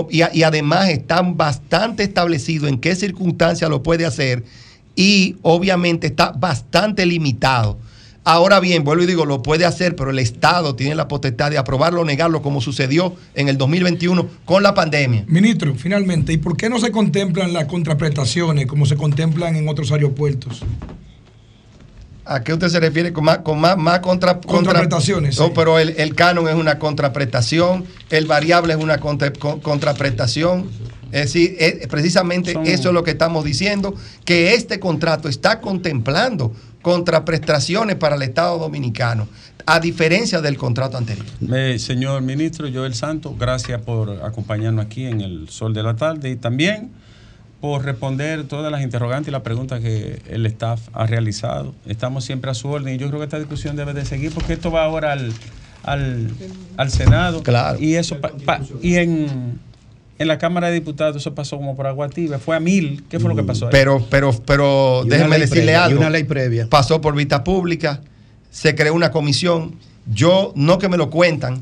Speaker 7: y, además está bastante establecido en qué circunstancias lo puede hacer y obviamente está bastante limitado. Ahora bien, vuelvo y digo, lo puede hacer, pero el Estado tiene la potestad de aprobarlo o negarlo, como sucedió en el 2021 con la pandemia.
Speaker 5: Ministro, finalmente, ¿y por qué no se contemplan las contraprestaciones como se contemplan en otros aeropuertos?
Speaker 7: ¿A qué usted se refiere con más, con más, más contra, contra-
Speaker 5: Contraprestaciones,
Speaker 7: No,
Speaker 5: sí.
Speaker 7: pero el, el canon es una contraprestación, el variable es una contra- con- contraprestación. Es decir, es- precisamente
Speaker 2: Son-
Speaker 7: eso es lo que estamos diciendo, que este contrato está contemplando contraprestaciones para el Estado Dominicano, a diferencia del contrato anterior.
Speaker 2: Eh, señor ministro Joel Santos, gracias por acompañarnos aquí en el Sol de la Tarde y también por responder todas las interrogantes y las preguntas que el staff ha realizado. Estamos siempre a su orden y yo creo que esta discusión debe de seguir porque esto va ahora al, al, al Senado.
Speaker 7: Claro.
Speaker 2: Y eso pa- pa- y en, en la Cámara de Diputados eso pasó como por agua tibia. Fue a mil. ¿Qué fue lo que pasó ahí?
Speaker 7: Pero, pero, pero
Speaker 11: Y
Speaker 7: déjeme decirle
Speaker 11: previa, y
Speaker 7: algo.
Speaker 11: una ley previa.
Speaker 7: Pasó por vista pública, se creó una comisión. Yo, no que me lo cuentan,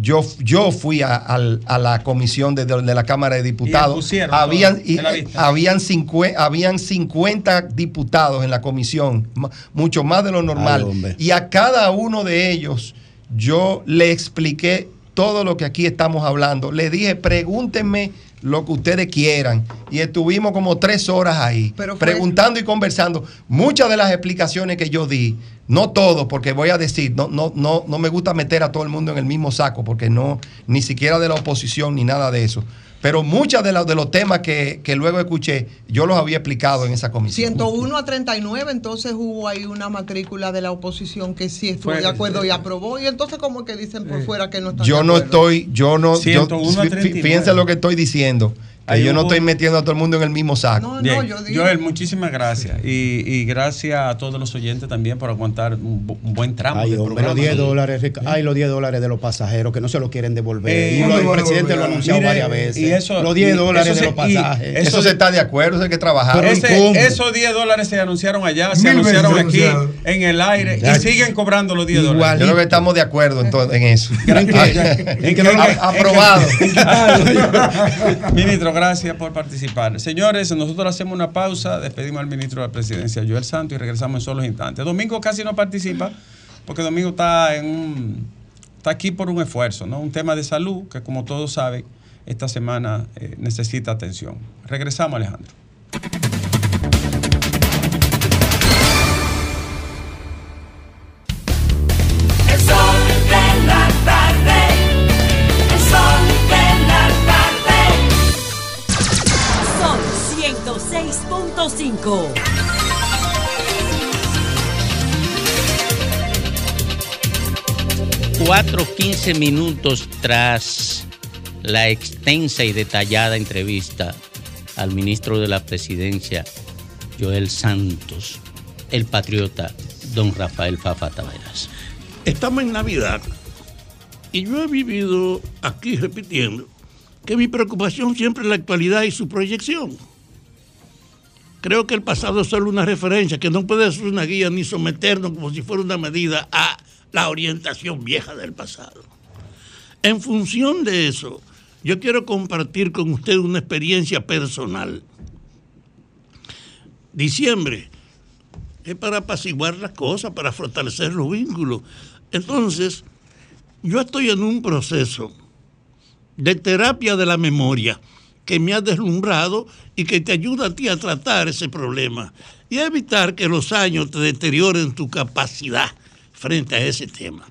Speaker 7: yo, yo fui a, la comisión de, de la Cámara de Diputados.
Speaker 2: pusieron
Speaker 7: Habían, y- habían, cincue- habían 50 diputados en la comisión, mucho más de lo normal.
Speaker 11: Ay,
Speaker 7: y a cada uno de ellos yo le expliqué todo lo que aquí estamos hablando. Le dije, pregúntenme lo que ustedes quieran. Y estuvimos como tres horas ahí,
Speaker 6: Pero fue-
Speaker 7: preguntando y conversando. Muchas de las explicaciones que yo di, no todo, porque voy a decir, no, no, no, no me gusta meter a todo el mundo en el mismo saco, porque no, ni siquiera de la oposición ni nada de eso. Pero muchos de, los- de los temas que, que luego escuché, yo los había explicado en esa comisión.
Speaker 6: 101 a 39, entonces hubo ahí una matrícula de la oposición que sí estuvo
Speaker 7: Fue-
Speaker 6: de acuerdo y aprobó. Y entonces, como que dicen por fuera que no están
Speaker 7: Yo
Speaker 6: de
Speaker 7: no
Speaker 6: acuerdo?
Speaker 7: estoy, yo no, yo,
Speaker 2: 101 a
Speaker 7: fí-
Speaker 2: 39.
Speaker 7: fíjense lo que estoy diciendo,
Speaker 2: Ahí
Speaker 7: yo no estoy metiendo a todo el mundo en el mismo saco.
Speaker 2: Bien. Joel, muchísimas gracias. Y, y gracias a todos los oyentes también por aguantar un, bu- un buen tramo
Speaker 11: Ay,
Speaker 2: del
Speaker 11: hombre,
Speaker 2: programa.
Speaker 11: los 10 dólares, Rica- ay, los 10 dólares de los pasajeros que no se lo quieren devolver.
Speaker 2: Eh,
Speaker 11: y lo-
Speaker 2: ¿cuándo
Speaker 11: el presidente lo ha anunciado
Speaker 2: Mire,
Speaker 11: varias veces.
Speaker 2: y eso-
Speaker 11: los 10
Speaker 2: y
Speaker 11: dólares
Speaker 2: eso
Speaker 11: de
Speaker 2: se-
Speaker 11: los
Speaker 2: y
Speaker 11: pasajes.
Speaker 7: Eso se está de acuerdo, eso hay que trabajar.
Speaker 2: Pero ese-
Speaker 11: ¿cómo?
Speaker 2: esos 10 dólares se anunciaron allá, se
Speaker 7: Mil
Speaker 2: anunciaron aquí
Speaker 7: anunciado.
Speaker 2: en el aire
Speaker 7: Ya.
Speaker 2: y siguen cobrando los 10
Speaker 7: Igual,
Speaker 2: dólares.
Speaker 7: yo creo que estamos de acuerdo en, todo- en eso. No- aprobado.
Speaker 2: Ministro, gracias por participar. Señores, nosotros hacemos una pausa, despedimos al ministro de la Presidencia, Joel Santos, y regresamos en solo instantes. Domingo casi no participa, porque Domingo está en un, está aquí por un esfuerzo, ¿no? Un tema de salud que, como todos saben, esta semana eh, necesita atención. Regresamos, Alejandro.
Speaker 9: 106.5.
Speaker 4: Cuatro, quince minutos tras la extensa y detallada entrevista al ministro de la Presidencia, Joel Santos, el patriota, don Rafael Fafa Taveras.
Speaker 8: Estamos en Navidad y yo he vivido aquí repitiendo que mi preocupación siempre es la actualidad y su proyección. Creo que el pasado es solo una referencia, que no puede ser una guía ni someternos como si fuera una medida a la orientación vieja del pasado. En función de eso, yo quiero compartir con usted una experiencia personal. Diciembre es para apaciguar las cosas, para fortalecer los vínculos. Entonces, yo estoy en un proceso de terapia de la memoria que me ha deslumbrado y que te ayuda a ti a tratar ese problema y a evitar que los años te deterioren tu capacidad frente a ese tema.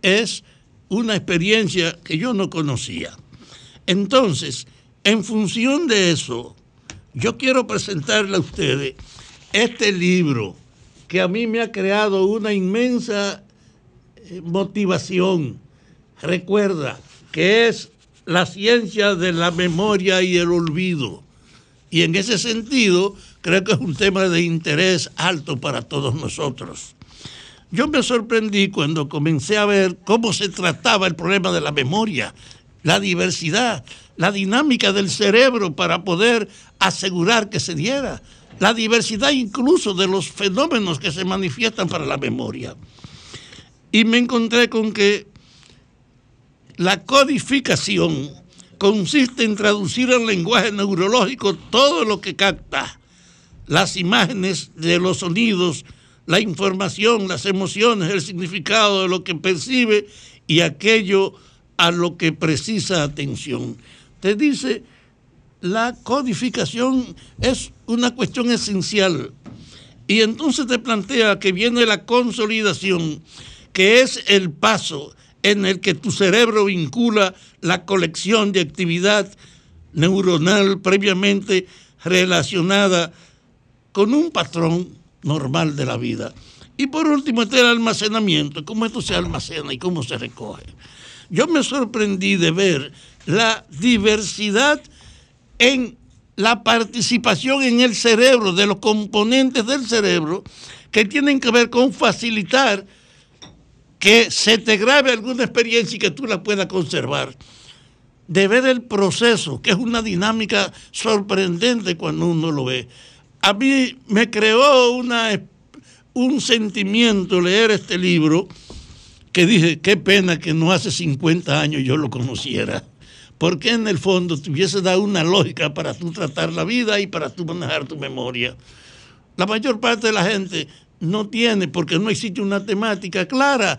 Speaker 8: Es una experiencia que yo no conocía. Entonces, en función de eso, yo quiero presentarle a ustedes este libro que a mí me ha creado una inmensa eh, motivación. Recuerda que es la ciencia de la memoria y el olvido. Y en ese sentido, creo que es un tema de interés alto para todos nosotros. Yo me sorprendí cuando comencé a ver cómo se trataba el problema de la memoria, la diversidad, la dinámica del cerebro para poder asegurar que se diera, la diversidad incluso de los fenómenos que se manifiestan para la memoria. Y me encontré con que la codificación consiste en traducir al lenguaje neurológico todo lo que capta, las imágenes de los sonidos, la información, las emociones, el significado de lo que percibe y aquello a lo que precisa atención. Te dice, la codificación es una cuestión esencial. Y entonces te plantea que viene la consolidación, que es el paso en el que tu cerebro vincula la colección de actividad neuronal previamente relacionada con un patrón normal de la vida. Y por último está el almacenamiento, cómo esto se almacena y cómo se recoge. Yo me sorprendí de ver la diversidad en la participación en el cerebro, de los componentes del cerebro, que tienen que ver con facilitar que se te grabe alguna experiencia y que tú la puedas conservar. De ver el proceso, que es una dinámica sorprendente cuando uno lo ve. A mí me creó una, un sentimiento leer este libro que dije, qué pena que no hace 50 años yo lo conociera. Porque en el fondo te hubiese dado una lógica para tú tratar la vida y para tú manejar tu memoria. La mayor parte de la gente no tiene, porque no existe una temática clara,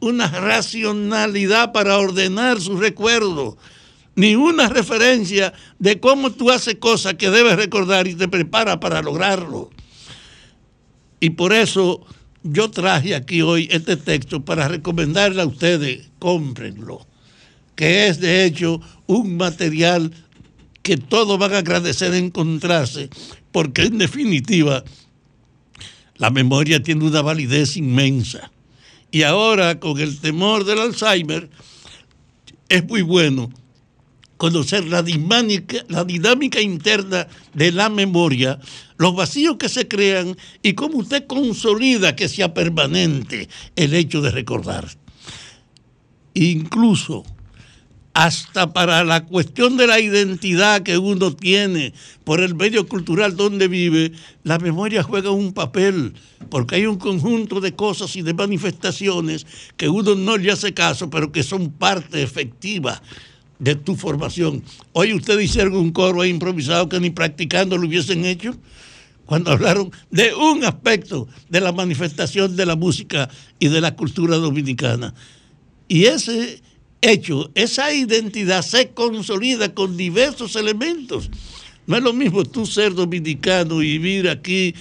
Speaker 8: una racionalidad para ordenar su recuerdo, ni una referencia de cómo tú haces cosas que debes recordar y te prepara para lograrlo. Y por eso yo traje aquí hoy este texto para recomendarle a ustedes, cómprenlo, que es de hecho un material que todos van a agradecer encontrarse, porque en definitiva la memoria tiene una validez inmensa. Y ahora con el temor del Alzheimer, es muy bueno conocer la dinámica, la dinámica interna de la memoria, los vacíos que se crean y cómo usted consolida que sea permanente el hecho de recordar. Incluso hasta para la cuestión de la identidad que uno tiene por el medio cultural donde vive, la memoria juega un papel, porque hay un conjunto de cosas y de manifestaciones que uno no le hace caso, pero que son parte efectiva de tu formación. Hoy usted dice algún coro improvisado que ni practicando lo hubiesen hecho, cuando hablaron de un aspecto de la manifestación de la música y de la cultura dominicana. Y ese hecho, esa identidad se consolida con diversos elementos. No es lo mismo tú ser dominicano y vivir aquí,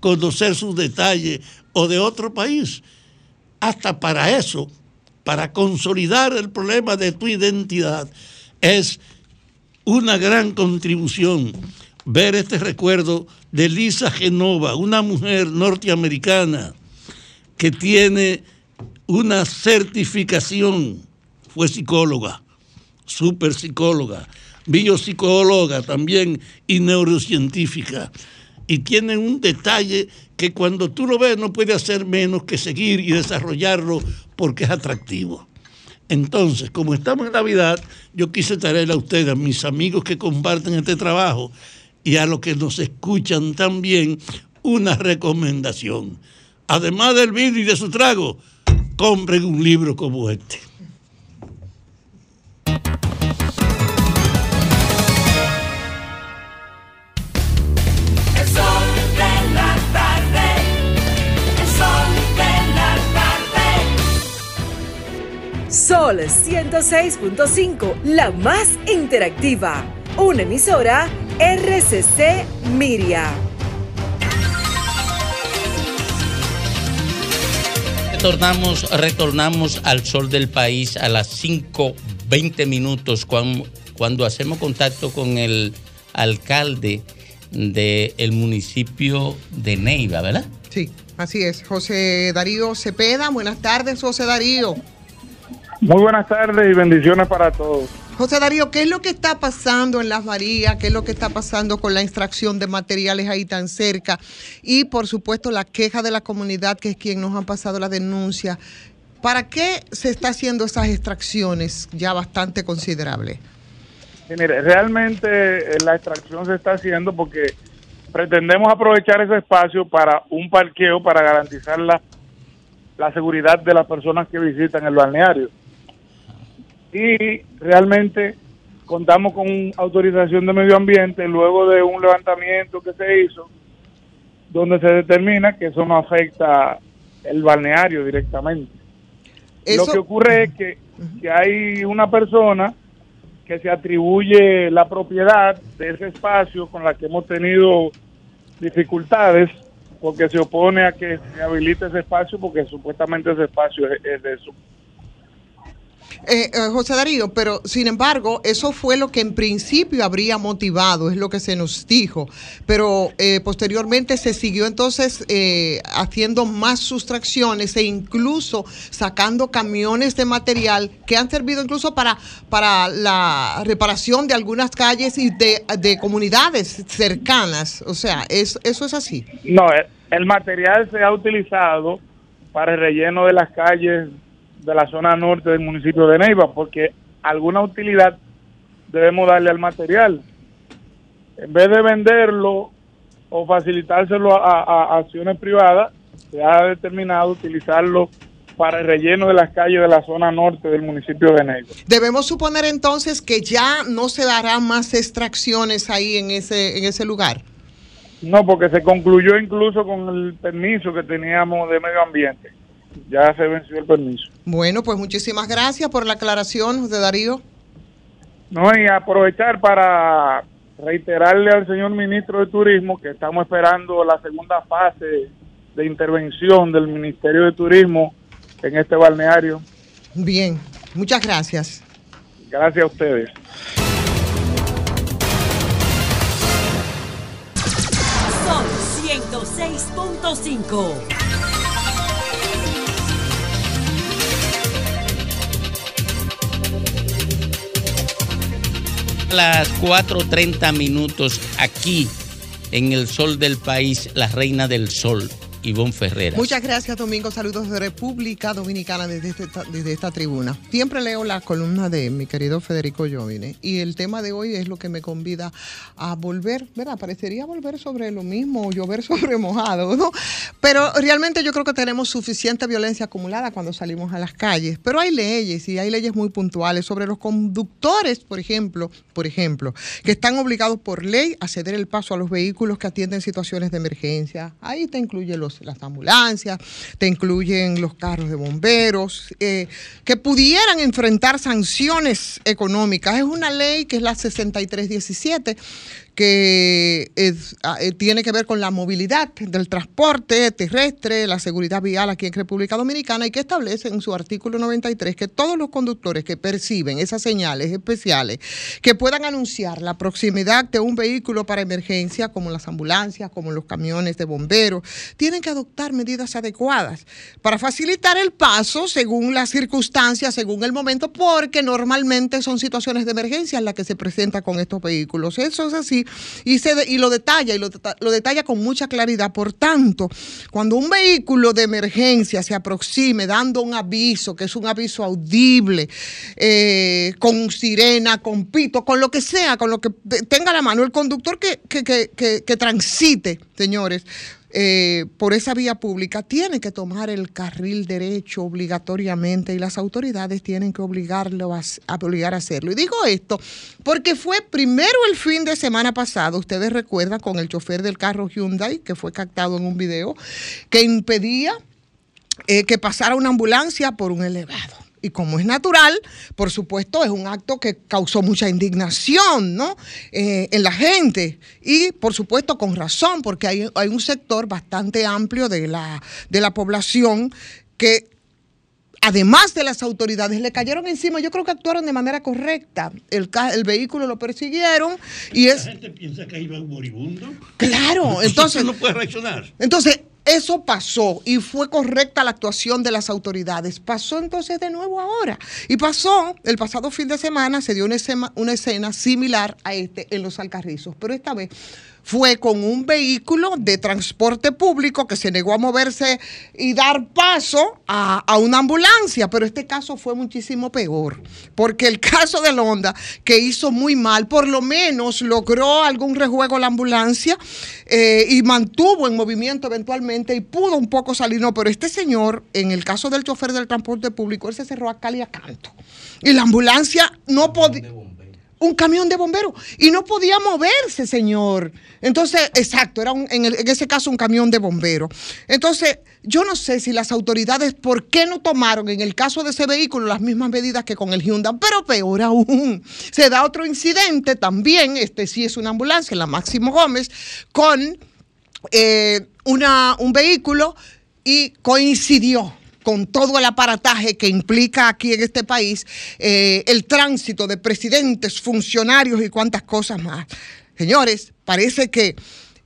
Speaker 8: conocer sus detalles o de otro país. Hasta para eso, para consolidar el problema de tu identidad, es una gran contribución ver este recuerdo de Lisa Genova, una mujer norteamericana que tiene una certificación fue psicóloga, super psicóloga, biopsicóloga también y neurocientífica. Y tiene un detalle que cuando tú lo ves no puede hacer menos que seguir y desarrollarlo porque es atractivo. Entonces, como estamos en Navidad, yo quise traerle a ustedes, a mis amigos que comparten este trabajo y a los que nos escuchan también, una recomendación. Además del vino y de su trago, compren un libro como este.
Speaker 12: Sol
Speaker 13: 106.5, la más interactiva. Una emisora RCC Miria.
Speaker 4: Retornamos, retornamos al sol del país a las 5.20 minutos cuando, cuando hacemos contacto con el alcalde del municipio de Neiva, ¿verdad?
Speaker 6: Sí, así es. José Darío Cepeda, buenas tardes, José Darío.
Speaker 10: Muy buenas tardes y bendiciones para todos.
Speaker 6: José Darío, ¿qué es lo que está pasando en Las Marías? ¿Qué es lo que está pasando con la extracción de materiales ahí tan cerca? Y por supuesto la queja de la comunidad, que es quien nos ha pasado la denuncia. ¿Para qué se está haciendo esas extracciones ya bastante considerables?
Speaker 10: Sí, mire, realmente eh, la extracción se está haciendo porque pretendemos aprovechar ese espacio para un parqueo para garantizar la, la seguridad de las personas que visitan el balneario. Y realmente contamos con autorización de medio ambiente luego de un levantamiento que se hizo donde se determina que eso no afecta el balneario directamente. Lo que ocurre es que, que hay una persona que se atribuye la propiedad de ese espacio con la que hemos tenido dificultades porque se opone a que se habilite ese espacio porque supuestamente ese espacio es, es de su.
Speaker 6: Eh, eh, José Darío, pero sin embargo, eso fue lo que en principio habría motivado, es lo que se nos dijo, pero eh, posteriormente se siguió entonces eh, haciendo más sustracciones e incluso sacando camiones de material que han servido incluso para, para la reparación de algunas calles y de, de comunidades cercanas. O sea, es, eso es así.
Speaker 10: No, el, el material se ha utilizado para el relleno de las calles de la zona norte del municipio de Neiva, porque alguna utilidad debemos darle al material. En vez de venderlo o facilitárselo a, a- a acciones privadas, se ha determinado utilizarlo para el relleno de las calles de la zona norte del municipio de Neiva.
Speaker 6: Debemos suponer entonces que ya no se darán más extracciones ahí en ese, en ese lugar.
Speaker 10: No, porque se concluyó incluso con el permiso que teníamos de medio ambiente. Ya se venció el permiso.
Speaker 6: Bueno, pues muchísimas gracias por la aclaración, José Darío.
Speaker 10: No, y aprovechar para reiterarle al señor ministro de Turismo que estamos esperando la segunda fase de intervención del Ministerio de Turismo en este balneario.
Speaker 6: Bien, muchas gracias.
Speaker 10: Gracias a ustedes.
Speaker 9: Sol 106.5.
Speaker 4: Las 4.30 minutos aquí en el sol del país, la reina del sol, Ivonne Ferreira.
Speaker 6: Muchas gracias, Domingo. Saludos de República Dominicana desde, esta, desde esta tribuna. Siempre leo la columna de mi querido Federico Jovine y el tema de hoy es lo que me convida a volver, ¿verdad? Parecería volver sobre lo mismo, llover sobre mojado, ¿no? Pero realmente yo creo que tenemos suficiente violencia acumulada cuando salimos a las calles. Pero hay leyes y hay leyes muy puntuales sobre los conductores, por ejemplo, por ejemplo, que están obligados por ley a ceder el paso a los vehículos que atienden situaciones de emergencia. Ahí te incluye los, las ambulancias, te incluyen los carros de bomberos, eh, que pudieran enfrentar sanciones económicas. Es una ley que es la 6317 que ah, eh, tiene que ver con la movilidad del transporte terrestre, la seguridad vial aquí en República Dominicana y que establece en su artículo 93 que todos los conductores que perciben esas señales especiales que puedan anunciar la proximidad de un vehículo para emergencia, como las ambulancias, como los camiones de bomberos, tienen que adoptar medidas adecuadas para facilitar el paso según las circunstancias, según el momento, porque normalmente son situaciones de emergencia en las que se presenta con estos vehículos. Eso es así y, se y lo detalla y lo, lo detalla con mucha claridad. Por tanto, cuando un vehículo de emergencia se aproxime dando un aviso, que es un aviso audible, eh, con sirena, con pito, con lo que sea, con lo que te- tenga la mano, el conductor que, que, que- que transite, señores, eh, por esa vía pública, tiene que tomar el carril derecho obligatoriamente y las autoridades tienen que obligarlo a, obligar a hacerlo. Y digo esto porque fue primero el fin de semana pasado, ustedes recuerdan, con el chofer del carro Hyundai, que fue captado en un video, que impedía eh, que pasara una ambulancia por un elevado. Y como es natural, por supuesto, es un acto que causó mucha indignación ¿no? Eh, en la gente. Y por supuesto, con razón, porque hay, hay un sector bastante amplio de la, de la población que además de las autoridades, le cayeron encima. Yo creo que actuaron de manera correcta. El, el vehículo lo persiguieron y es...
Speaker 8: La gente piensa que iba un moribundo.
Speaker 6: Claro, entonces...
Speaker 8: no puede reaccionar.
Speaker 6: Entonces, eso pasó y fue correcta la actuación de las autoridades. Pasó entonces de nuevo ahora. Y pasó, el pasado fin de semana se dio una escena, similar a este en los Alcarrizos, pero esta vez fue con un vehículo de transporte público que se negó a moverse y dar paso a, a una ambulancia, pero este caso fue muchísimo peor, porque el caso de Honda, que hizo muy mal, por lo menos logró algún rejuego la ambulancia eh, y mantuvo en movimiento eventualmente y pudo un poco salir, no, pero este señor, en el caso del chofer del transporte público, él se cerró a cal y a canto. Y la ambulancia no podía un camión de bomberos y no podía moverse, señor. Entonces, exacto, era en ese caso un camión de bomberos. Entonces, yo no sé si las autoridades, ¿por qué no tomaron en el caso de ese vehículo las mismas medidas que con el Hyundai? Pero peor aún, se da otro incidente también, este sí es una ambulancia, la Máximo Gómez, con eh, una, un vehículo y coincidió con todo el aparataje que implica aquí en este país eh, el tránsito de presidentes, funcionarios y cuantas cosas más. Señores, parece que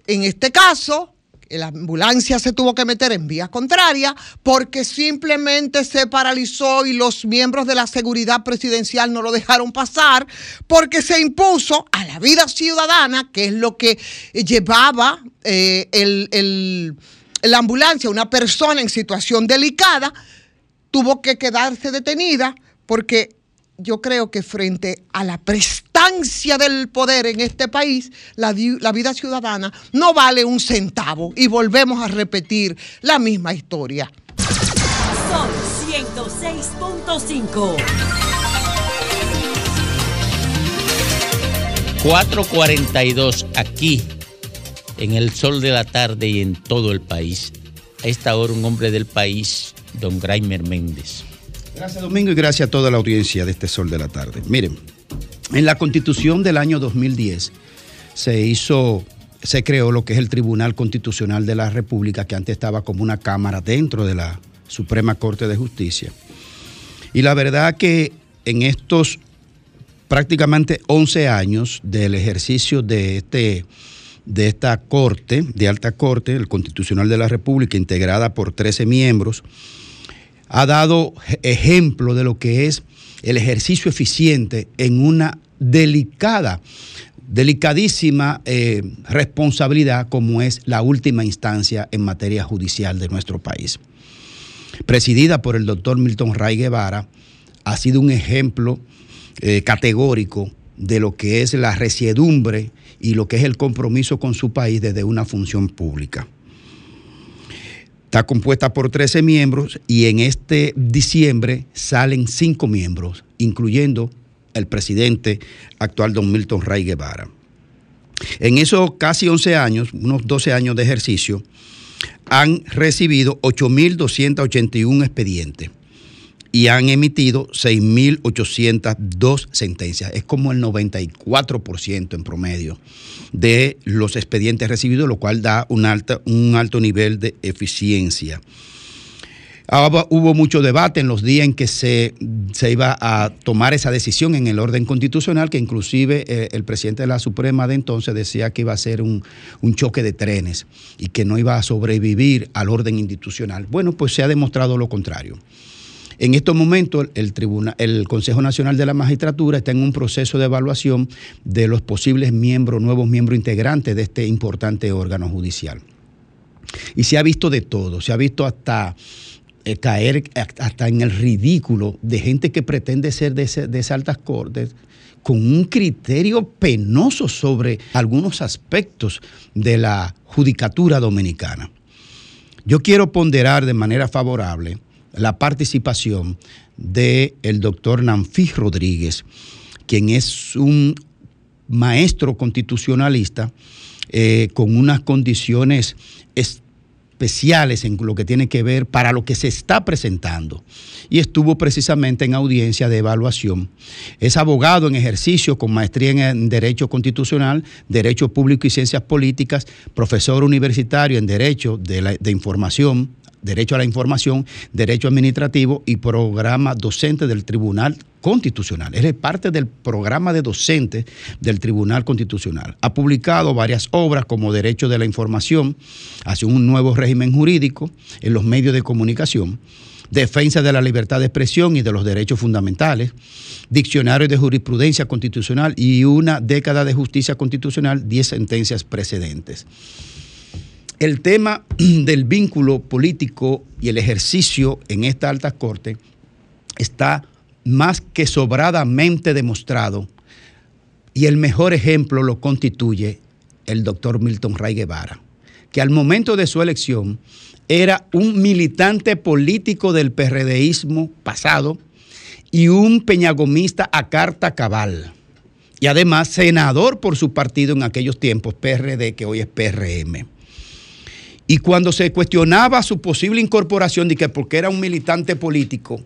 Speaker 6: en este caso la ambulancia se tuvo que meter en vía contraria porque simplemente se paralizó y los miembros de la seguridad presidencial no lo dejaron pasar porque se impuso a la vida ciudadana, que es lo que llevaba eh, el- el- la ambulancia, una persona en situación delicada, tuvo que quedarse detenida porque yo creo que frente a la prestancia del poder en este país, la, la vida ciudadana no vale un centavo y volvemos a repetir la misma historia.
Speaker 9: Sol 106.5.
Speaker 4: 4.42 aquí, en el sol de la tarde y en todo el país. A esta hora un hombre del país, don Graimer Méndez.
Speaker 11: Gracias Domingo y gracias a toda la audiencia de este Sol de la Tarde. Miren, en la constitución del año 2010 se hizo, se creó lo que es el Tribunal Constitucional de la República, que antes estaba como una cámara dentro de la Suprema Corte de Justicia. Y la verdad que en estos prácticamente 11 años del ejercicio de, este, de esta Corte, de alta Corte, el Constitucional de la República, integrada por 13 miembros, ha dado ejemplo de lo que es el ejercicio eficiente en una delicada, delicadísima eh, responsabilidad como es la última instancia en materia judicial de nuestro país. Presidida por el doctor Milton Ray Guevara, ha sido un ejemplo eh, categórico de lo que es la resiedumbre y lo que es el compromiso con su país desde una función pública. Está compuesta por 13 miembros y en este diciembre salen 5 miembros, incluyendo el presidente actual, don Milton Ray Guevara. En esos casi 11 años, unos 12 años de ejercicio, han recibido 8.281 expedientes y han emitido 6.802 sentencias. Es como el 94% en promedio de los expedientes recibidos, lo cual da un, un alto nivel de eficiencia. Hubo, hubo mucho debate en los días en que se, se, iba a tomar esa decisión en el orden constitucional, que inclusive eh, el presidente de la Suprema de entonces decía que iba a ser un, un, choque de trenes y que no iba a sobrevivir al orden institucional. Bueno, pues se ha demostrado lo contrario. En estos momentos, el, el Consejo Nacional de la Magistratura está en un proceso de evaluación de los posibles miembros, nuevos miembros integrantes de este importante órgano judicial. Y se ha visto de todo, se ha visto hasta eh, caer hasta en el ridículo de gente que pretende ser de, de esas altas cortes con un criterio penoso sobre algunos aspectos de la judicatura dominicana. Yo quiero ponderar de manera favorable la participación del el doctor Nanfi Rodríguez, quien es un maestro constitucionalista eh, con unas condiciones especiales en lo que tiene que ver para lo que se está presentando. Y estuvo precisamente en audiencia de evaluación. Es abogado en ejercicio con maestría en Derecho Constitucional, Derecho Público y Ciencias Políticas, profesor universitario en Derecho de, Información, Derecho a la Información, Derecho Administrativo y programa docente del Tribunal Constitucional. Es parte del programa de docentes del Tribunal Constitucional. Ha publicado varias obras como Derecho de la Información hacia un nuevo régimen jurídico en los medios de comunicación, Defensa de la libertad de expresión y de los derechos fundamentales, Diccionario de Jurisprudencia Constitucional y una década de justicia constitucional, 10 sentencias precedentes el tema del vínculo político y el ejercicio en esta alta corte está más que sobradamente demostrado y el mejor ejemplo lo constituye el doctor Milton Ray Guevara, que al momento de su elección era un militante político del PRDismo pasado y un peñagomista a carta cabal. Y además senador por su partido en aquellos tiempos, PRD, que hoy es PRM. Y cuando se cuestionaba su posible incorporación de que porque era un militante político,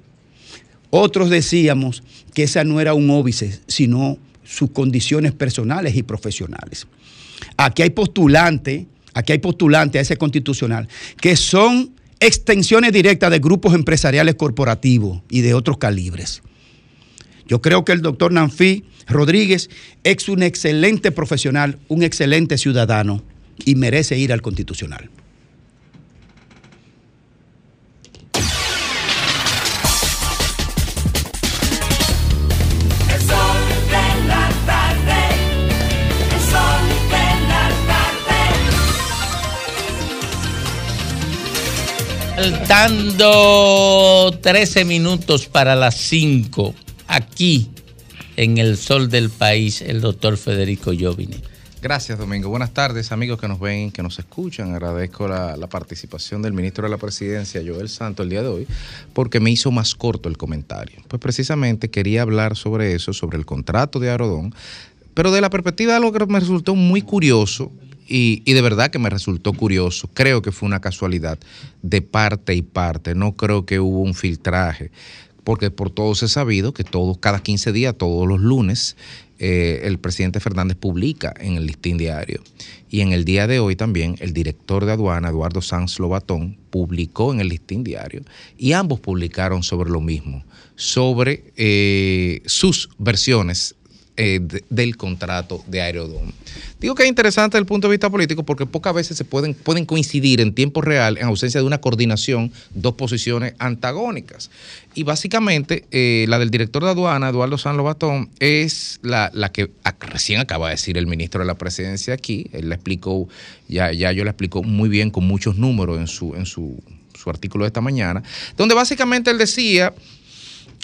Speaker 11: otros decíamos que esa no era un óbice, sino sus condiciones personales y profesionales. Aquí hay postulantes, aquí hay postulantes a ese constitucional, que son extensiones directas de grupos empresariales corporativos y de otros calibres. Yo creo que el doctor Nanfi Rodríguez es un excelente profesional, un excelente ciudadano y merece ir al constitucional.
Speaker 4: Faltando 13 minutos para las 5, aquí en el sol del país, el doctor Federico Jovini.
Speaker 3: Gracias, Domingo. Buenas tardes, amigos que nos ven, que nos escuchan. Agradezco la, la participación del ministro de la Presidencia, Joel Santo, el día de hoy, porque me hizo más corto el comentario. Pues precisamente quería hablar sobre eso, sobre el contrato de Arodón, pero de la perspectiva de algo que me resultó muy curioso y, y de verdad que me resultó curioso. Creo que fue una casualidad de parte y parte. No creo que hubo un filtraje porque por todos es sabido que todos, cada 15 días, todos los lunes, eh, el presidente Fernández publica en el listín diario. Y en el día de hoy también el director de aduana, Eduardo Sanz Lobatón, publicó en el listín diario y ambos publicaron sobre lo mismo, sobre eh, sus versiones eh, de- del contrato de Aerodón. Digo que es interesante desde el punto de vista político porque pocas veces se pueden, pueden coincidir en tiempo real, en ausencia de una coordinación, dos posiciones antagónicas. Y básicamente eh, la del director de aduana, Eduardo San Lobatón, es la, la que recién acaba de decir el ministro de la presidencia aquí. Él la explicó, ya, ya yo la explicó muy bien con muchos números en su, en su, su artículo de esta mañana, donde básicamente él decía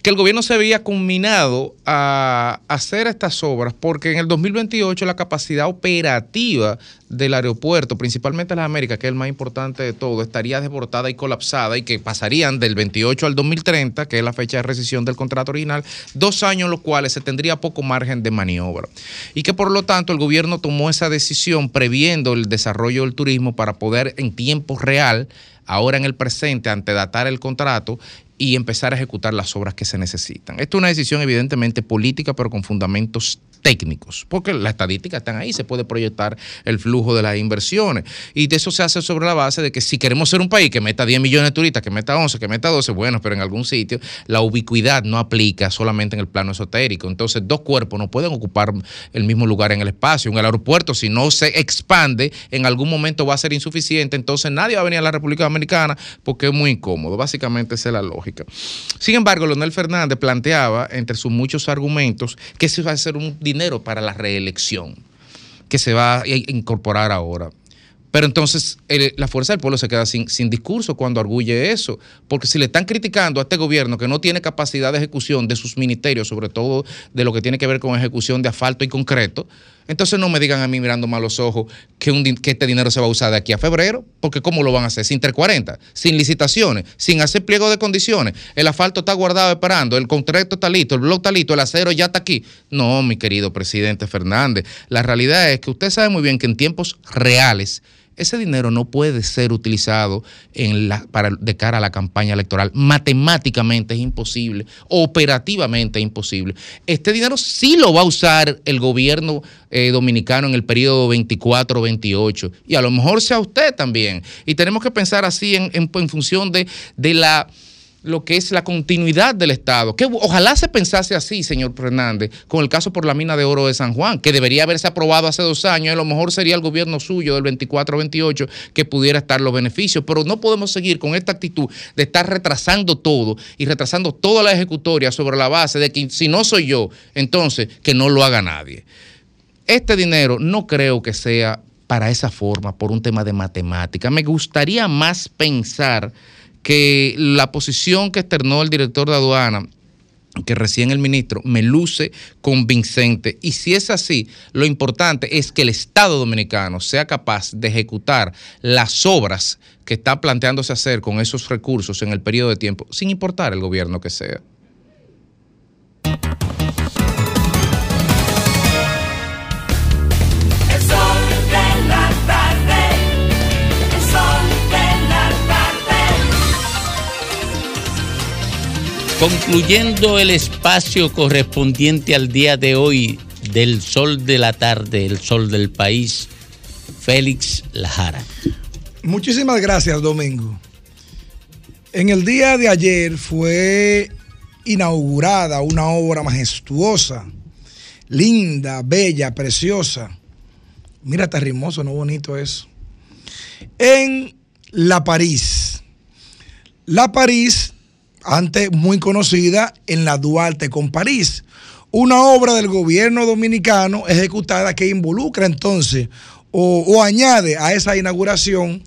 Speaker 3: que el gobierno se había culminado a hacer estas obras porque en el 2028 la capacidad operativa del aeropuerto, principalmente las Américas, que es el más importante de todo, estaría desbordada y colapsada y que pasarían del 28 al 2030, que es la fecha de rescisión del contrato original, dos años en los cuales se tendría poco margen de maniobra. Y que por lo tanto el gobierno tomó esa decisión previendo el desarrollo del turismo para poder en tiempo real, ahora en el presente, antedatar el contrato y empezar a ejecutar las obras que se necesitan. Esto es una decisión evidentemente política, pero con fundamentos técnicos, porque las estadísticas están ahí, se puede proyectar el flujo de las inversiones. Y de eso se hace sobre la base de que si queremos ser un país que meta 10 millones de turistas, que meta 11, que meta 12, bueno, pero en algún sitio la ubicuidad no aplica solamente en el plano esotérico. Entonces, dos cuerpos no pueden ocupar el mismo lugar en el espacio. En el aeropuerto, si no se expande, en algún momento va a ser insuficiente, entonces nadie va a venir a la República Dominicana porque es muy incómodo. Básicamente esa es la lógica. Sin embargo, Leonel Fernández planteaba, entre sus muchos argumentos, que se va a hacer un dinero para la reelección, que se va a incorporar ahora. Pero entonces la fuerza del pueblo se queda sin, sin discurso cuando arguye eso, porque si le están criticando a este gobierno que no tiene capacidad de ejecución de sus ministerios, sobre todo de lo que tiene que ver con ejecución de asfalto y concreto, entonces no me digan a mí mirando mal los ojos que, que este dinero se va a usar de aquí a febrero, porque ¿cómo lo van a hacer? Sin 340, sin licitaciones, sin hacer pliego de condiciones. El asfalto está guardado esperando, el concreto está listo, el blog está listo, el acero ya está aquí. No, mi querido presidente Fernández, la realidad es que usted sabe muy bien que en tiempos reales, ese dinero no puede ser utilizado en la, para, de cara a la campaña electoral. Matemáticamente es imposible, operativamente es imposible. Este dinero sí lo va a usar el gobierno eh, dominicano en el periodo 24-28 y a lo mejor sea usted también. Y tenemos que pensar así en, en- en función de, de la lo que es la continuidad del Estado. Que ojalá se pensase así, señor Fernández, con el caso por la mina de oro de San Juan, que debería haberse aprobado hace dos años, y a lo mejor sería el gobierno suyo del 24-28 que pudiera estar los beneficios, pero no podemos seguir con esta actitud de estar retrasando todo y retrasando toda la ejecutoria sobre la base de que si no soy yo, entonces que no lo haga nadie. Este dinero no creo que sea para esa forma, por un tema de matemática. Me gustaría más pensar que la posición que externó el director de aduana que recién el ministro me luce convincente. Y si es así, lo importante es que el Estado dominicano sea capaz de ejecutar las obras que está planteándose hacer con esos recursos en el periodo de tiempo, sin importar el gobierno que sea.
Speaker 4: Concluyendo el espacio correspondiente al día de hoy del sol de la tarde, el sol del país, Félix Lajara.
Speaker 5: Muchísimas gracias, Domingo. En el día de ayer fue inaugurada una obra majestuosa, linda, bella, preciosa. Mira, está hermoso, no bonito eso. En La París. La París, antes muy conocida en la Duarte con París. Una obra del gobierno dominicano ejecutada que involucra entonces o, o añade a esa inauguración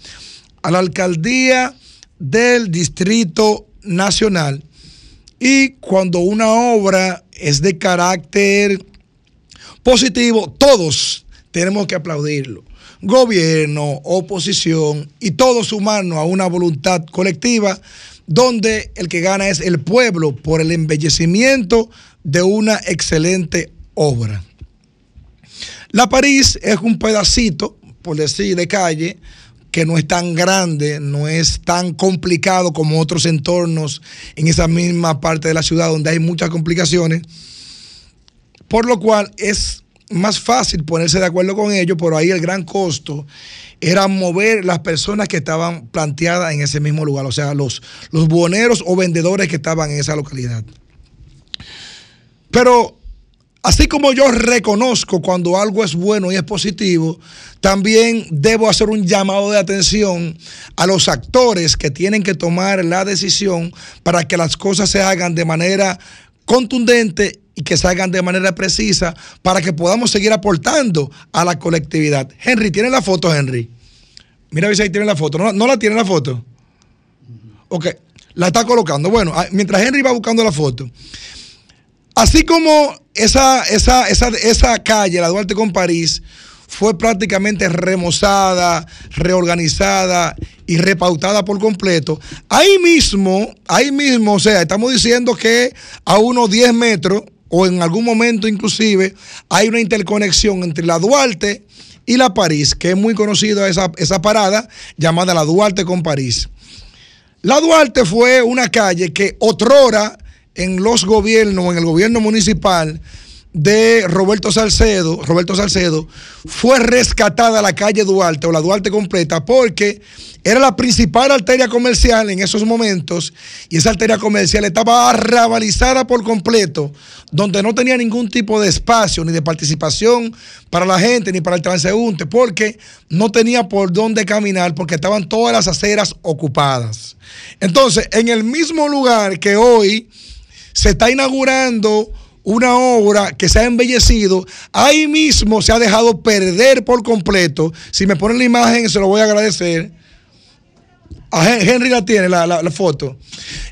Speaker 5: a la alcaldía del Distrito Nacional. Y cuando una obra es de carácter positivo, todos tenemos que aplaudirlo. Gobierno, oposición y todos sumarnos a una voluntad colectiva donde el que gana es el pueblo por el embellecimiento de una excelente obra. La París es un pedacito, por decir, de calle, que no es tan grande, no es tan complicado como otros entornos en esa misma parte de la ciudad donde hay muchas complicaciones, por lo cual es más fácil ponerse de acuerdo con ellos, pero ahí el gran costo era mover las personas que estaban planteadas en ese mismo lugar, o sea, los, los buhoneros o vendedores que estaban en esa localidad. Pero así como yo reconozco cuando algo es bueno y es positivo, también debo hacer un llamado de atención a los actores que tienen que tomar la decisión para que las cosas se hagan de manera contundente y que se hagan de manera precisa para que podamos seguir aportando a la colectividad. Henry, ¿tiene la foto, Henry? Mira a ver si ahí tiene la foto. ¿No, no la tiene la foto? Ok, la está colocando. Bueno, ah, mientras Henry va buscando la foto. Así como esa, esa, esa, esa calle, la Duarte con París, fue prácticamente remozada, reorganizada y repautada por completo. Ahí mismo, ahí mismo, o sea, estamos diciendo que a unos 10 metros o en algún momento inclusive hay una interconexión entre la Duarte y la París, que es muy conocida esa, esa parada llamada la Duarte con París. La Duarte fue una calle que otrora en los gobiernos, en el gobierno municipal de Roberto Salcedo, Roberto Salcedo, fue rescatada la calle Duarte o la Duarte completa porque era la principal arteria comercial en esos momentos y esa arteria comercial estaba arrabalizada por completo, donde no tenía ningún tipo de espacio ni de participación para la gente ni para el transeúnte, porque no tenía por dónde caminar porque estaban todas las aceras ocupadas. Entonces, en el mismo lugar que hoy se está inaugurando una obra que se ha embellecido, ahí mismo se ha dejado perder por completo. Si me ponen la imagen, se lo voy a agradecer. A Henry la tiene la, la, foto.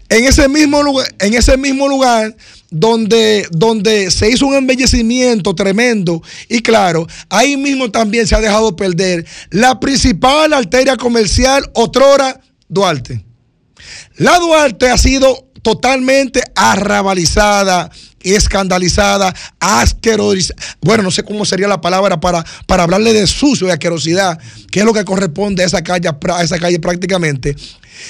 Speaker 5: En ese mismo lugar, en ese mismo lugar donde, donde se hizo un embellecimiento tremendo y claro, ahí mismo también se ha dejado perder la principal arteria comercial, otrora Duarte. La Duarte ha sido totalmente arrabalizada, escandalizada, asquerosa. Bueno, no sé cómo sería la palabra para, para hablarle de sucio y asquerosidad, que es lo que corresponde a esa calle, a esa calle prácticamente.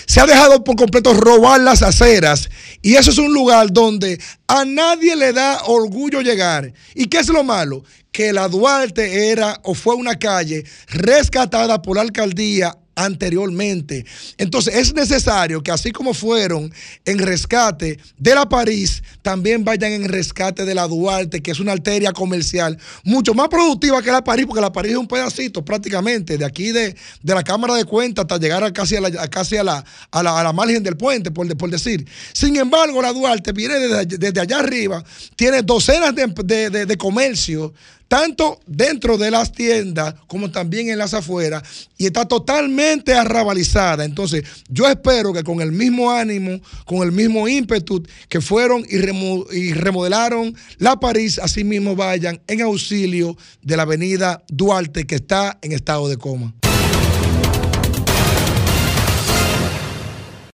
Speaker 5: Se ha dejado por completo robar las aceras y eso es un lugar donde a nadie le da orgullo llegar. ¿Y qué es lo malo? Que la Duarte era o fue una calle rescatada por la alcaldía anteriormente. Entonces es necesario que así como fueron en rescate de la París, también vayan en rescate de la Duarte, que es una arteria comercial mucho más productiva que la París, porque la París es un pedacito prácticamente de aquí de, de la Cámara de Cuentas hasta llegar a casi, a la, a casi a, la, a, la, a la margen del puente, por, por decir. Sin embargo, la Duarte viene desde, allá arriba, tiene docenas de, de, de, de tanto dentro de las tiendas como también en las afueras, y está totalmente arrabalizada. Entonces, yo espero que con el mismo ánimo, con el mismo ímpetu que fueron y, y remodelaron la París, así mismo vayan en auxilio de la avenida Duarte, que está en estado de coma.